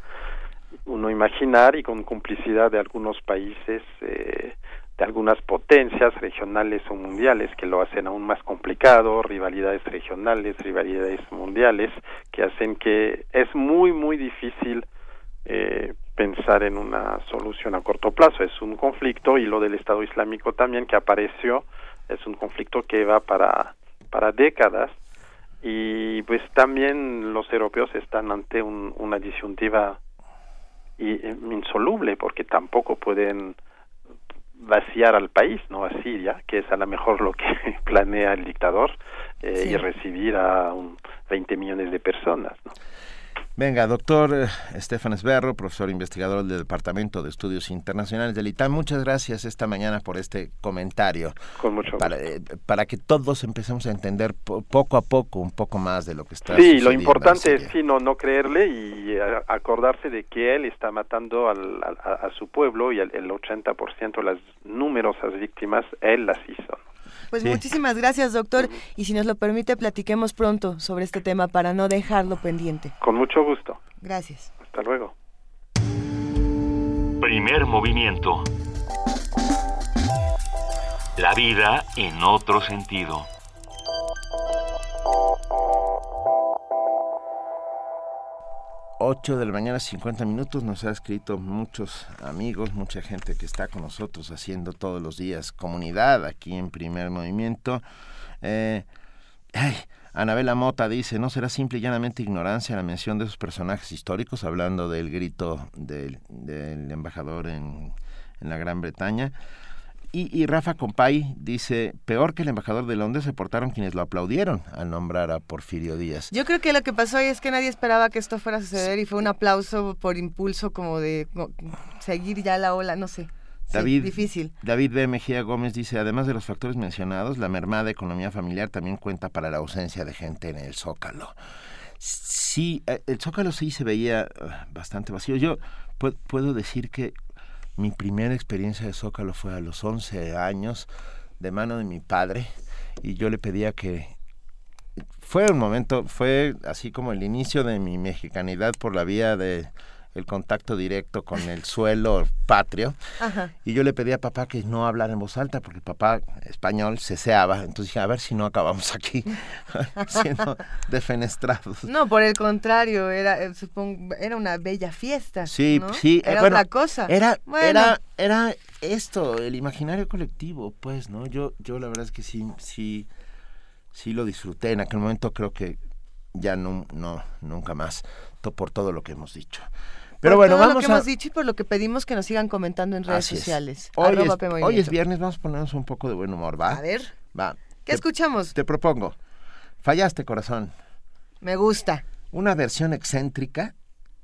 uno imaginar y con complicidad de algunos países eh, de algunas potencias regionales o mundiales que lo hacen aún más complicado, rivalidades regionales, rivalidades mundiales, que hacen que es muy, muy difícil eh, pensar en una solución a corto plazo. Es un conflicto y lo del Estado Islámico también que apareció es un conflicto que va para, para décadas y pues también los europeos están ante un, una disyuntiva insoluble porque tampoco pueden vaciar al país, no a Siria, que es a lo mejor lo que planea el dictador, eh, sí. y recibir a un 20 millones de personas. ¿no? Venga, doctor eh, Estefan Esberro, profesor investigador del Departamento de Estudios Internacionales del ITAM, muchas gracias esta mañana por este comentario. Con mucho para, eh, para que todos empecemos a entender po poco a poco un poco más de lo que está Sí, lo importante es sí, no, no creerle y uh, acordarse de que él está matando al, a, a, su pueblo y el, el 80% de las numerosas víctimas, él las hizo. Pues sí. muchísimas gracias, doctor. Y si nos lo permite, platiquemos pronto sobre este tema para no dejarlo pendiente. Con mucho gusto. Gracias. Hasta luego. Primer movimiento. La vida en otro sentido. 8 de la mañana, 50 minutos. Nos ha escrito muchos amigos, mucha gente que está con nosotros haciendo todos los días comunidad aquí en Primer Movimiento. Eh, ay, Anabela Mota dice, ¿no será simple y llanamente ignorancia la mención de esos personajes históricos, hablando del grito del, del embajador en, en la Gran Bretaña? Y, Rafa Compay dice, peor que el embajador de Londres se portaron quienes lo aplaudieron al nombrar a Porfirio Díaz. Yo creo que lo que pasó ahí es que nadie esperaba que esto fuera a suceder y fue un aplauso por impulso como de seguir ya la ola, no sé. David, difícil. David B. Mejía Gómez dice, además de los factores mencionados, la mermada economía familiar también cuenta para la ausencia de gente en el Zócalo. Sí, eh, el Zócalo sí se veía ah, bastante vacío. Yo puedo decir que mi primera experiencia de Zócalo fue a los 11 años, de mano de mi padre, y yo le pedía que... Fue un momento, fue así como el inicio de mi mexicanidad por la vía de el contacto directo con el suelo patrio. Y yo le pedí a papá que no hablara en voz alta, porque papá español ceseaba. Entonces dije, a ver si no acabamos aquí siendo defenestrados. No, por el contrario, era, eh, era una bella fiesta. Sí, sí. Eh, era otra cosa. Era, era, era esto, el imaginario colectivo, pues, ¿no? Yo, yo la verdad es que sí, sí, sí lo disfruté. En aquel momento creo que ya no, no nunca más, por todo lo que hemos dicho. Pero bueno, todo vamos lo que hemos dicho y por lo que pedimos que nos sigan comentando en redes sociales. Hoy, es, hoy, es, viernes, vamos a ponernos un poco de buen humor, ¿va? A ver. Va. ¿Qué escuchamos? Te propongo. Fallaste, corazón. Me gusta. Una versión excéntrica.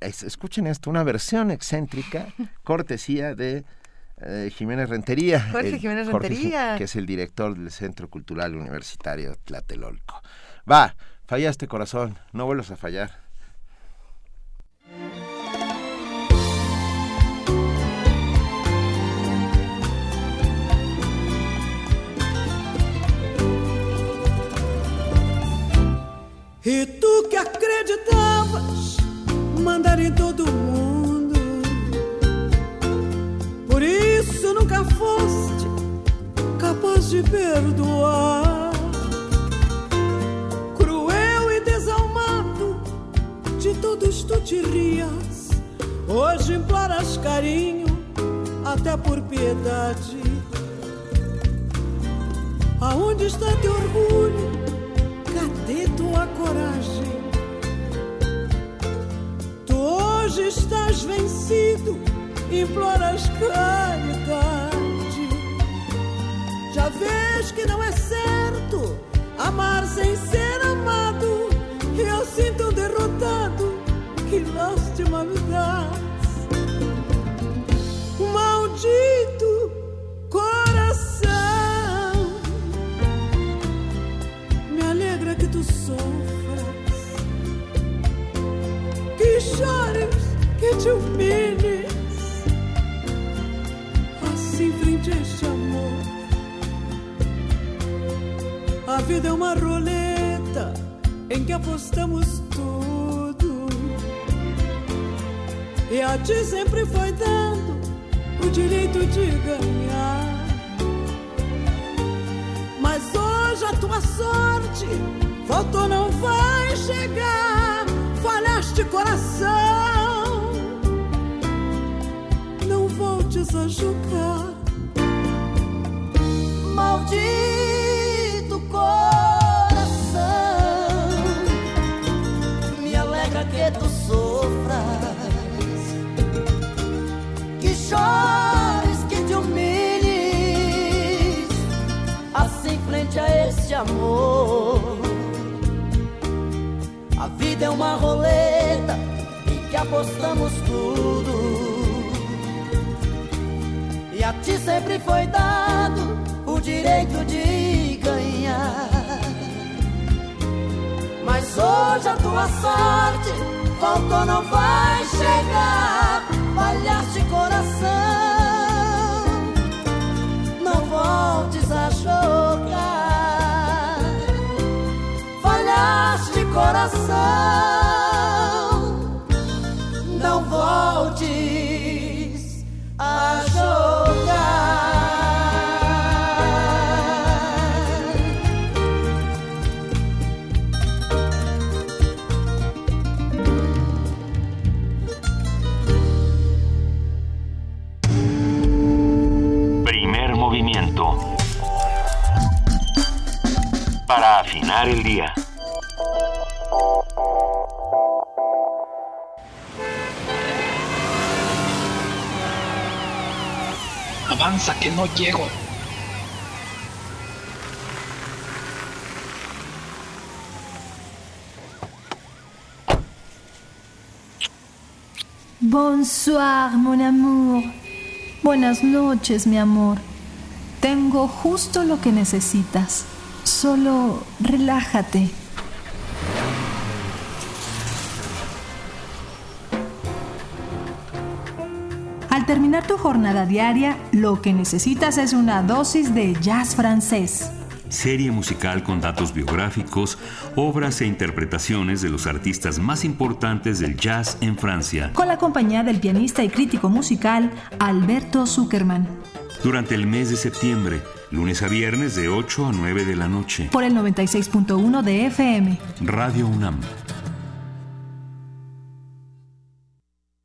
escuchen esto, una versión excéntrica, cortesía de eh, Jiménez Rentería. Jorge Jiménez Rentería. que es el director del Centro Cultural Universitario Tlatelolco. Va, fallaste, corazón. No vuelvas a fallar. E tu que acreditavas mandar em todo mundo, por isso nunca foste capaz de perdoar. Cruel e desalmado, de todos tu te rias. Hoje imploras carinho, até por piedade. Aonde está teu orgulho? Cadê tua coragem? Tu hoje estás vencido, imploras caridade. Vida é uma roleta em que apostamos tudo, e a ti sempre foi dando o direito de ganhar. Mas hoje a tua sorte Faltou, não vai chegar. Falhaste coração. Não voltes a jogar. Maldito chores, que te humilhes. Assim frente a este amor vida é uma roleta em que apostamos tudo. E a ti sempre foi dado o direito de ganhar. Mas hoje a tua sorte faltou, não vai chegar. Falhaste coração, não voltes a jogar falhaste coração. El día. Avanza que no llego. Bonsoir, mon amour. Buenas noches, mi amor. Tengo justo lo que necesitas. Solo relájate. Al terminar tu jornada diaria, lo que necesitas es una dosis de jazz francés serie musical con datos biográficos, obras e interpretaciones de los artistas más importantes del jazz en Francia. Con la compañía del pianista y crítico musical Alberto Zuckerman. Durante el mes de septiembre, lunes a viernes de 8 a 9 de la noche. Por el 96.1 de FM. Radio UNAM.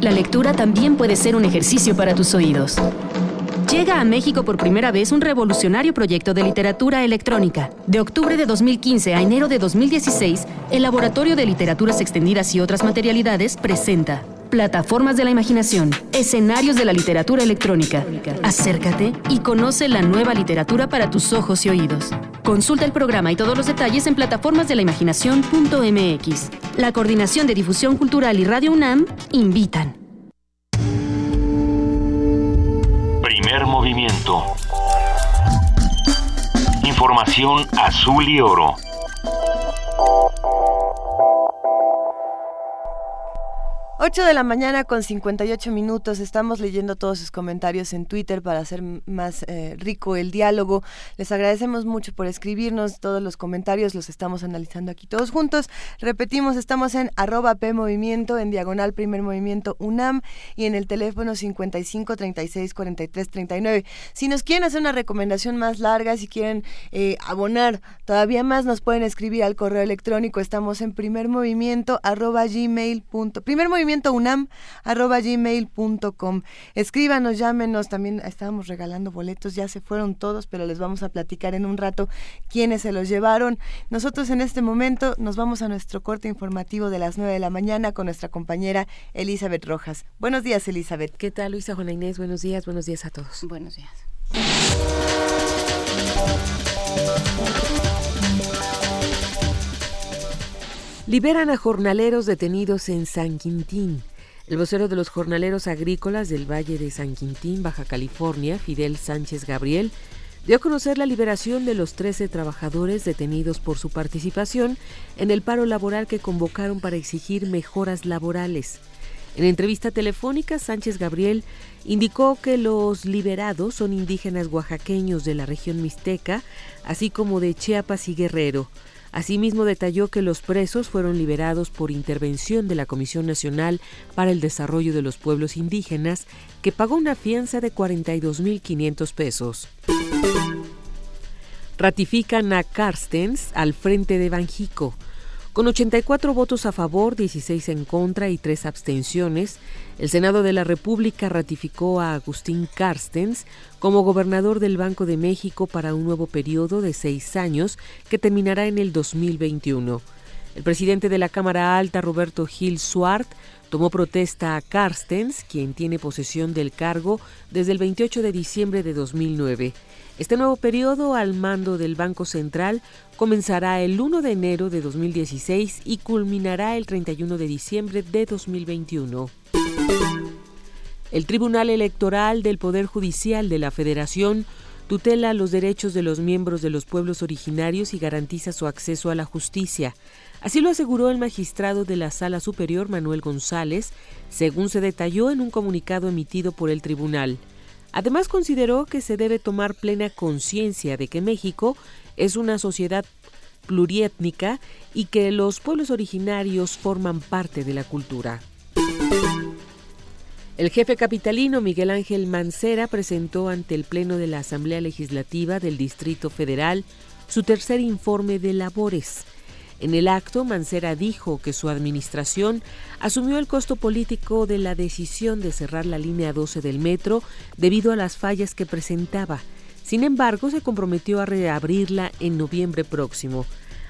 La lectura también puede ser un ejercicio para tus oídos. Llega a México por primera vez un revolucionario proyecto de literatura electrónica. De octubre de 2015 a enero de 2016, el Laboratorio de Literaturas Extendidas y otras materialidades presenta Plataformas de la Imaginación, escenarios de la literatura electrónica. Acércate y conoce la nueva literatura para tus ojos y oídos. Consulta el programa y todos los detalles en plataformasdelaimaginación.mx. La Coordinación de Difusión Cultural y Radio UNAM invitan. Primer movimiento. Información azul y oro. 8 de la mañana con 58 minutos. Estamos leyendo todos sus comentarios en Twitter para hacer más eh, rico el diálogo. Les agradecemos mucho por escribirnos. Todos los comentarios los estamos analizando aquí todos juntos. Repetimos, estamos en arroba P en diagonal Primer Movimiento UNAM y en el teléfono 55 36 43 39. Si nos quieren hacer una recomendación más larga, si quieren eh, abonar todavía más, nos pueden escribir al correo electrónico. Estamos en primer movimiento arroba gmail. Primer movimiento gmail.com Escríbanos, llámenos, también estábamos regalando boletos, ya se fueron todos, pero les vamos a platicar en un rato quiénes se los llevaron. Nosotros en este momento nos vamos a nuestro corte informativo de las 9 de la mañana con nuestra compañera Elizabeth Rojas. Buenos días, Elizabeth. ¿Qué tal, Luisa Juana Inés? Buenos días, buenos días a todos. Buenos días. Liberan a jornaleros detenidos en San Quintín. El vocero de los jornaleros agrícolas del Valle de San Quintín, Baja California, Fidel Sánchez Gabriel, dio a conocer la liberación de los 13 trabajadores detenidos por su participación en el paro laboral que convocaron para exigir mejoras laborales. En entrevista telefónica, Sánchez Gabriel indicó que los liberados son indígenas oaxaqueños de la región mixteca, así como de Chiapas y Guerrero. Asimismo, detalló que los presos fueron liberados por intervención de la Comisión Nacional para el Desarrollo de los Pueblos Indígenas, que pagó una fianza de 42.500 pesos. Ratifican a Carstens al frente de Banjico. Con 84 votos a favor, 16 en contra y 3 abstenciones, el Senado de la República ratificó a Agustín Carstens como gobernador del Banco de México para un nuevo periodo de seis años que terminará en el 2021. El presidente de la Cámara Alta, Roberto Gil Suart, tomó protesta a Carstens, quien tiene posesión del cargo desde el 28 de diciembre de 2009. Este nuevo periodo al mando del Banco Central comenzará el 1 de enero de 2016 y culminará el 31 de diciembre de 2021. El Tribunal Electoral del Poder Judicial de la Federación tutela los derechos de los miembros de los pueblos originarios y garantiza su acceso a la justicia. Así lo aseguró el magistrado de la Sala Superior Manuel González, según se detalló en un comunicado emitido por el tribunal. Además consideró que se debe tomar plena conciencia de que México es una sociedad pluriétnica y que los pueblos originarios forman parte de la cultura. El jefe capitalino Miguel Ángel Mancera presentó ante el Pleno de la Asamblea Legislativa del Distrito Federal su tercer informe de labores. En el acto, Mancera dijo que su administración asumió el costo político de la decisión de cerrar la línea 12 del metro debido a las fallas que presentaba. Sin embargo, se comprometió a reabrirla en noviembre próximo.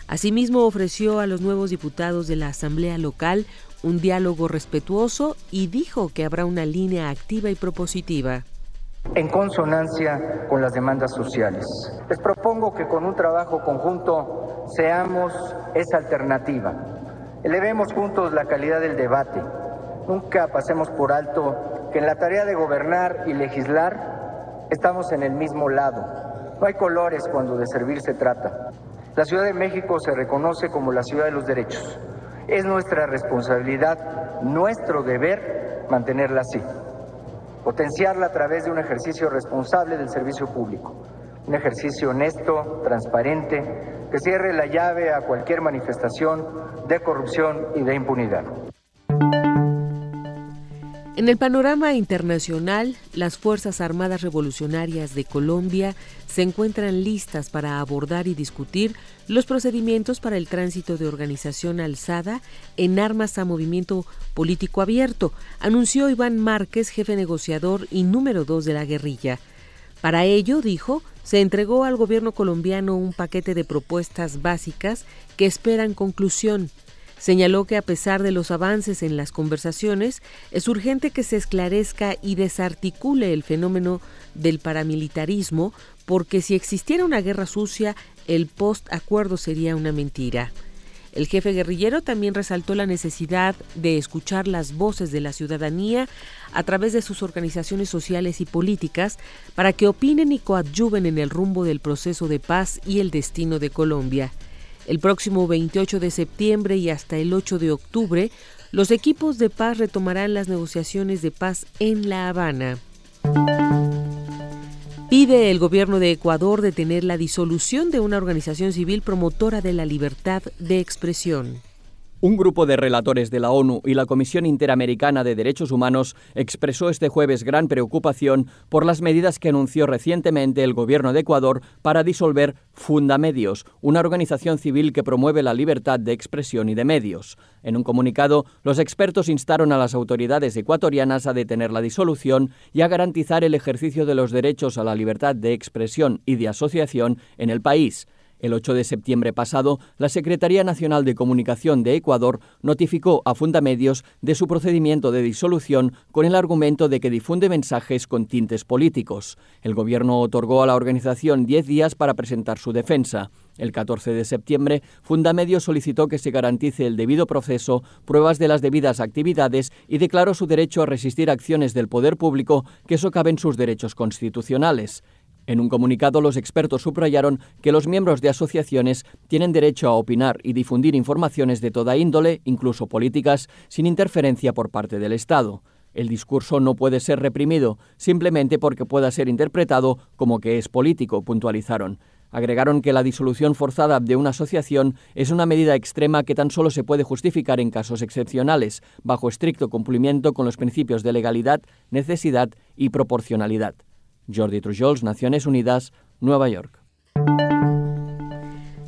Asimismo, ofreció a los nuevos diputados de la Asamblea local un diálogo respetuoso y dijo que habrá una línea activa y propositiva en consonancia con las demandas sociales. Les propongo que con un trabajo conjunto seamos esa alternativa. Elevemos juntos la calidad del debate. Nunca pasemos por alto que en la tarea de gobernar y legislar estamos en el mismo lado. No hay colores cuando de servir se trata. La Ciudad de México se reconoce como la ciudad de los derechos. Es nuestra responsabilidad, nuestro deber mantenerla así potenciarla a través de un ejercicio responsable del servicio público, un ejercicio honesto, transparente, que cierre la llave a cualquier manifestación de corrupción y de impunidad. En el panorama internacional, las Fuerzas Armadas Revolucionarias de Colombia se encuentran listas para abordar y discutir los procedimientos para el tránsito de organización alzada en armas a movimiento político abierto, anunció Iván Márquez, jefe negociador y número dos de la guerrilla. Para ello, dijo, se entregó al gobierno colombiano un paquete de propuestas básicas que esperan conclusión. Señaló que a pesar de los avances en las conversaciones, es urgente que se esclarezca y desarticule el fenómeno del paramilitarismo, porque si existiera una guerra sucia, el post-acuerdo sería una mentira. El jefe guerrillero también resaltó la necesidad de escuchar las voces de la ciudadanía a través de sus organizaciones sociales y políticas para que opinen y coadyuven en el rumbo del proceso de paz y el destino de Colombia. El próximo 28 de septiembre y hasta el 8 de octubre, los equipos de paz retomarán las negociaciones de paz en La Habana. Pide el gobierno de Ecuador detener la disolución de una organización civil promotora de la libertad de expresión. Un grupo de relatores de la ONU y la Comisión Interamericana de Derechos Humanos expresó este jueves gran preocupación por las medidas que anunció recientemente el gobierno de Ecuador para disolver Fundamedios, una organización civil que promueve la libertad de expresión y de medios. En un comunicado, los expertos instaron a las autoridades ecuatorianas a detener la disolución y a garantizar el ejercicio de los derechos a la libertad de expresión y de asociación en el país. El 8 de septiembre pasado, la Secretaría Nacional de Comunicación de Ecuador notificó a Fundamedios de su procedimiento de disolución con el argumento de que difunde mensajes con tintes políticos. El gobierno otorgó a la organización 10 días para presentar su defensa. El 14 de septiembre, Fundamedios solicitó que se garantice el debido proceso, pruebas de las debidas actividades y declaró su derecho a resistir acciones del poder público que socaven sus derechos constitucionales. En un comunicado, los expertos subrayaron que los miembros de asociaciones tienen derecho a opinar y difundir informaciones de toda índole, incluso políticas, sin interferencia por parte del Estado. El discurso no puede ser reprimido simplemente porque pueda ser interpretado como que es político, puntualizaron. Agregaron que la disolución forzada de una asociación es una medida extrema que tan solo se puede justificar en casos excepcionales, bajo estricto cumplimiento con los principios de legalidad, necesidad y proporcionalidad. Jordi Trujols, Naciones Unidas, Nueva York.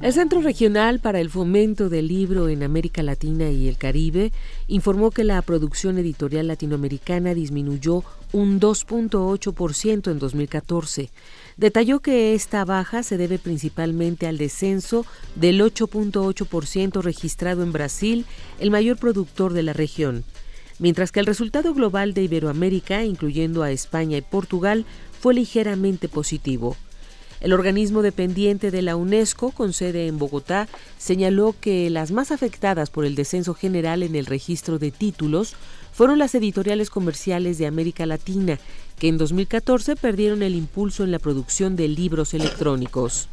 El Centro Regional para el Fomento del Libro en América Latina y el Caribe informó que la producción editorial latinoamericana disminuyó un 2.8% en 2014. Detalló que esta baja se debe principalmente al descenso del 8.8% registrado en Brasil, el mayor productor de la región, mientras que el resultado global de Iberoamérica, incluyendo a España y Portugal, fue ligeramente positivo. El organismo dependiente de la UNESCO, con sede en Bogotá, señaló que las más afectadas por el descenso general en el registro de títulos fueron las editoriales comerciales de América Latina, que en 2014 perdieron el impulso en la producción de libros electrónicos.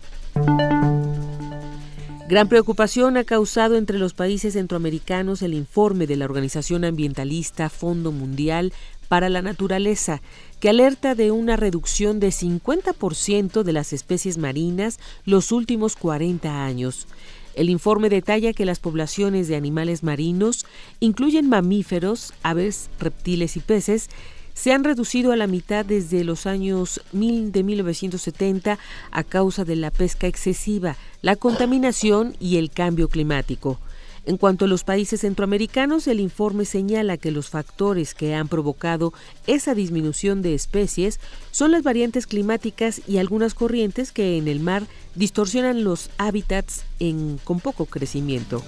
Gran preocupación ha causado entre los países centroamericanos el informe de la organización ambientalista Fondo Mundial para la Naturaleza, que alerta de una reducción de 50% de las especies marinas los últimos 40 años. El informe detalla que las poblaciones de animales marinos incluyen mamíferos, aves, reptiles y peces se han reducido a la mitad desde los años de 1970 a causa de la pesca excesiva, la contaminación y el cambio climático. En cuanto a los países centroamericanos, el informe señala que los factores que han provocado esa disminución de especies son las variantes climáticas y algunas corrientes que en el mar distorsionan los hábitats en, con poco crecimiento.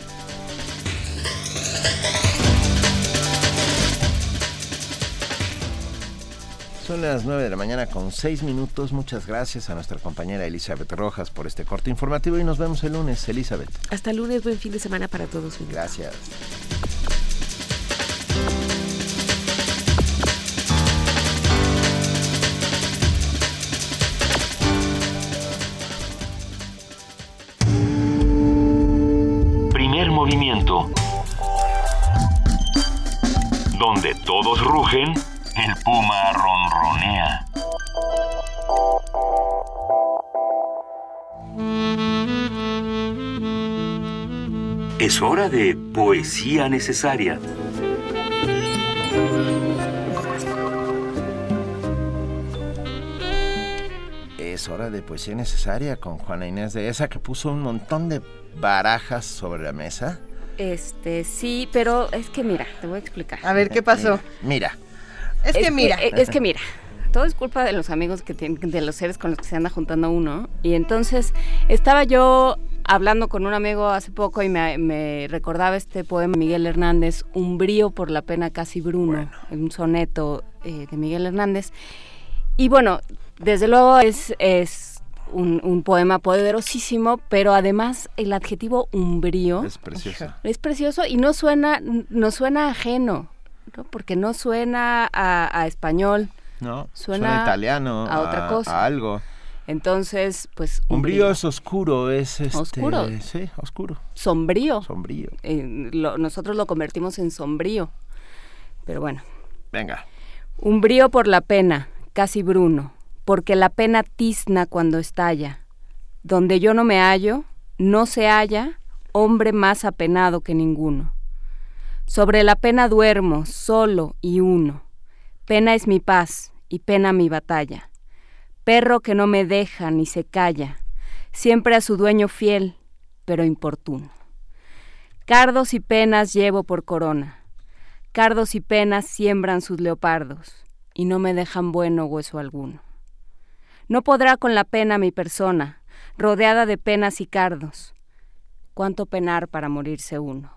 Son las 9 de la mañana con 6 minutos. Muchas gracias a nuestra compañera Elizabeth Rojas por este corte informativo y nos vemos el lunes, Elizabeth. Hasta el lunes, buen fin de semana para todos. Gracias. Primer movimiento. Donde todos rugen el puma ronronea. Es hora de poesía necesaria. Es hora de poesía necesaria con Juana Inés de esa que puso un montón de barajas sobre la mesa. Este, sí, pero es que mira, te voy a explicar. A ver, ¿qué pasó? Mira. Es, que mira. es que mira. Todo es culpa de los amigos que tienen, de los seres con los que se anda juntando uno. Y entonces estaba yo hablando con un amigo hace poco y me, recordaba este poema de Miguel Hernández, Un brío por la pena casi Bruno, un soneto eh, de Miguel Hernández. Y bueno, desde luego es, es un, poema poderosísimo, pero además el adjetivo umbrío es precioso. Es precioso y no suena, no suena ajeno porque no suena a, español. No, suena, italiano, a otra cosa. A algo. Entonces, pues... Umbrío es oscuro, es este, Oscuro. Sí, oscuro. Sombrío. Sombrío. Eh, nosotros lo convertimos en sombrío. Pero bueno. Venga. Umbrío por la pena, casi bruno, porque la pena tizna cuando estalla. Donde yo no me hallo, no se halla hombre más apenado que ninguno. Sobre la pena duermo, solo y uno. Pena es mi paz y pena mi batalla. Perro que no me deja ni se calla, siempre a su dueño fiel, pero importuno. Cardos y penas llevo por corona. Cardos y penas siembran sus leopardos, y no me dejan bueno hueso alguno. No podrá con la pena mi persona, rodeada de penas y cardos. Cuánto penar para morirse uno.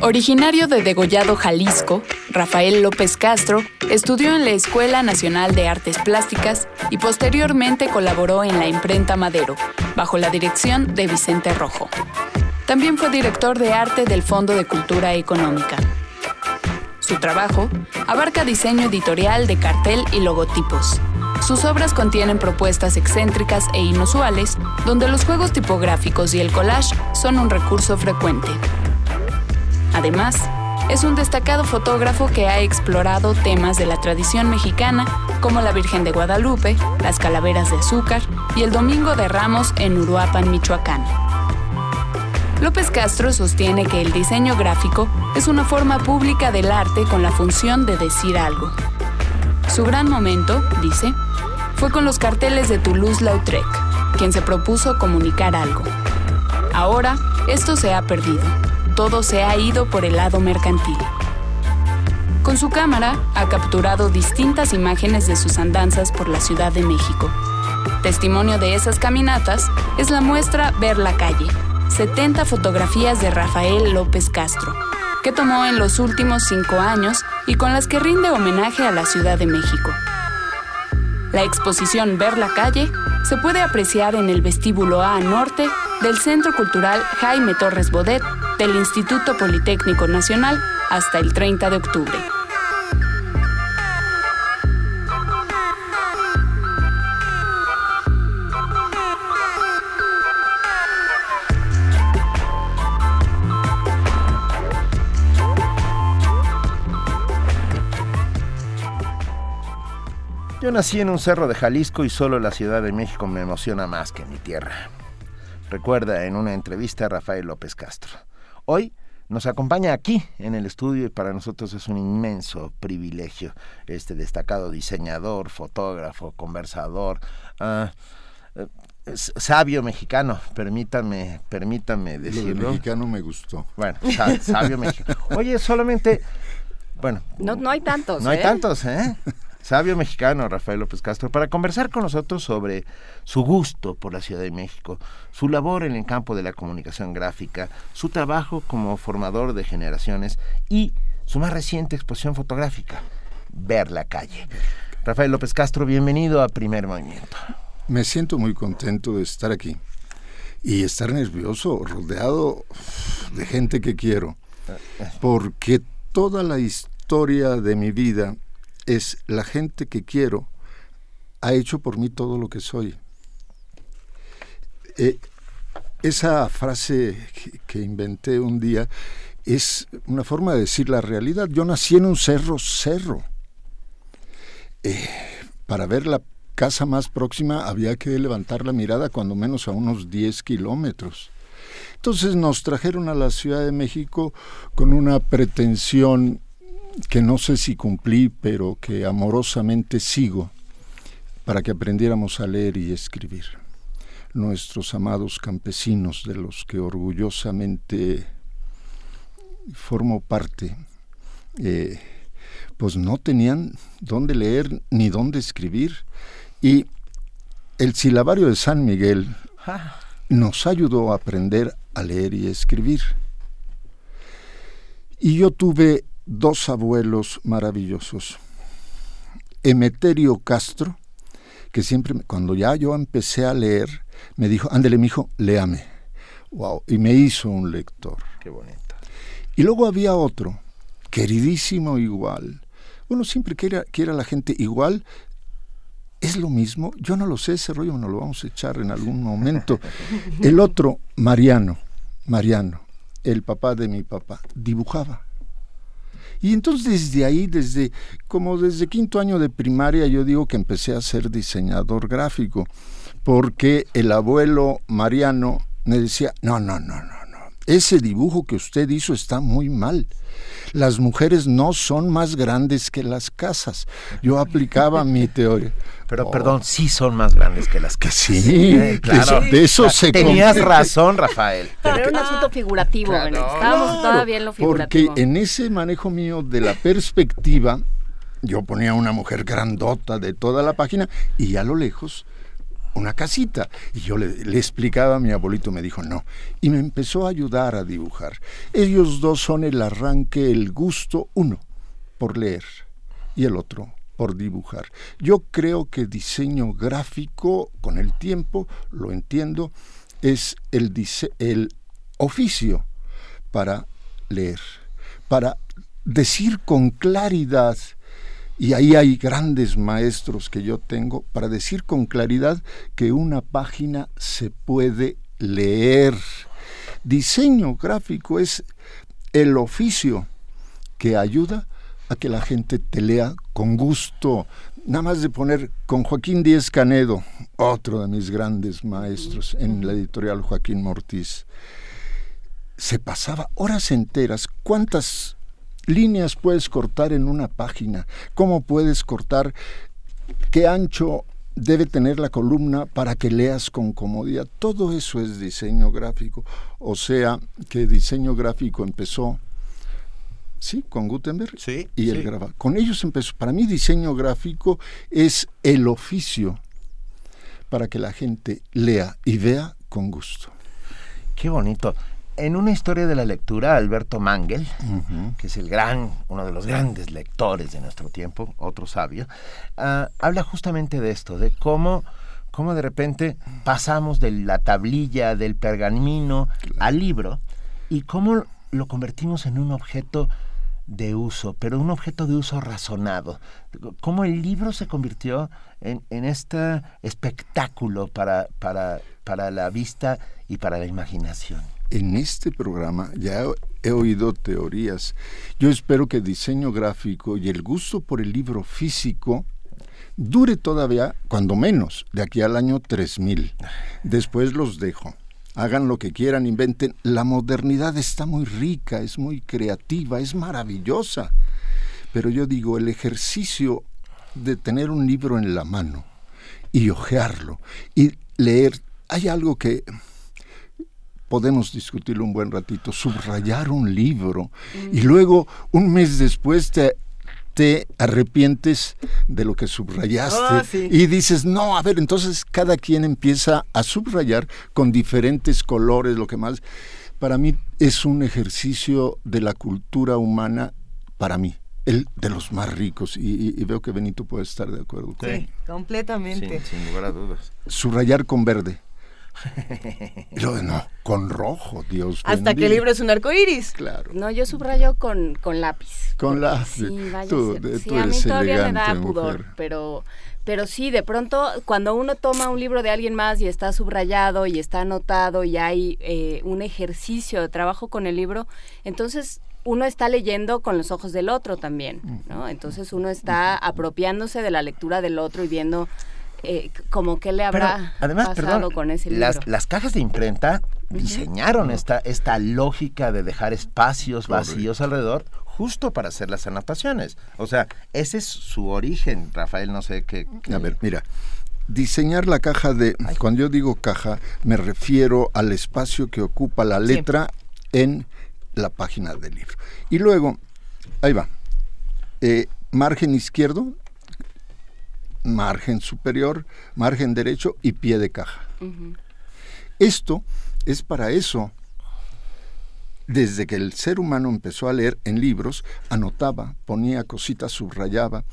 Originario de Degollado, Jalisco, Rafael López Castro estudió en la Escuela Nacional de Artes Plásticas y posteriormente colaboró en la imprenta Madero, bajo la dirección de Vicente Rojo. También fue director de arte del Fondo de Cultura Económica. Su trabajo abarca diseño editorial de cartel y logotipos. Sus obras contienen propuestas excéntricas e inusuales, donde los juegos tipográficos y el collage son un recurso frecuente. Además, es un destacado fotógrafo que ha explorado temas de la tradición mexicana como la Virgen de Guadalupe, las calaveras de azúcar y el Domingo de Ramos en Uruapan, Michoacán. López Castro sostiene que el diseño gráfico es una forma pública del arte con la función de decir algo. Su gran momento, dice, fue con los carteles de Toulouse-Lautrec, quien se propuso comunicar algo. Ahora, esto se ha perdido todo se ha ido por el lado mercantil. Con su cámara ha capturado distintas imágenes de sus andanzas por la Ciudad de México. Testimonio de esas caminatas es la muestra Ver la calle, 70 fotografías de Rafael López Castro, que tomó en los últimos cinco años y con las que rinde homenaje a la Ciudad de México. La exposición Ver la calle se puede apreciar en el vestíbulo A Norte del Centro Cultural Jaime Torres Bodet del Instituto Politécnico Nacional hasta el 30 de octubre. Yo nací en un cerro de Jalisco y solo la Ciudad de México me emociona más que mi tierra. Recuerda en una entrevista a Rafael López Castro. Hoy nos acompaña aquí en el estudio y para nosotros es un inmenso privilegio este destacado diseñador, fotógrafo, conversador, eh, sabio mexicano, permítame, permítame decirlo. Lo mexicano me gustó. Bueno, sabio mexicano. Oye, solamente, bueno. No, no hay tantos. No hay ¿eh? tantos, ¿eh? Sabio mexicano Rafael López Castro, para conversar con nosotros sobre su gusto por la Ciudad de México, su labor en el campo de la comunicación gráfica, su trabajo como formador de generaciones y su más reciente exposición fotográfica, Ver la calle. Rafael López Castro, bienvenido a Primer Movimiento. Me siento muy contento de estar aquí y estar nervioso, rodeado de gente que quiero, porque toda la historia de mi vida es la gente que quiero ha hecho por mí todo lo que soy. Eh, esa frase que, inventé un día es una forma de decir la realidad. Yo nací en un cerro, cerro. Eh, para ver la casa más próxima había que levantar la mirada cuando menos a unos 10 kilómetros. Entonces nos trajeron a la Ciudad de México con una pretensión que no sé si cumplí, pero que amorosamente sigo para que aprendiéramos a leer y escribir. Nuestros amados campesinos de los que orgullosamente formo parte, eh, pues no tenían dónde leer ni dónde escribir. Y el silabario de San Miguel nos ayudó a aprender a leer y escribir. Y yo tuve dos abuelos maravillosos. Emeterio Castro, que siempre, cuando ya yo empecé a leer, me dijo, ándele, mijo, léame. Wow, y me hizo un lector. Qué bonito. Y luego había otro, queridísimo igual. Bueno, siempre quiera, quiera la gente igual, ¿Es lo mismo? Yo no lo sé, ese rollo nos lo vamos a echar en algún momento. El otro, Mariano, Mariano, el papá de mi papá, dibujaba. Y entonces desde ahí, desde como desde quinto año de primaria, yo digo que empecé a ser diseñador gráfico, porque el abuelo Mariano me decía, no, no, no, no, ese dibujo que usted hizo está muy mal. Las mujeres no son más grandes que las casas. Yo aplicaba mi teoría. Pero perdón, sí son más grandes que las casas. Sí, claro. De eso, se Tenías razón, Rafael. Pero era un asunto figurativo, Estábamos todavía en lo figurativo. Porque en ese manejo mío de la perspectiva, yo ponía una mujer grandota de toda la página y a lo lejos una casita. Y yo le, le, explicaba a mi abuelito, me dijo no. Y me empezó a ayudar a dibujar. Ellos dos son el arranque, el gusto, uno por leer y el otro por dibujar. Yo creo que diseño gráfico, con el tiempo, lo entiendo, es el, el oficio para leer, para decir con claridad, y ahí hay grandes maestros que yo tengo, para decir con claridad que una página se puede leer. Diseño gráfico es el oficio que ayuda a que la gente te lea con gusto. Nada más de poner con Joaquín Díez Canedo, otro de mis grandes maestros en la editorial Joaquín Mortiz. Se pasaba horas enteras. ¿Cuántas líneas puedes cortar en una página? ¿Cómo puedes cortar? ¿Qué ancho debe tener la columna para que leas con comodidad? Todo eso es diseño gráfico. O sea, que diseño gráfico empezó Sí, con Gutenberg sí, y el grabado. Con ellos empezó. Para mí diseño gráfico es el oficio para que la gente lea y vea con gusto. Qué bonito. En una historia de la lectura, Alberto Mangel, que es el gran, uno de los grandes lectores de nuestro tiempo, otro sabio, ah, habla justamente de esto, de cómo cómo de repente pasamos de la tablilla, del pergamino al libro y cómo lo convertimos en un objeto de uso, pero un objeto de uso razonado. Cómo el libro se convirtió en, en este espectáculo para, para, para la vista y para la imaginación. En este programa ya he oído teorías. Yo espero que el diseño gráfico y el gusto por el libro físico dure todavía, cuando menos, de aquí al año 3000. Después los dejo. Hagan lo que quieran, inventen. La modernidad está muy rica, es muy creativa, es maravillosa. Pero yo digo, el ejercicio de tener un libro en la mano y hojearlo y leer, hay algo que podemos discutirlo un buen ratito, subrayar un libro y luego un mes después te te arrepientes de lo que subrayaste Ah, sí. y dices, no, a ver, entonces cada quien empieza a subrayar con diferentes colores, lo que más. Para mí es un ejercicio de la cultura humana, para mí, el de los más ricos, y, y- y veo que Benito puede estar de acuerdo con Sí, completamente. sin lugar a dudas. Subrayar con verde. Y luego, no, con rojo, Dios Hasta que bendiga. el libro es un arco iris. Claro. No, yo subrayo con, con lápiz. Con la... Sí, vaya tú, a ser. Sí, tú a mí todavía me da pudor, mujer. pero, pero sí, de pronto cuando uno toma un libro de alguien más y está subrayado y está anotado y hay eh, un ejercicio de trabajo con el libro, entonces uno está leyendo con los ojos del otro también, ¿no? Entonces uno está apropiándose de la lectura del otro y viendo eh, como qué le Pero, habrá además, pasado perdón, con ese libro. las, las cajas de imprenta diseñaron esta, esta lógica de dejar espacios vacíos alrededor justo para hacer las anotaciones. O sea, ese es su origen, Rafael, no sé qué... qué- A ver, mira, diseñar la caja de, cuando yo digo caja, me refiero al espacio que ocupa la letra en la página del libro. Y luego, ahí va, eh, margen izquierdo, margen superior, margen derecho y pie de caja. Esto es para eso. Desde que el ser humano empezó a leer en libros, anotaba, ponía cositas, subrayaba.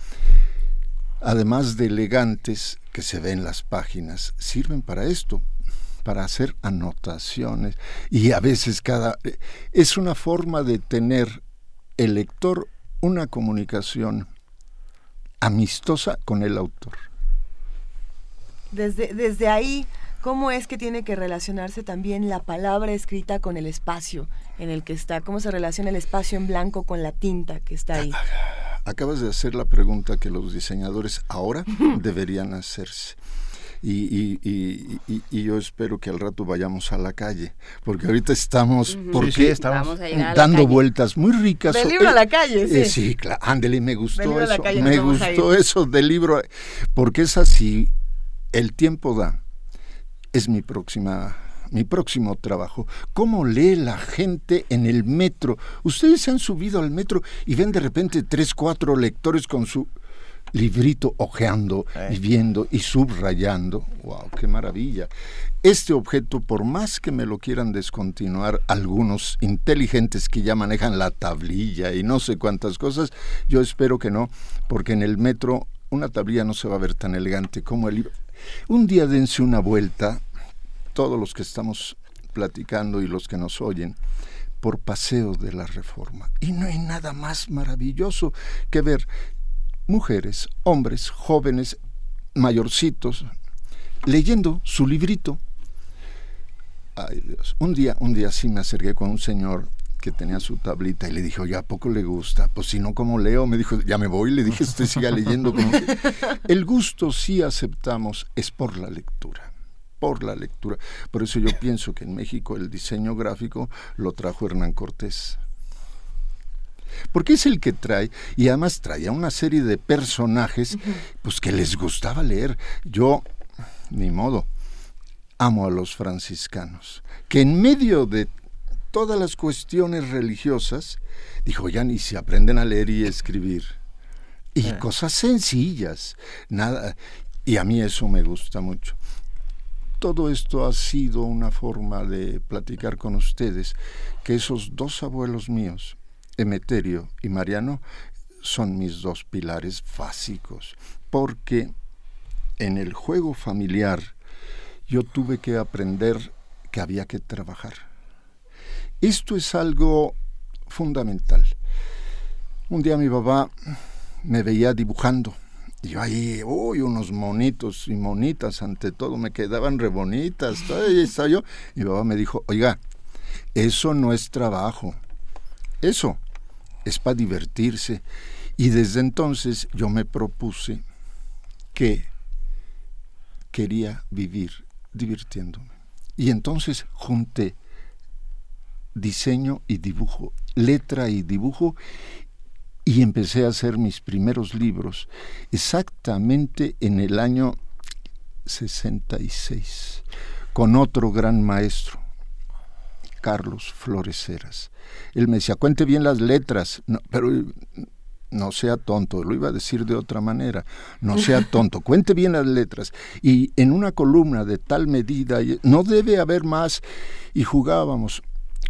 Además de elegantes que se ven en las páginas, sirven para esto, para hacer anotaciones. Y a veces cada... Es una forma de tener el lector una comunicación amistosa con el autor. Desde, desde ahí, ¿cómo es que tiene que relacionarse también la palabra escrita con el espacio en el que está? ¿Cómo se relaciona el espacio en blanco con la tinta que está ahí? Acabas de hacer la pregunta que los diseñadores ahora deberían hacerse. Y, y- y- y- y yo espero que al rato vayamos a la calle, porque ahorita estamos, porque Sí, sí, estamos. Dando vueltas muy ricas. Del so- libro a eh, la calle, sí. eh, sí, claro, ándele, me gustó eso, calle me gustó eso del libro, porque es así, el tiempo da, es mi próxima mi próximo trabajo. ¿Cómo lee la gente en el metro? Ustedes se han subido al metro y ven de repente tres, cuatro lectores con su librito ojeando y viendo y subrayando. ¡Wow! ¡Qué maravilla! Este objeto, por más que me lo quieran descontinuar algunos inteligentes que ya manejan la tablilla y no sé cuántas cosas, yo espero que no, porque en el metro una tablilla no se va a ver tan elegante como el libro. Un día dense una vuelta, todos los que estamos platicando y los que nos oyen, por paseo de la reforma. Y no hay nada más maravilloso que ver mujeres, hombres, jóvenes, mayorcitos, leyendo su librito. Ay Dios, un día, un día sí me acerqué con un señor que tenía su tablita y le dije, oye, ¿a poco le gusta? Pues si no, ¿cómo leo? Me dijo, ya me voy. Le dije, usted siga leyendo. como que-". El gusto sí aceptamos, es por la lectura por la lectura. Por eso yo pienso que en México el diseño gráfico lo trajo Hernán Cortés. Porque es el que trae, y además traía una serie de personajes, pues que les gustaba leer. Yo, ni modo, amo a los franciscanos, que en medio de todas las cuestiones religiosas, dijo, ya ni se aprenden a leer y escribir. Y cosas sencillas, nada. Y a mí eso me gusta mucho. Todo esto ha sido una forma de platicar con ustedes que esos dos abuelos míos, Emeterio y Mariano, son mis dos pilares básicos, porque en el juego familiar yo tuve que aprender que había que trabajar. Esto es algo fundamental. Un día mi papá me veía dibujando. Y yo ahí, uy, unos monitos y monitas, ante todo, me quedaban re bonitas. Ahí yo. Y mi papá me dijo, oiga, eso no es trabajo. Eso es para divertirse. Y desde entonces yo me propuse que quería vivir divirtiéndome. Y entonces junté diseño y dibujo, letra y dibujo, y empecé a hacer mis primeros libros exactamente en el año 66, con otro gran maestro, Carlos Floreseras. Él me decía, cuente bien las letras, pero no sea tonto, lo iba a decir de otra manera, no sea tonto, cuente bien las letras. Y en una columna de tal medida, no debe haber más, y jugábamos.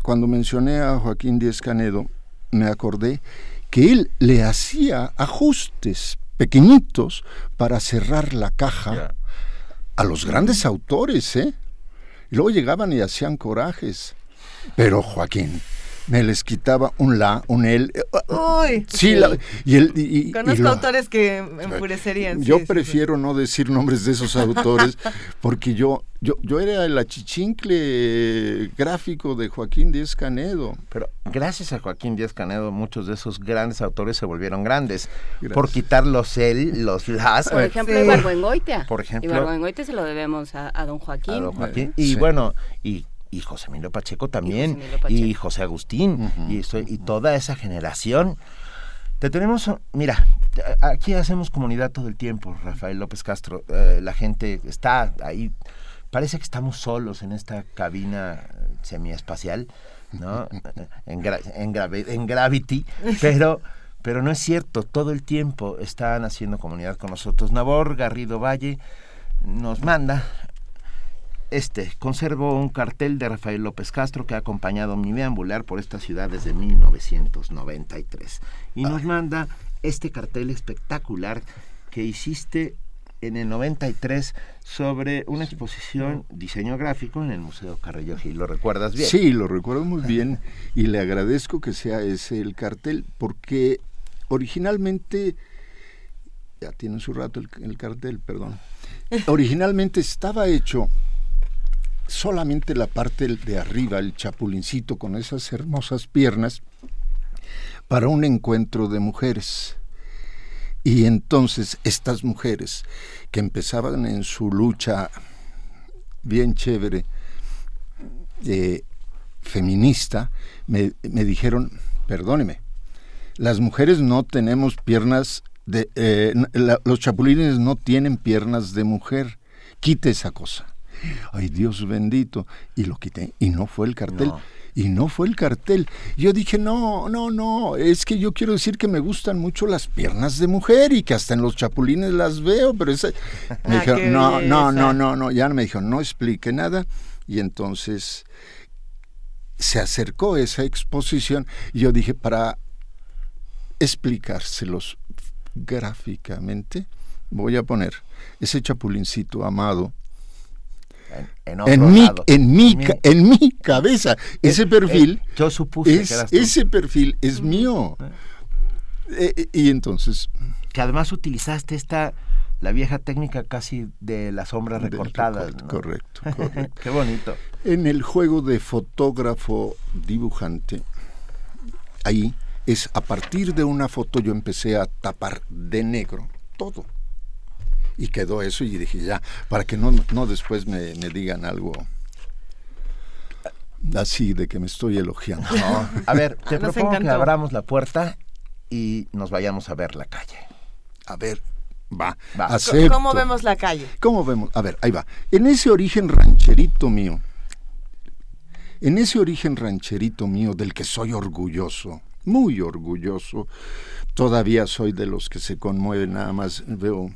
Cuando mencioné a Joaquín Díez Canedo, me acordé que él le hacía ajustes pequeñitos para cerrar la caja a los grandes autores, ¿eh? Y luego llegaban y hacían corajes. Pero Joaquín, me les quitaba un la, un el. Uy, sí, la, y el, y, Conozco y lo- autores que enfurecerían. Yo sí, sí, prefiero no decir nombres de esos autores porque yo, yo, yo era el achichincle gráfico de Joaquín Díez Canedo. Pero gracias a Joaquín Díaz Canedo, muchos de esos grandes autores se volvieron grandes. Gracias. Por quitar los él, los las. Por ejemplo, Sí. Ibargüengoitia. Por ejemplo, Ibargüengoitia se lo debemos a, a don Joaquín. a don Joaquín. Y Sí. bueno, y, y José Emilio Pacheco también. José Emilio Pacheco. Y José Agustín. y, estoy- y toda esa generación. Te tenemos, mira, aquí hacemos comunidad todo el tiempo, Rafael López Castro. Eh, la gente está ahí. Parece que estamos solos en esta cabina semiespacial, ¿no? en, gra- en, en Gravity, pero, pero no es cierto, todo el tiempo están haciendo comunidad con nosotros. Nabor Garrido Valle nos manda este, conservo un cartel de Rafael López Castro que ha acompañado mi deambular por esta ciudad desde 1993. Y nos manda este cartel espectacular que hiciste en el 93 sobre una exposición diseño gráfico en el Museo Carrillo Gil. ¿Lo recuerdas bien? Sí, lo recuerdo muy bien y le agradezco que sea ese el cartel porque originalmente, ya tiene su rato el, el cartel, perdón, originalmente estaba hecho solamente la parte de arriba, el chapulincito con esas hermosas piernas, para un encuentro de mujeres. Y entonces estas mujeres que empezaban en su lucha bien chévere, eh, feminista, me, me dijeron, perdóneme, las mujeres no tenemos piernas de, eh, los chapulines no tienen piernas de mujer, quite esa cosa. Ay, Dios bendito. Y lo quité. Y no fue el cartel. No. Y no fue el cartel. Yo dije, no, no, no, es que yo quiero decir que me gustan mucho las piernas de mujer y que hasta en los chapulines las veo, pero esa... Me Ah, no, no, no, no, no, ya me dijo, no explique nada. Y entonces se acercó esa exposición y yo dije, para explicárselos gráficamente, voy a poner ese chapulincito amado En, otro en mi, lado. en, mi, En mi- ca- en mi cabeza. Ese Eh, perfil, eh, yo supuse es- que eras tú. ese perfil es mío. Eh, y entonces, Que además utilizaste esta, la vieja técnica casi de las sombras recortadas. recorte, ¿no? correcto, correcto. Qué bonito. en el juego de fotógrafo dibujante, ahí es a partir de una foto yo empecé a tapar de negro todo. Y quedó eso y dije ya, para que no, no después me, me digan algo así de que me estoy elogiando. No, A ver, te Nos propongo que abramos la puerta y nos vayamos a ver la calle. A ver, va, Va. acepto. ¿Cómo vemos la calle? ¿Cómo vemos? A ver, ahí va. En ese origen rancherito mío, en ese origen rancherito mío del que soy orgulloso, muy orgulloso, todavía soy de los que se conmueven, nada más veo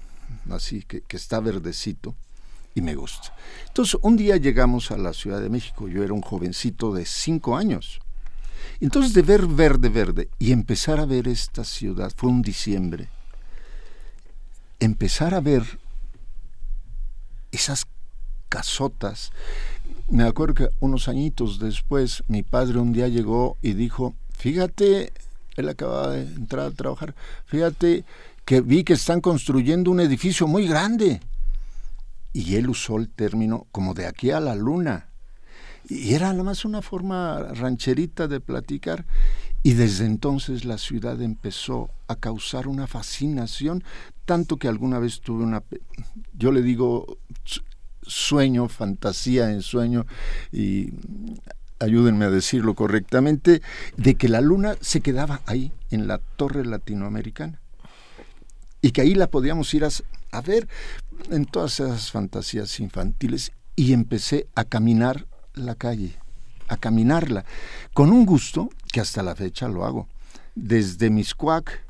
así que, que está verdecito y me gusta. Entonces, un día llegamos a la Ciudad de México, yo era un jovencito de cinco años. Entonces, de ver verde, verde y empezar a ver esta ciudad, fue un diciembre, empezar a ver esas casotas. Me acuerdo que unos añitos después mi padre un día llegó y dijo, fíjate, él acababa de entrar a trabajar, fíjate que vi que están construyendo un edificio muy grande. Y él usó el término como de aquí a la luna. Y era nada más una forma rancherita de platicar. Y desde entonces la ciudad empezó a causar una fascinación, tanto que alguna vez tuve una, yo le digo sueño, fantasía en sueño, y ayúdenme a decirlo correctamente, de que la luna se quedaba ahí, en la torre latinoamericana. Y que ahí la podíamos ir a, a ver en todas esas fantasías infantiles. Y empecé a caminar la calle a caminarla, con un gusto que hasta la fecha lo hago. Desde Miscuac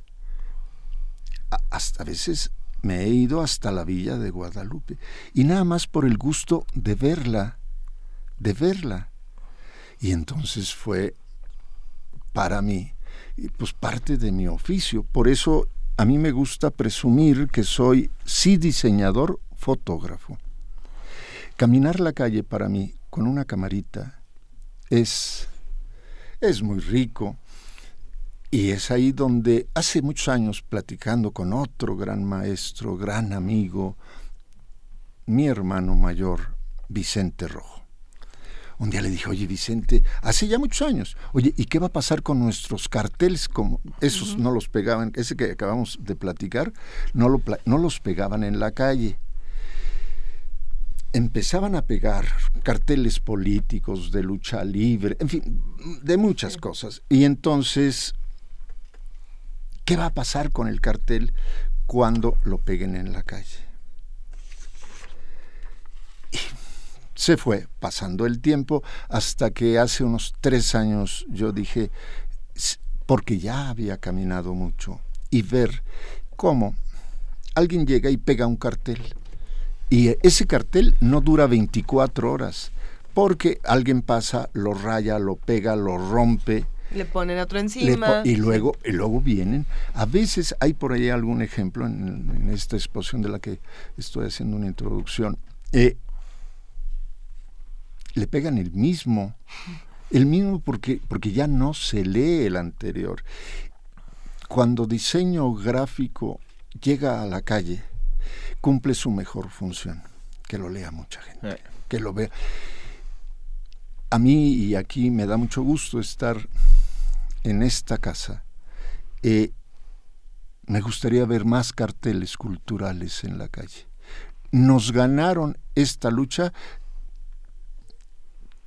hasta a veces me he ido hasta la villa de Guadalupe y nada más por el gusto de verla, de verla. Y entonces fue para mí pues parte de mi oficio. Por eso a mí me gusta presumir que soy sí diseñador, fotógrafo. Caminar la calle para mí con una camarita es, es muy rico. Y es ahí donde hace muchos años, platicando con otro gran maestro, gran amigo, mi hermano mayor, Vicente Rojo. Un día le dije, oye Vicente, hace ya muchos años, oye, ¿y qué va a pasar con nuestros carteles? Como esos no los pegaban, ese que acabamos de platicar, no, lo, no los pegaban en la calle empezaban a pegar carteles políticos de lucha libre, en fin, de muchas cosas. Y entonces, ¿qué va a pasar con el cartel cuando lo peguen en la calle? Se fue pasando el tiempo hasta que hace unos tres años yo dije, porque ya había caminado mucho, y ver cómo alguien llega y pega un cartel y ese cartel no dura 24 horas, porque alguien pasa, lo raya, lo pega, lo rompe. Le ponen otro encima. y luego, y luego vienen. A veces hay por ahí algún ejemplo en, esta exposición de la que estoy haciendo una introducción. Eh, le pegan el mismo, el mismo porque, porque ya no se lee el anterior. Cuando diseño gráfico llega a la calle, cumple su mejor función, que lo lea mucha gente, eh. que lo vea. A mí y aquí me da mucho gusto estar en esta casa. Eh, me gustaría ver más carteles culturales en la calle. Nos ganaron esta lucha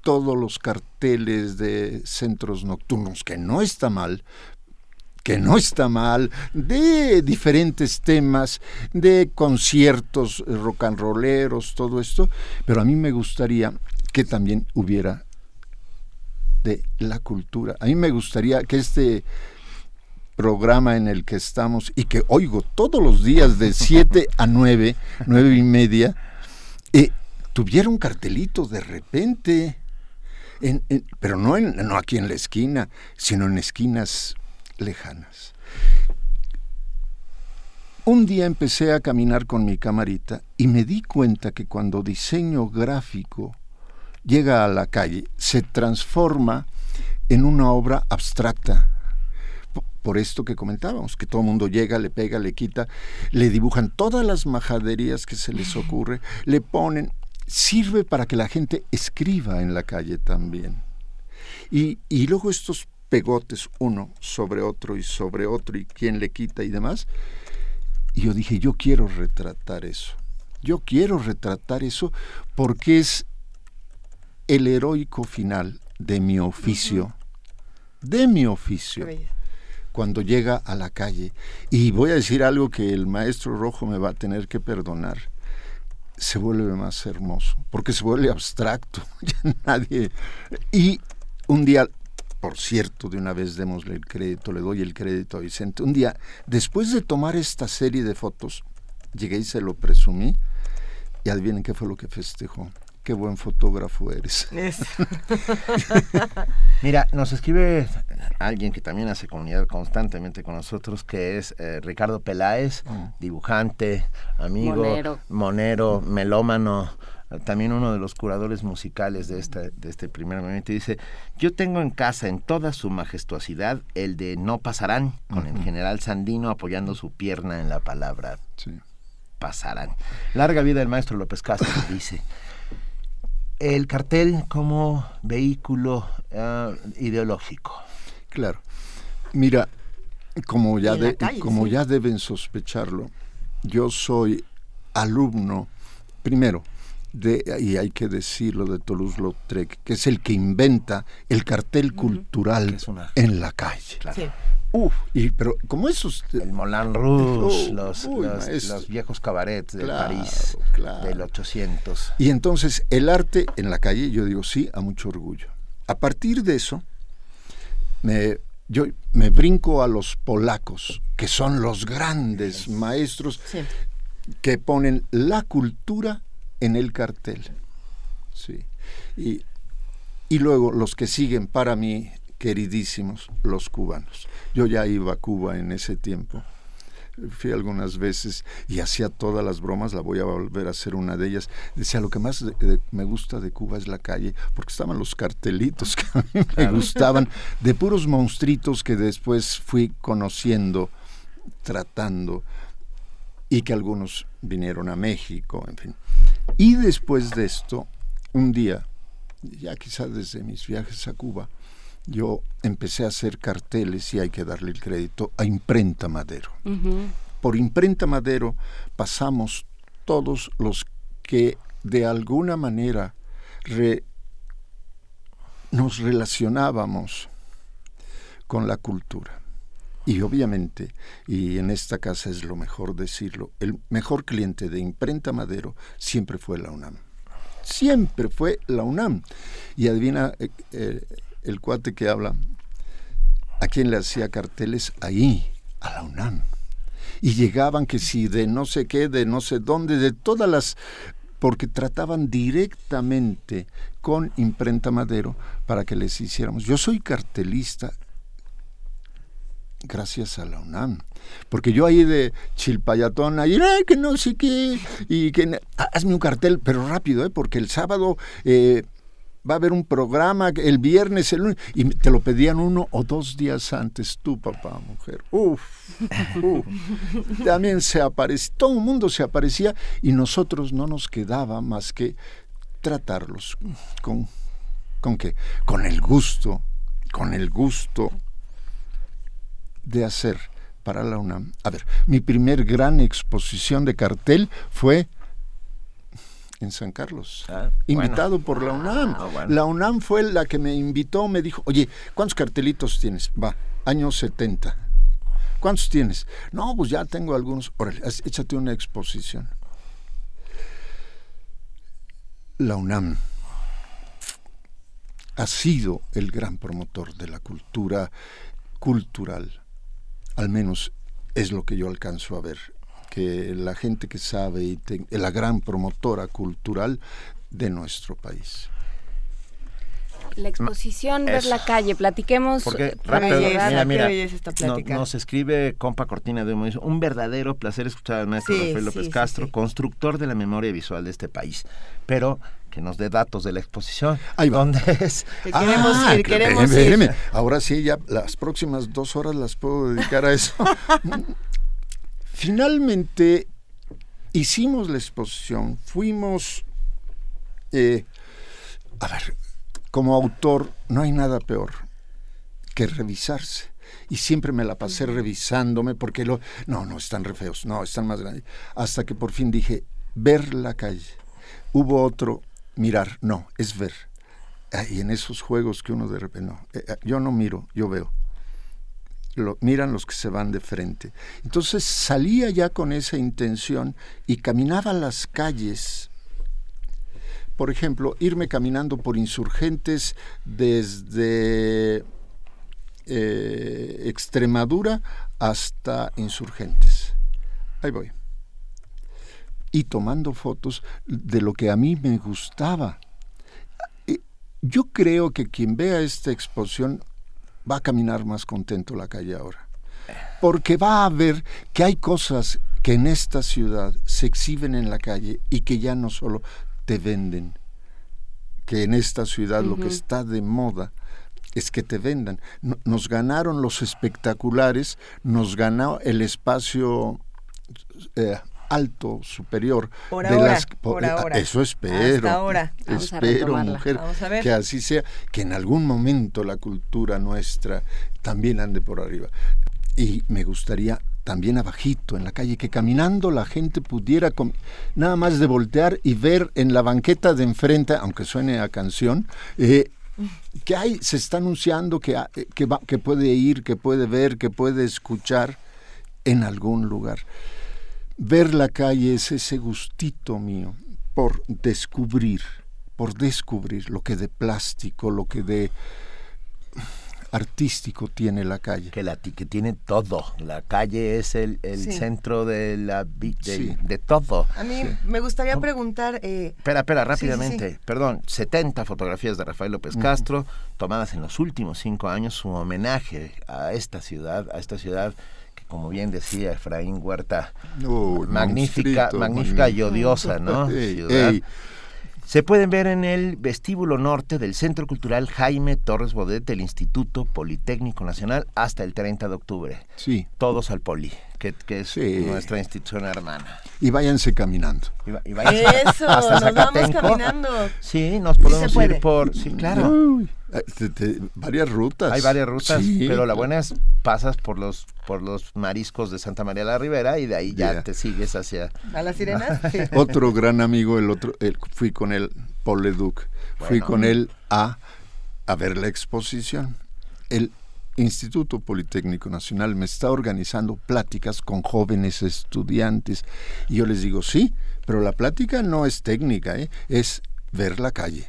todos los carteles de centros nocturnos, que no está mal, que no está mal, de diferentes temas, de conciertos rock and rolleros, todo esto, pero a mí me gustaría que también hubiera de la cultura. A mí me gustaría que este programa en el que estamos y que oigo todos los días de 7 a 9, 9 y media, eh, tuviera un cartelito de repente, pero no, no aquí en la esquina, sino en esquinas lejanas. Un día empecé a caminar con mi camarita y me di cuenta que cuando diseño gráfico llega a la calle, se transforma en una obra abstracta. Por esto que comentábamos, que todo el mundo llega, le pega, le quita, le dibujan todas las majaderías que se les ocurre, le ponen, sirve para que la gente escriba en la calle también. Y, y luego estos pegotes uno sobre otro y sobre otro y quién le quita y demás. Y yo dije, yo quiero retratar eso. Yo quiero retratar eso porque es el heroico final de mi oficio, de mi oficio, cuando llega a la calle. Y voy a decir algo que el maestro rojo me va a tener que perdonar. Se vuelve más hermoso, porque se vuelve abstracto. ya nadie. Y un día por cierto, de una vez démosle el crédito, le doy el crédito a Vicente. Un día, después de tomar esta serie de fotos, llegué y se lo presumí, y adivinen qué fue lo que festejó. Qué buen fotógrafo eres. Mira, nos escribe alguien que también hace comunidad constantemente con nosotros, que es eh, Ricardo Peláez, mm. dibujante, amigo, monero, melómano, también uno de los curadores musicales de, esta, de este primer momento, dice, yo tengo en casa en toda su majestuosidad el de No pasarán, con el general Sandino apoyando su pierna en la palabra pasarán. Larga vida del maestro López Castro, dice. El cartel como vehículo ah, ideológico. Claro. Mira, como ya, de, como ya deben sospecharlo, yo soy alumno, primero, de, y hay que decirlo, de Toulouse-Lautrec, que es el que inventa el cartel cultural en la calle. Uf, y, pero como esos... El Moulin Rouge, los, los, viejos cabarets de París del 800. Y entonces el arte en la calle, yo digo sí, a mucho orgullo. A partir de eso, me, yo me brinco a los polacos, que son los grandes maestros que ponen la cultura en el cartel. Sí. Y, y luego los que siguen para mí, queridísimos, los cubanos. Yo ya iba a Cuba en ese tiempo. Fui algunas veces y hacía todas las bromas, la voy a volver a hacer una de ellas. Decía, lo que más me gusta de Cuba es la calle, porque estaban los cartelitos que a mí me gustaban, de puros monstruitos que después fui conociendo, tratando, y que algunos vinieron a México, en fin. Y después de esto, un día, ya quizá desde mis viajes a Cuba, yo empecé a hacer carteles y hay que darle el crédito a Imprenta Madero. Por Imprenta Madero pasamos todos los que de alguna manera nos relacionábamos con la cultura. Y obviamente, y en esta casa es lo mejor decirlo, el mejor cliente de Imprenta Madero siempre fue la UNAM. Siempre fue la UNAM. Y adivina, eh, eh, el cuate que habla, a quien le hacía carteles ahí, a la UNAM. Y llegaban que si de no sé qué, de no sé dónde, de todas las porque trataban directamente con Imprenta Madero para que les hiciéramos. Yo soy cartelista gracias a la UNAM. Porque yo ahí de chilpayatón, ahí, que no sé qué, y que hazme un cartel, pero rápido, ¿eh? porque el sábado eh, va a haber un programa el viernes, el lunes, y te lo pedían uno o dos días antes, tú, papá, mujer. Uf, También se aparecía, todo el mundo se aparecía y nosotros no nos quedaba más que tratarlos con, ¿con qué? Con el gusto, con el gusto de hacer para la UNAM. A ver, mi primer gran exposición de cartel fue en San Carlos, ah, invitado por la UNAM. Ah, la UNAM fue la que me invitó, me dijo, oye, ¿cuántos cartelitos tienes? Va, años 70. ¿Cuántos tienes? No, pues ya tengo algunos. Órale, échate una exposición. La UNAM ha sido el gran promotor de la cultura cultural, al menos es lo que yo alcanzo a ver que la gente que sabe y la gran promotora cultural de nuestro país. La exposición Ver la calle, platiquemos. Porque rápido, mira, mira, nos escribe Compa Cortina de Humo, un verdadero placer escuchar al maestro Rafael López Castro, constructor de la memoria visual de este país. Pero que nos dé datos de la exposición. Ahí va. ¿Dónde es? queremos ah, ir, queremos ir. Ahora sí, ya las próximas dos horas las puedo dedicar a eso. Finalmente hicimos la exposición, fuimos, eh, a ver, como autor no hay nada peor que revisarse. Y siempre me la pasé revisándome porque lo... No, no, están re feos, no, están más grandes. Hasta que por fin dije, ver la calle. Hubo otro, mirar, no, es ver. Y en esos juegos que uno de repente, no, eh, eh, yo no miro, yo veo lo, miran los que se van de frente. Entonces salía ya con esa intención y caminaba las calles. Por ejemplo, irme caminando por insurgentes desde eh, Extremadura hasta insurgentes. Ahí voy. Y tomando fotos de lo que a mí me gustaba. Yo creo que quien vea esta exposición va a caminar más contento la calle ahora. Porque va a ver que hay cosas que en esta ciudad se exhiben en la calle y que ya no solo te venden. Que en esta ciudad lo que está de moda es que te vendan. No- Nos ganaron los espectaculares, nos ganó el espacio eh, alto, superior. Por de ahora, las, por eh, ahora. Eso espero. Hasta ahora. Vamos Espero, mujer, Vamos a ver. que así sea, que en algún momento la cultura nuestra también ande por arriba. Y me gustaría también abajito en la calle, que caminando la gente pudiera nada más de voltear y ver en la banqueta de enfrente, aunque suene a canción, eh, que hay, se está anunciando que, ha- eh, que, va- que puede ir, que puede ver, que puede escuchar en algún lugar. Ver la calle es ese gustito mío por descubrir, por descubrir lo que de plástico, lo que de artístico tiene la calle. Que, la, que tiene todo. La calle es el, el Sí. centro de, la, de, Sí. de todo. A mí me gustaría preguntar... eh, Espera, espera, rápidamente. sí. Perdón, 70 fotografías de Rafael López Castro, tomadas en los últimos cinco años, su homenaje a esta ciudad, a esta ciudad como bien decía Efraín Huerta, Oh, magnífica, monstruito, magnífica y odiosa, ¿no? Ey, Ciudad. ey. Se pueden ver en el vestíbulo norte del Centro Cultural Jaime Torres Bodet del Instituto Politécnico Nacional hasta el 30 de octubre. Sí. Todos al Poli, que, que es Sí. nuestra institución hermana. Y váyanse caminando. Y y Eso, hasta nos vamos caminando. Sí, nos podemos puede. ir por... Sí, claro. Uy, te- te- varias rutas. Hay varias rutas, Sí. pero la buena es pasas por los por los mariscos de Santa María la Ribera y de ahí ya te sigues hacia ¿A las sirenas? Sí. Otro gran amigo, el otro, el- fui con él, Paul Leduc, fui Bueno. con él a, a ver la exposición. El Instituto Politécnico Nacional me está organizando pláticas con jóvenes estudiantes. Y yo les digo, sí, pero la plática no es técnica, ¿eh? es ver la calle.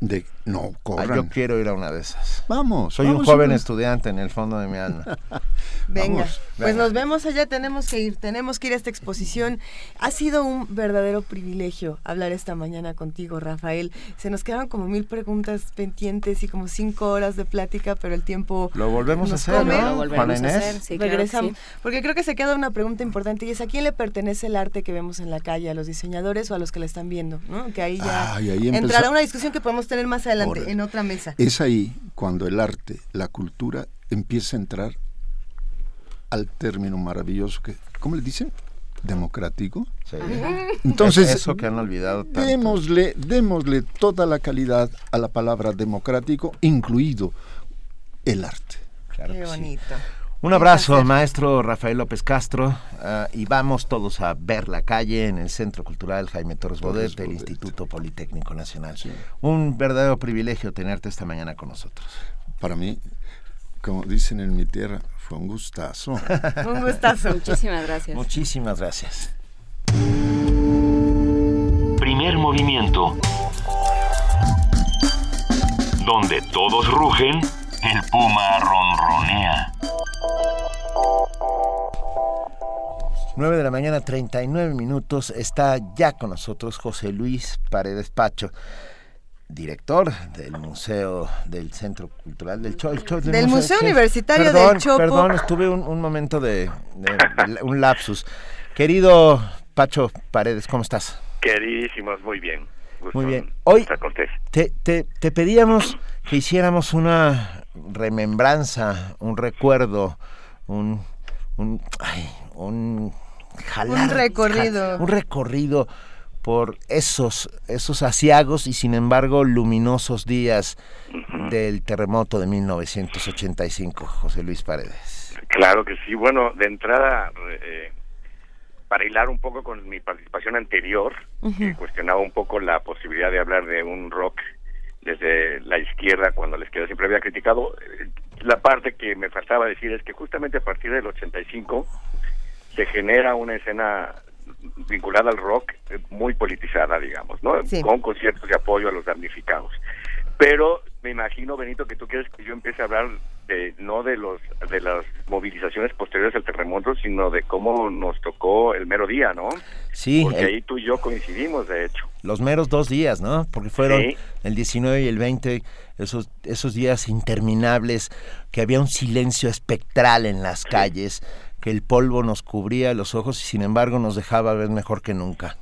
De, no, Ah, corran. yo quiero ir a una de esas. Vamos. Soy un joven vamos. estudiante en el fondo de mi alma. Venga, Vamos, pues venga. nos vemos allá, tenemos que ir, tenemos que ir a esta exposición. Ha sido un verdadero privilegio hablar esta mañana contigo, Rafael. Se nos quedaron como mil preguntas pendientes y como cinco horas de plática, pero el tiempo Lo volvemos a hacer, come. ¿no? Lo volvemos Juana a Inés. hacer, sí, claro que Regresamos, sí. porque creo que se queda una pregunta importante y es ¿a quién le pertenece el arte que vemos en la calle? ¿A los diseñadores o a los que la están viendo? ¿no? Que ahí ya Ay, ahí empezó- entrará una discusión que podemos tener más adelante En otra mesa. Es ahí cuando el arte, la cultura, empieza a entrar al término maravilloso que, ¿cómo le dicen? Democrático. Sí. Entonces, Es- eso que han olvidado tanto. démosle, démosle toda la calidad a la palabra democrático, incluido el arte. Claro Qué que sí. Un abrazo, maestro Rafael López Castro, ah, y vamos todos a ver la calle en el Centro Cultural Jaime Torres Bodet del Instituto Politécnico Nacional. Un verdadero privilegio tenerte esta mañana con nosotros. Para mí, como dicen en mi tierra, fue un gustazo. Un gustazo. Muchísimas gracias. Muchísimas gracias. Primer movimiento. Donde todos rugen, el puma ronronea. 9 de la mañana, 39 minutos. Está ya con nosotros José Luis Paredes Pacho, director del Museo del Centro Cultural del Chopo. Del Museo Universitario perdón, del Chopo. Perdón, estuve un, un momento de, de- un lapsus. Querido Pacho Paredes, ¿cómo estás? Queridísimos, muy bien. Gusto Muy bien. en Hoy te pedíamos que hiciéramos una remembranza, un recuerdo, un, un, ay, un jalar, Un recorrido. un recorrido por esos, esos asiagos y sin embargo luminosos días del terremoto de 1985, José Luis Paredes. Claro que sí. Bueno, de entrada, eh, para hilar un poco con mi participación anterior, que cuestionaba un poco la posibilidad de hablar de un rock desde la izquierda cuando la izquierda siempre había criticado, la parte que me faltaba decir es que justamente a partir del 85 se genera una escena vinculada al rock eh, muy politizada, digamos, ¿no? Sí. Con conciertos de apoyo a los damnificados. Pero me imagino, Benito, que tú quieres que yo empiece a hablar de no de los de las movilizaciones posteriores al terremoto, sino de cómo nos tocó el mero día, ¿no? Sí, Porque el- ahí tú y yo coincidimos, de hecho. los meros dos días, ¿no? Porque fueron Sí. el 19 y el 20, esos, esos días interminables, que había un silencio espectral en las calles, que el polvo nos cubría los ojos y sin embargo nos dejaba ver mejor que nunca.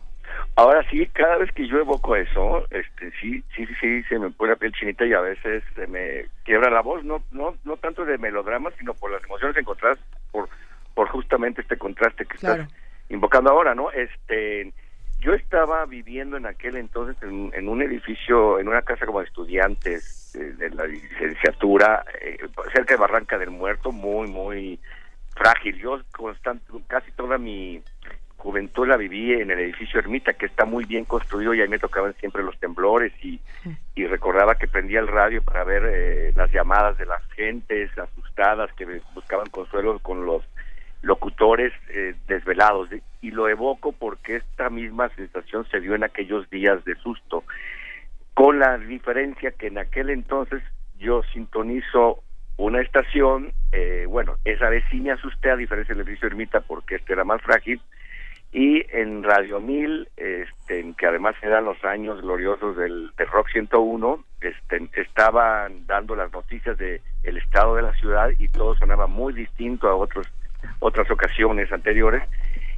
Ahora sí, cada vez que yo evoco eso, este, sí, sí, sí, se me pone la piel chinita y a veces se me quiebra la voz, no, no, no tanto de melodrama, sino por las emociones encontradas, por, por justamente este contraste que estás invocando ahora, ¿no? Este, yo estaba viviendo en aquel entonces en, un edificio, en una casa como de estudiantes eh, de, la licenciatura, eh, cerca de Barranca del Muerto, muy, muy frágil. Yo constante, casi toda mi juventud la viví en el edificio Ermita, que está muy bien construido y ahí me tocaban siempre los temblores y, y recordaba que prendía el radio para ver eh, las llamadas de las gentes asustadas que buscaban consuelo con los locutores eh, desvelados. Y lo evoco porque esta misma sensación se dio en aquellos días de susto, con la diferencia que en aquel entonces yo sintonizo una estación, eh, bueno, esa vez sí me asusté a diferencia del edificio Ermita porque este era más frágil, y en Radio 1000, este, que además eran los años gloriosos del, Rock 101, este, estaban dando las noticias de el estado de la ciudad y todo sonaba muy distinto a otros otras ocasiones anteriores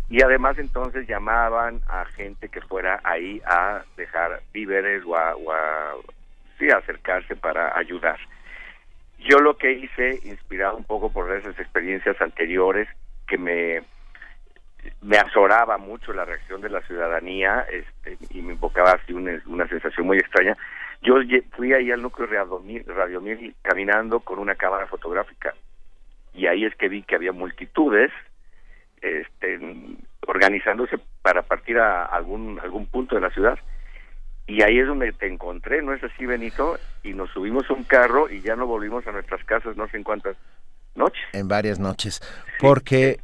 y además entonces llamaban a gente que fuera ahí a dejar víveres o a sí, acercarse para ayudar. Yo lo que hice, inspirado un poco por esas experiencias anteriores, que me me azoraba mucho la reacción de la ciudadanía este, y me invocaba así una, una sensación muy extraña. Yo fui ahí al núcleo Radio Mil caminando con una cámara fotográfica y ahí es que vi que había multitudes este, organizándose para partir a algún algún punto de la ciudad y ahí es donde te encontré, ¿no es así Benito? Y nos subimos a un carro y ya no volvimos a nuestras casas no sé en cuántas noches. En varias noches, porque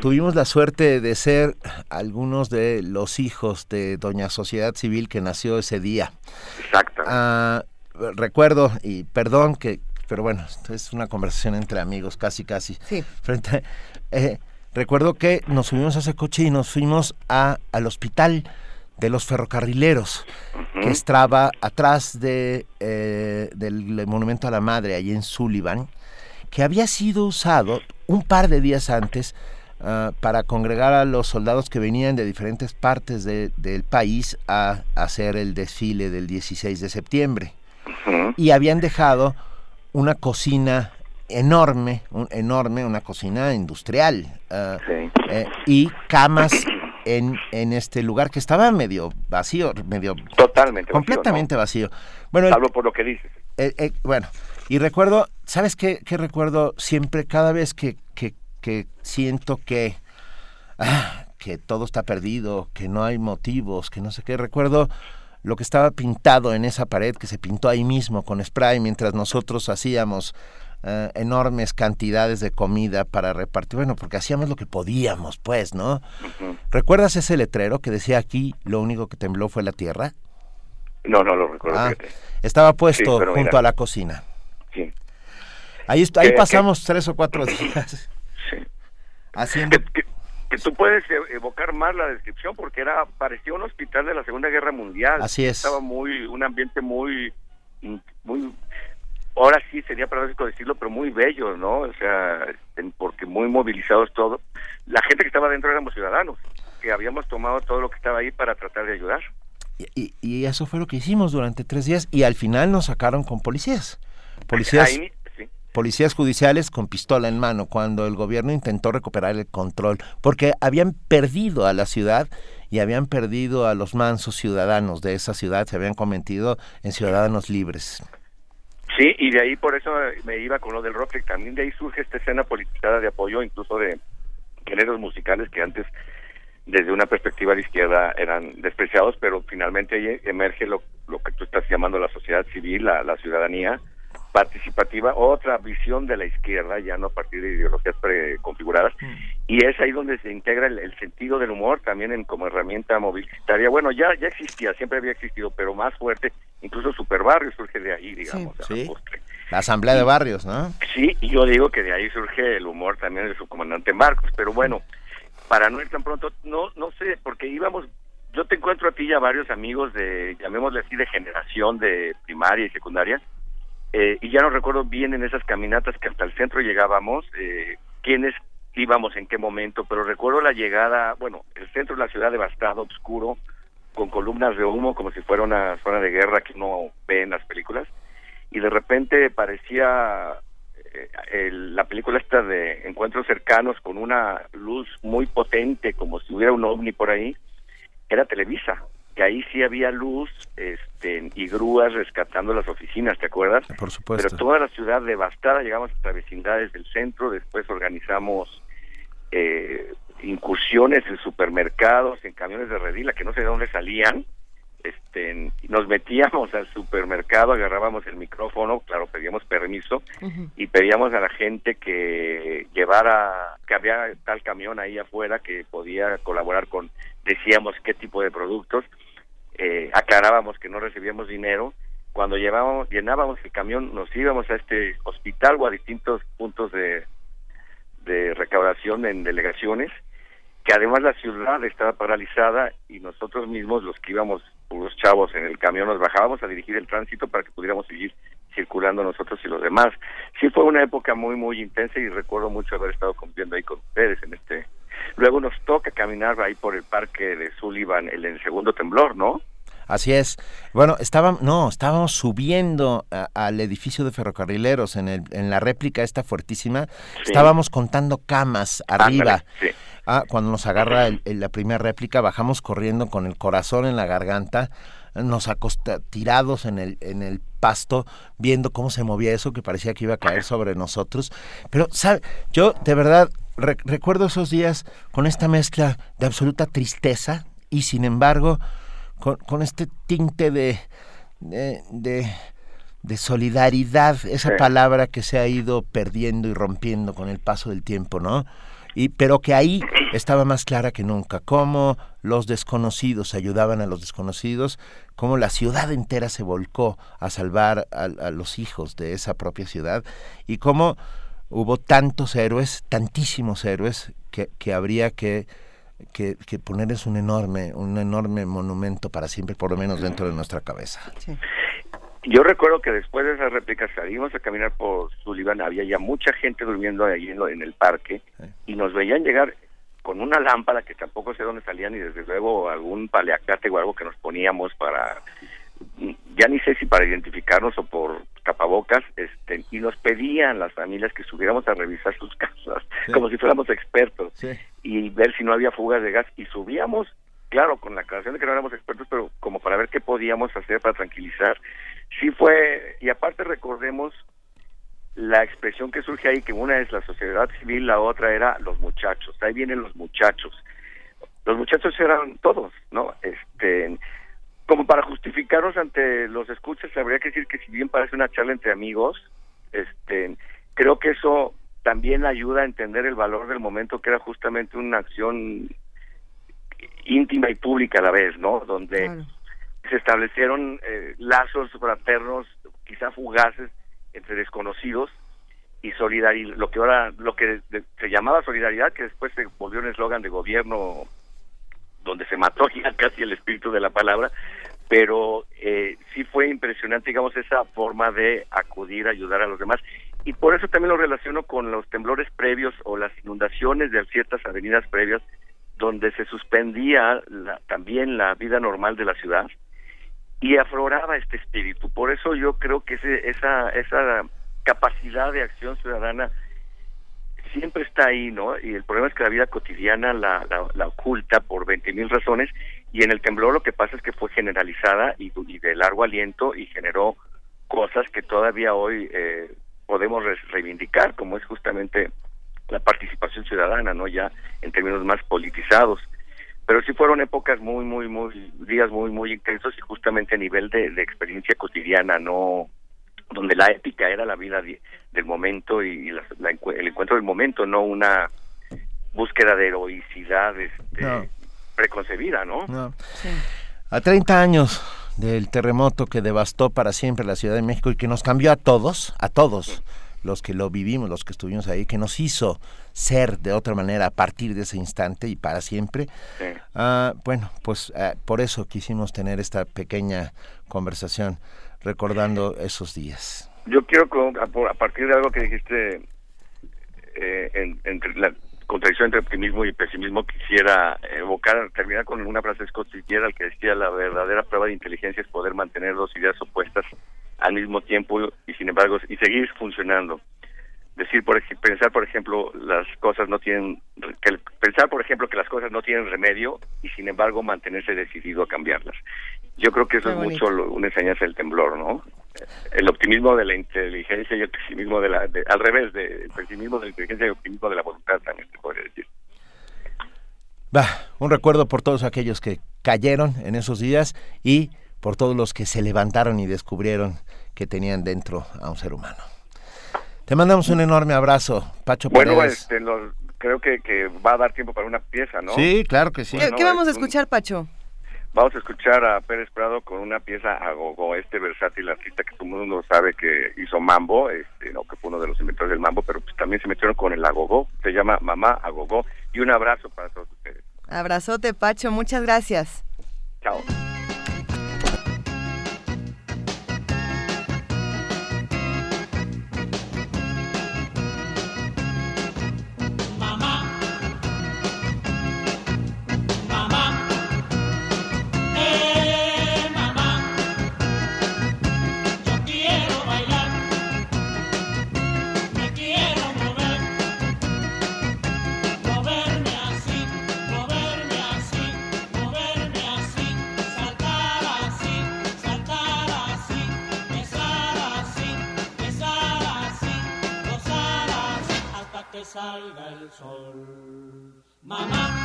tuvimos la suerte de ser algunos de los hijos de Doña Sociedad Civil que nació ese día. Exacto. Ah, recuerdo, y perdón que, pero bueno, es una conversación entre amigos, casi, casi. Sí. Frente, eh, recuerdo que nos subimos a ese coche y nos fuimos a, al hospital de los ferrocarrileros, que estaba atrás de, eh, del Monumento a la Madre, allí en Sullivan, que había sido usado un par de días antes ah, para congregar a los soldados que venían de diferentes partes del país a, hacer el desfile del 16 de septiembre. Y habían dejado una cocina enorme, un, enorme, una cocina industrial ah, eh, y camas en, en, este lugar que estaba medio vacío, medio totalmente completamente vacío. Bueno, hablo por lo que dices. Eh, eh, bueno, y recuerdo, ¿sabes qué, qué recuerdo siempre cada vez que, que, que siento que ah, que todo está perdido, que no hay motivos, que no sé qué? Recuerdo lo que estaba pintado en esa pared que se pintó ahí mismo con spray mientras nosotros hacíamos eh, enormes cantidades de comida para repartir, bueno, porque hacíamos lo que podíamos, pues, ¿no? ¿Recuerdas ese letrero que decía aquí lo único que tembló fue la tierra? No, no lo recuerdo. Ah, estaba puesto junto a la cocina. Sí. Ahí, ahí pasamos tres o cuatro días. Sí. Haciendo que tú puedes e-, evocar más la descripción porque era parecía un hospital de la Segunda Guerra Mundial. Así es. Estaba muy un ambiente muy muy ahora sí sería paradójico decirlo, pero muy bello, ¿no? O sea, porque muy movilizados todos. La gente que estaba dentro éramos ciudadanos, que habíamos tomado todo lo que estaba ahí para tratar de ayudar. Y, y eso fue lo que hicimos durante tres días y al final nos sacaron con policías. Policías policías judiciales con pistola en mano cuando el gobierno intentó recuperar el control, porque habían perdido a la ciudad y habían perdido a los mansos ciudadanos de esa ciudad, se habían convertido en ciudadanos libres. Sí, y de ahí por eso me iba con lo del rock, también de ahí surge esta escena politizada de apoyo, incluso de géneros musicales que antes desde una perspectiva de izquierda eran despreciados, pero finalmente ahí emerge lo, lo que tú estás llamando la sociedad civil, la ciudadanía, participativa, otra visión de la izquierda, ya no a partir de ideologías preconfiguradas, mm. y es ahí donde se integra el, sentido del humor también en, como herramienta movilitaria. Bueno, ya ya existía, siempre había existido, pero más fuerte, incluso Superbarrio surge de ahí, digamos. La asamblea de barrios, ¿no? Sí, y yo digo que de ahí surge el humor también de su comandante Marcos, pero bueno, para no ir tan pronto, no no sé, porque íbamos yo te encuentro a ti y a varios amigos de, llamémosle así, de generación de primaria y secundaria, eh, y ya no recuerdo bien en esas caminatas que hasta el centro llegábamos, eh, quiénes íbamos en qué momento, pero recuerdo la llegada, bueno, el centro de la ciudad devastado, oscuro, con columnas de humo como si fuera una zona de guerra que uno ve en las películas y de repente parecía eh, el- la película esta de encuentros cercanos con una luz muy potente como si hubiera un ovni por ahí era Televisa que ahí sí había luz este y grúas rescatando las oficinas te acuerdas Por supuesto. pero toda la ciudad devastada llegamos hasta vecindades del centro después organizamos eh, incursiones en supermercados en camiones de redila que no sé de dónde salían este nos metíamos al supermercado agarrábamos el micrófono claro pedíamos permiso y pedíamos a la gente que llevara, que había tal camión ahí afuera que podía colaborar con, decíamos qué tipo de productos, eh, aclarábamos que no recibíamos dinero, cuando llevábamos, llenábamos el camión nos íbamos a este hospital o a distintos puntos de, de recaudación en delegaciones, que además la ciudad estaba paralizada y nosotros mismos, los que íbamos, los chavos en el camión, nos bajábamos a dirigir el tránsito para que pudiéramos seguir circulando nosotros y los demás. Sí fue una época muy, muy intensa y recuerdo mucho haber estado conviviendo ahí con ustedes en este... Luego nos toca caminar ahí por el parque de Sullivan, el, el segundo temblor, ¿no? Así es. Bueno, estábamos, no, estábamos subiendo a- al edificio de ferrocarrileros en, el, en la réplica esta fuertísima. Estábamos contando camas arriba. Sí. Ah, cuando nos agarra el- el- la primera réplica, bajamos corriendo con el corazón en la garganta, nos acosta tirados en el, en el pasto, viendo cómo se movía eso que parecía que iba a caer sobre nosotros. Pero, ¿sabe? Yo, de verdad, re- recuerdo esos días con esta mezcla de absoluta tristeza y, sin embargo, con, con este tinte de, de, de, de solidaridad, esa Sí. palabra que se ha ido perdiendo y rompiendo con el paso del tiempo, ¿no? Y, pero que ahí estaba más clara que nunca, cómo los desconocidos ayudaban a los desconocidos, cómo la ciudad entera se volcó a salvar a, a los hijos de esa propia ciudad y cómo hubo tantos héroes, tantísimos héroes, que, que habría que, que, que ponerles un enorme, un enorme monumento para siempre, por lo menos dentro de nuestra cabeza. Yo recuerdo que después de esas réplicas salimos a caminar por Sullivan, había ya mucha gente durmiendo ahí en, lo- en el parque y nos veían llegar con una lámpara que tampoco sé dónde salían y desde luego algún paleacate o algo que nos poníamos para ya ni sé si para identificarnos o por tapabocas, este, y nos pedían las familias que subiéramos a revisar sus casas, Sí. como si fuéramos expertos, Sí. y ver si no había fugas de gas, y subíamos, claro, con la aclaración de que no éramos expertos, pero como para ver qué podíamos hacer para tranquilizar. Sí fue, y aparte recordemos la expresión que surge ahí, que una es la sociedad civil, la otra era los muchachos, ahí vienen los muchachos. Los muchachos eran todos, ¿no? Este, como para justificarnos ante los escuchas, habría que decir que si bien parece una charla entre amigos, este, creo que eso también ayuda a entender el valor del momento, que era justamente una acción íntima y pública a la vez, ¿no? Donde se establecieron eh, lazos fraternos, quizá fugaces, entre desconocidos y solidaridad, lo que ahora, lo que se llamaba solidaridad, que después se volvió un eslogan de gobierno donde se mató ya casi el espíritu de la palabra, pero eh, sí fue impresionante, digamos, esa forma de acudir a ayudar a los demás. Y por eso también lo relaciono con los temblores previos o las inundaciones de ciertas avenidas previas, donde se suspendía la- también la vida normal de la ciudad y afloraba este espíritu. Por eso yo creo que ese, esa, esa capacidad de acción ciudadana siempre está ahí, ¿no? Y el problema es que la vida cotidiana la, la, la oculta por 20 mil razones y en el temblor lo que pasa es que fue generalizada y, y de largo aliento y generó cosas que todavía hoy eh, podemos re- reivindicar, como es justamente la participación ciudadana, ¿no? Ya en términos más politizados. Pero sí fueron épocas muy, muy, muy, días muy, muy intensos y justamente a nivel de, de experiencia cotidiana, no donde la épica era la vida del momento y la- el encuentro del momento, no una búsqueda de heroicidad este, No. preconcebida, ¿no? No. A 30 años del terremoto que devastó para siempre la Ciudad de México y que nos cambió a todos, a todos los que lo vivimos, los que estuvimos ahí, que nos hizo ser de otra manera a partir de ese instante y para siempre. Sí. Ah, bueno, pues ah, por eso quisimos tener esta pequeña conversación recordando esos días. Yo quiero, a, partir de algo que dijiste, eh, la- contradicción entre optimismo y pesimismo, quisiera evocar, terminar con una frase de Scott que decía, la verdadera prueba de inteligencia es poder mantener dos ideas opuestas al mismo tiempo y sin embargo, y seguir funcionando. Decir, por pensar, por ejemplo, las cosas no tienen, que pensar, por ejemplo, que las cosas no tienen remedio y sin embargo mantenerse decidido a cambiarlas. Yo creo que eso Qué es bonito. mucho lo- una enseñanza del temblor, ¿no? El optimismo de la inteligencia y el pesimismo de la, de- al revés, de, el pesimismo de la inteligencia y el optimismo de la voluntad también se podría decir. Va, un recuerdo por todos aquellos que cayeron en esos días y por todos los que se levantaron y descubrieron que tenían dentro a un ser humano. Te mandamos un enorme abrazo, Pacho Bueno, Paredes. este, creo que, que va a dar tiempo para una pieza, ¿no? Sí, claro que sí. ¿Qué, Bueno, qué vamos a escuchar, Pacho? Vamos a escuchar a Pérez Prado con una pieza a gogo, este versátil artista que todo el mundo sabe que hizo mambo, este, no que fue uno de los inventores del mambo, pero pues también se metieron con el agogó, se llama Mamá Agogó, y un abrazo para todos ustedes. Abrazote, Pacho, muchas gracias. Chao. Hasta que salga el sol. Mamá. Mamá,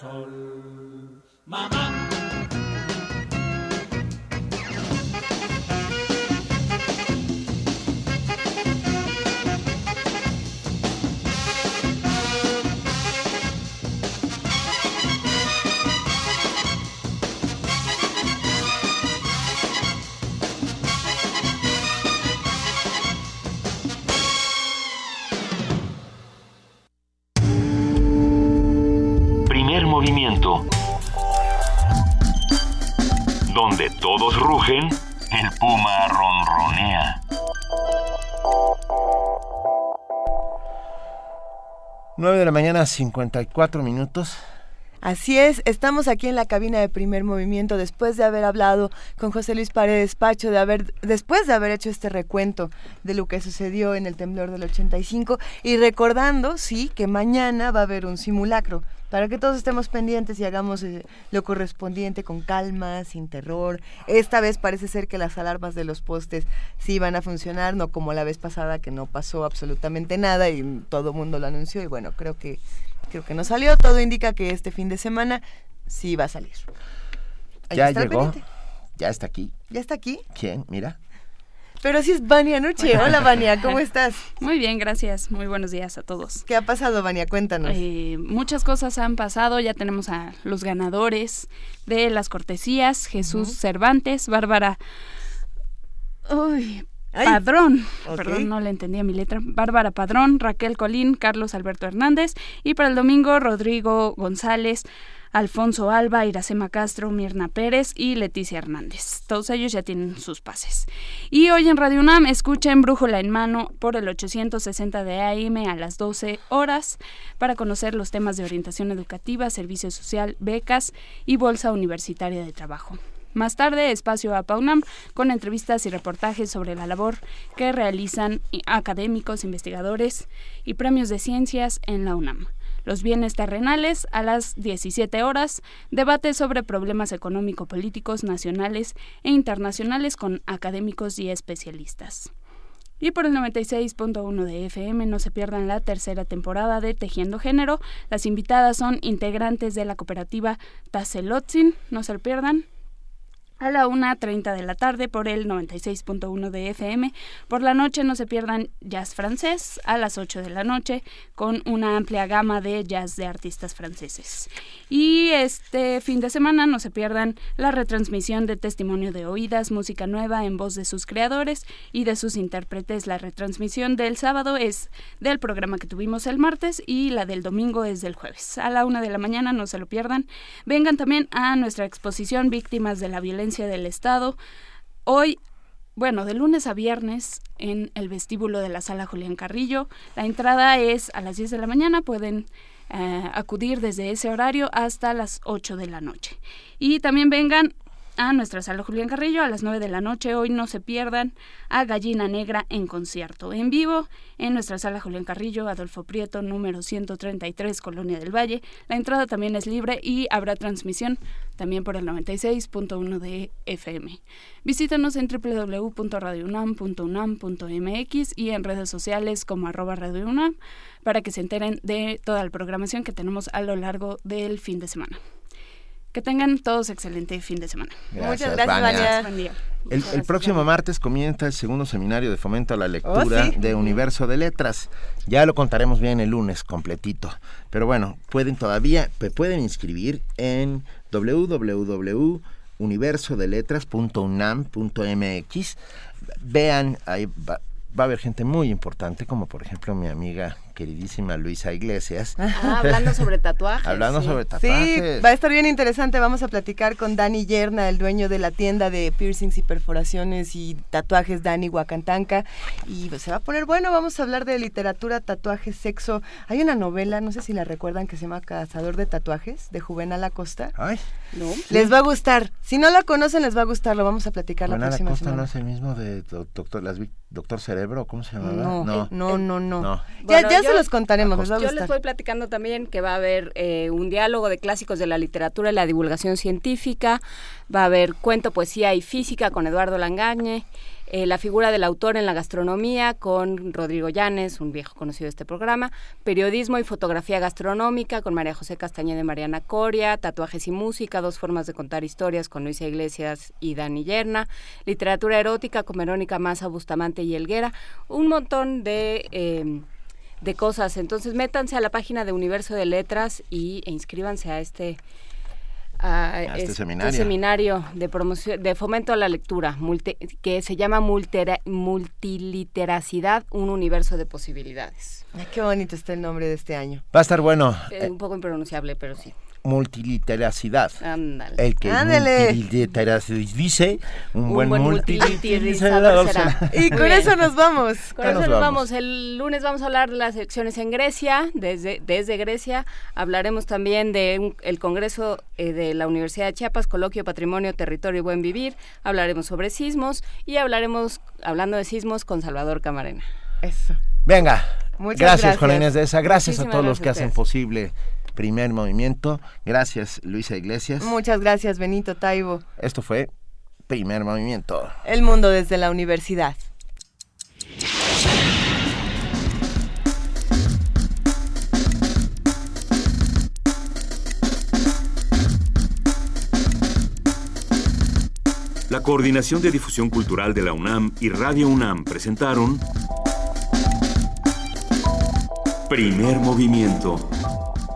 sol. Mamá. Todos rugen, el puma ronronea. 9 de la mañana, 54 minutos. Así es, estamos aquí en la cabina de primer movimiento después de haber hablado con José Luis Paredes Pacho, de haber, después de haber hecho este recuento de lo que sucedió en el temblor del 85 y recordando, sí, que mañana va a haber un simulacro para que todos estemos pendientes y hagamos eh, lo correspondiente con calma, sin terror. Esta vez parece ser que las alarmas de los postes sí van a funcionar, no como la vez pasada que no pasó absolutamente nada y todo el mundo lo anunció y bueno, creo que creo que no salió, todo indica que este fin de semana sí va a salir. Ya llegó, pendiente. ya está aquí. ¿Ya está aquí? ¿Quién? Mira. Pero sí es Vania Nuche. Hola Vania, ¿cómo estás? Muy bien, gracias. Muy buenos días a todos. ¿Qué ha pasado, Vania? Cuéntanos. Eh, muchas cosas han pasado, ya tenemos a los ganadores de las cortesías, Jesús. Cervantes, Bárbara Uy, Ay. Padrón, perdón, no le entendía mi letra. Bárbara Padrón, Raquel Colín, Carlos Alberto Hernández y para el domingo Rodrigo González, Alfonso Alba, Iracema Castro, Mirna Pérez y Leticia Hernández. Todos ellos ya tienen sus pases. Y hoy en Radio UNAM escuchen Brújula en Mano por el 860 de AM a las 12 horas para conocer los temas de orientación educativa, servicio social, becas y bolsa universitaria de trabajo. Más tarde, espacio a PAUNAM con entrevistas y reportajes sobre la labor que realizan académicos, investigadores y premios de ciencias en la UNAM. Los bienes terrenales a las 17 horas, debate sobre problemas económico-políticos nacionales e internacionales con académicos y especialistas. Y por el 96.1 de FM no se pierdan la tercera temporada de Tejiendo Género. Las invitadas son integrantes de la cooperativa Tazelotzin, no se lo pierdan a la 1.30 de la tarde por el 96.1 de FM. Por la noche no se pierdan jazz francés a las 8 de la noche con una amplia gama de jazz de artistas franceses. Y este fin de semana no se pierdan la retransmisión de Testimonio de Oídas, música nueva en voz de sus creadores y de sus intérpretes. La retransmisión del sábado es del programa que tuvimos el martes y la del domingo es del jueves. A la 1 de la mañana no se lo pierdan. Vengan también a nuestra exposición Víctimas de la Violencia del Estado. Hoy, bueno, de lunes a viernes en el vestíbulo de la sala Julián Carrillo. La entrada es a las 10 de la mañana, pueden eh, acudir desde ese horario hasta las 8 de la noche. Y también vengan a nuestra sala Julián Carrillo a las 9 de la noche. Hoy no se pierdan a Gallina Negra en concierto en vivo en nuestra sala Julián Carrillo, Adolfo Prieto, número 133, Colonia del Valle. La entrada también es libre y habrá transmisión también por el 96.1 de FM. Visítanos en www.radiounam.unam.mx y en redes sociales como arroba Radio UNAM para que se enteren de toda la programación que tenemos a lo largo del fin de semana. Que tengan todos excelente fin de semana. Gracias, Muchas gracias, Vania. Vania. El, el próximo martes comienza el segundo seminario de fomento a la lectura Oh, sí. de Universo de Letras. Ya lo contaremos bien el lunes completito. Pero bueno, pueden todavía, pueden inscribir en www.universodeletras.unam.mx. Vean, ahí va, va a haber gente muy importante, como por ejemplo mi amiga queridísima Luisa Iglesias. Ah, hablando sobre tatuajes. Hablando sí. sobre Sí, tatuajes. va a estar bien interesante. Vamos a platicar con Dani Yerna, el dueño de la tienda de piercings y perforaciones y tatuajes Dani Huacantanca. Y pues, se va a poner bueno. Vamos a hablar de literatura, tatuajes, sexo. Hay una novela, no sé si la recuerdan, que se llama Cazador de Tatuajes, de Juvenal Acosta. Ay, No. Les va a gustar. Si no la conocen, les va a gustar. Lo vamos a platicar la Juana próxima Costa no semana. es el mismo de do- doctor, las doctor Cerebro, ¿cómo se llamaba? No, no, no, no. No. Ya, Bueno, ya yo- se los contaremos, les va a Yo les voy platicando también que va a haber eh, un diálogo de clásicos de la literatura y la divulgación científica, va a haber cuento, poesía y física con Eduardo Langañe, eh, la figura del autor en la gastronomía con Rodrigo Llanes, un viejo conocido de este programa, periodismo y fotografía gastronómica con María José Castañeda y Mariana Coria, tatuajes y música, dos formas de contar historias con Luisa Iglesias y Dani Yerna, literatura erótica con Verónica Maza, Bustamante y Helguera, un montón de... eh, de cosas. Entonces métanse a la página de Universo de Letras y, e inscríbanse a este a este seminario. seminario de promoción de fomento a la lectura multi- que se llama Multera- multiliteracidad un universo de posibilidades Ay, qué bonito está el nombre de este año. Va a estar bueno. Eh, un poco impronunciable pero sí Multiliteracidad. ándale El que Ándale. multiliteracidad dice, un, Un buen, será. Y con bien. eso nos vamos. Con eso nos nos vamos. vamos. El lunes vamos a hablar de las elecciones en Grecia, desde, desde Grecia. Hablaremos también del el Congreso eh, de la Universidad de Chiapas, Coloquio Patrimonio, Territorio y Buen Vivir. Hablaremos sobre sismos y hablaremos, hablando de sismos, con Salvador Camarena. Eso. Venga. Muchas gracias, gracias. Juana Inés de esa. Gracias a todos los que hacen posible Primer Movimiento. Gracias, Luisa Iglesias. Muchas gracias, Benito Taibo. Esto fue Primer Movimiento. El mundo desde la universidad. La Coordinación de Difusión Cultural de la UNAM y Radio UNAM presentaron Primer Movimiento.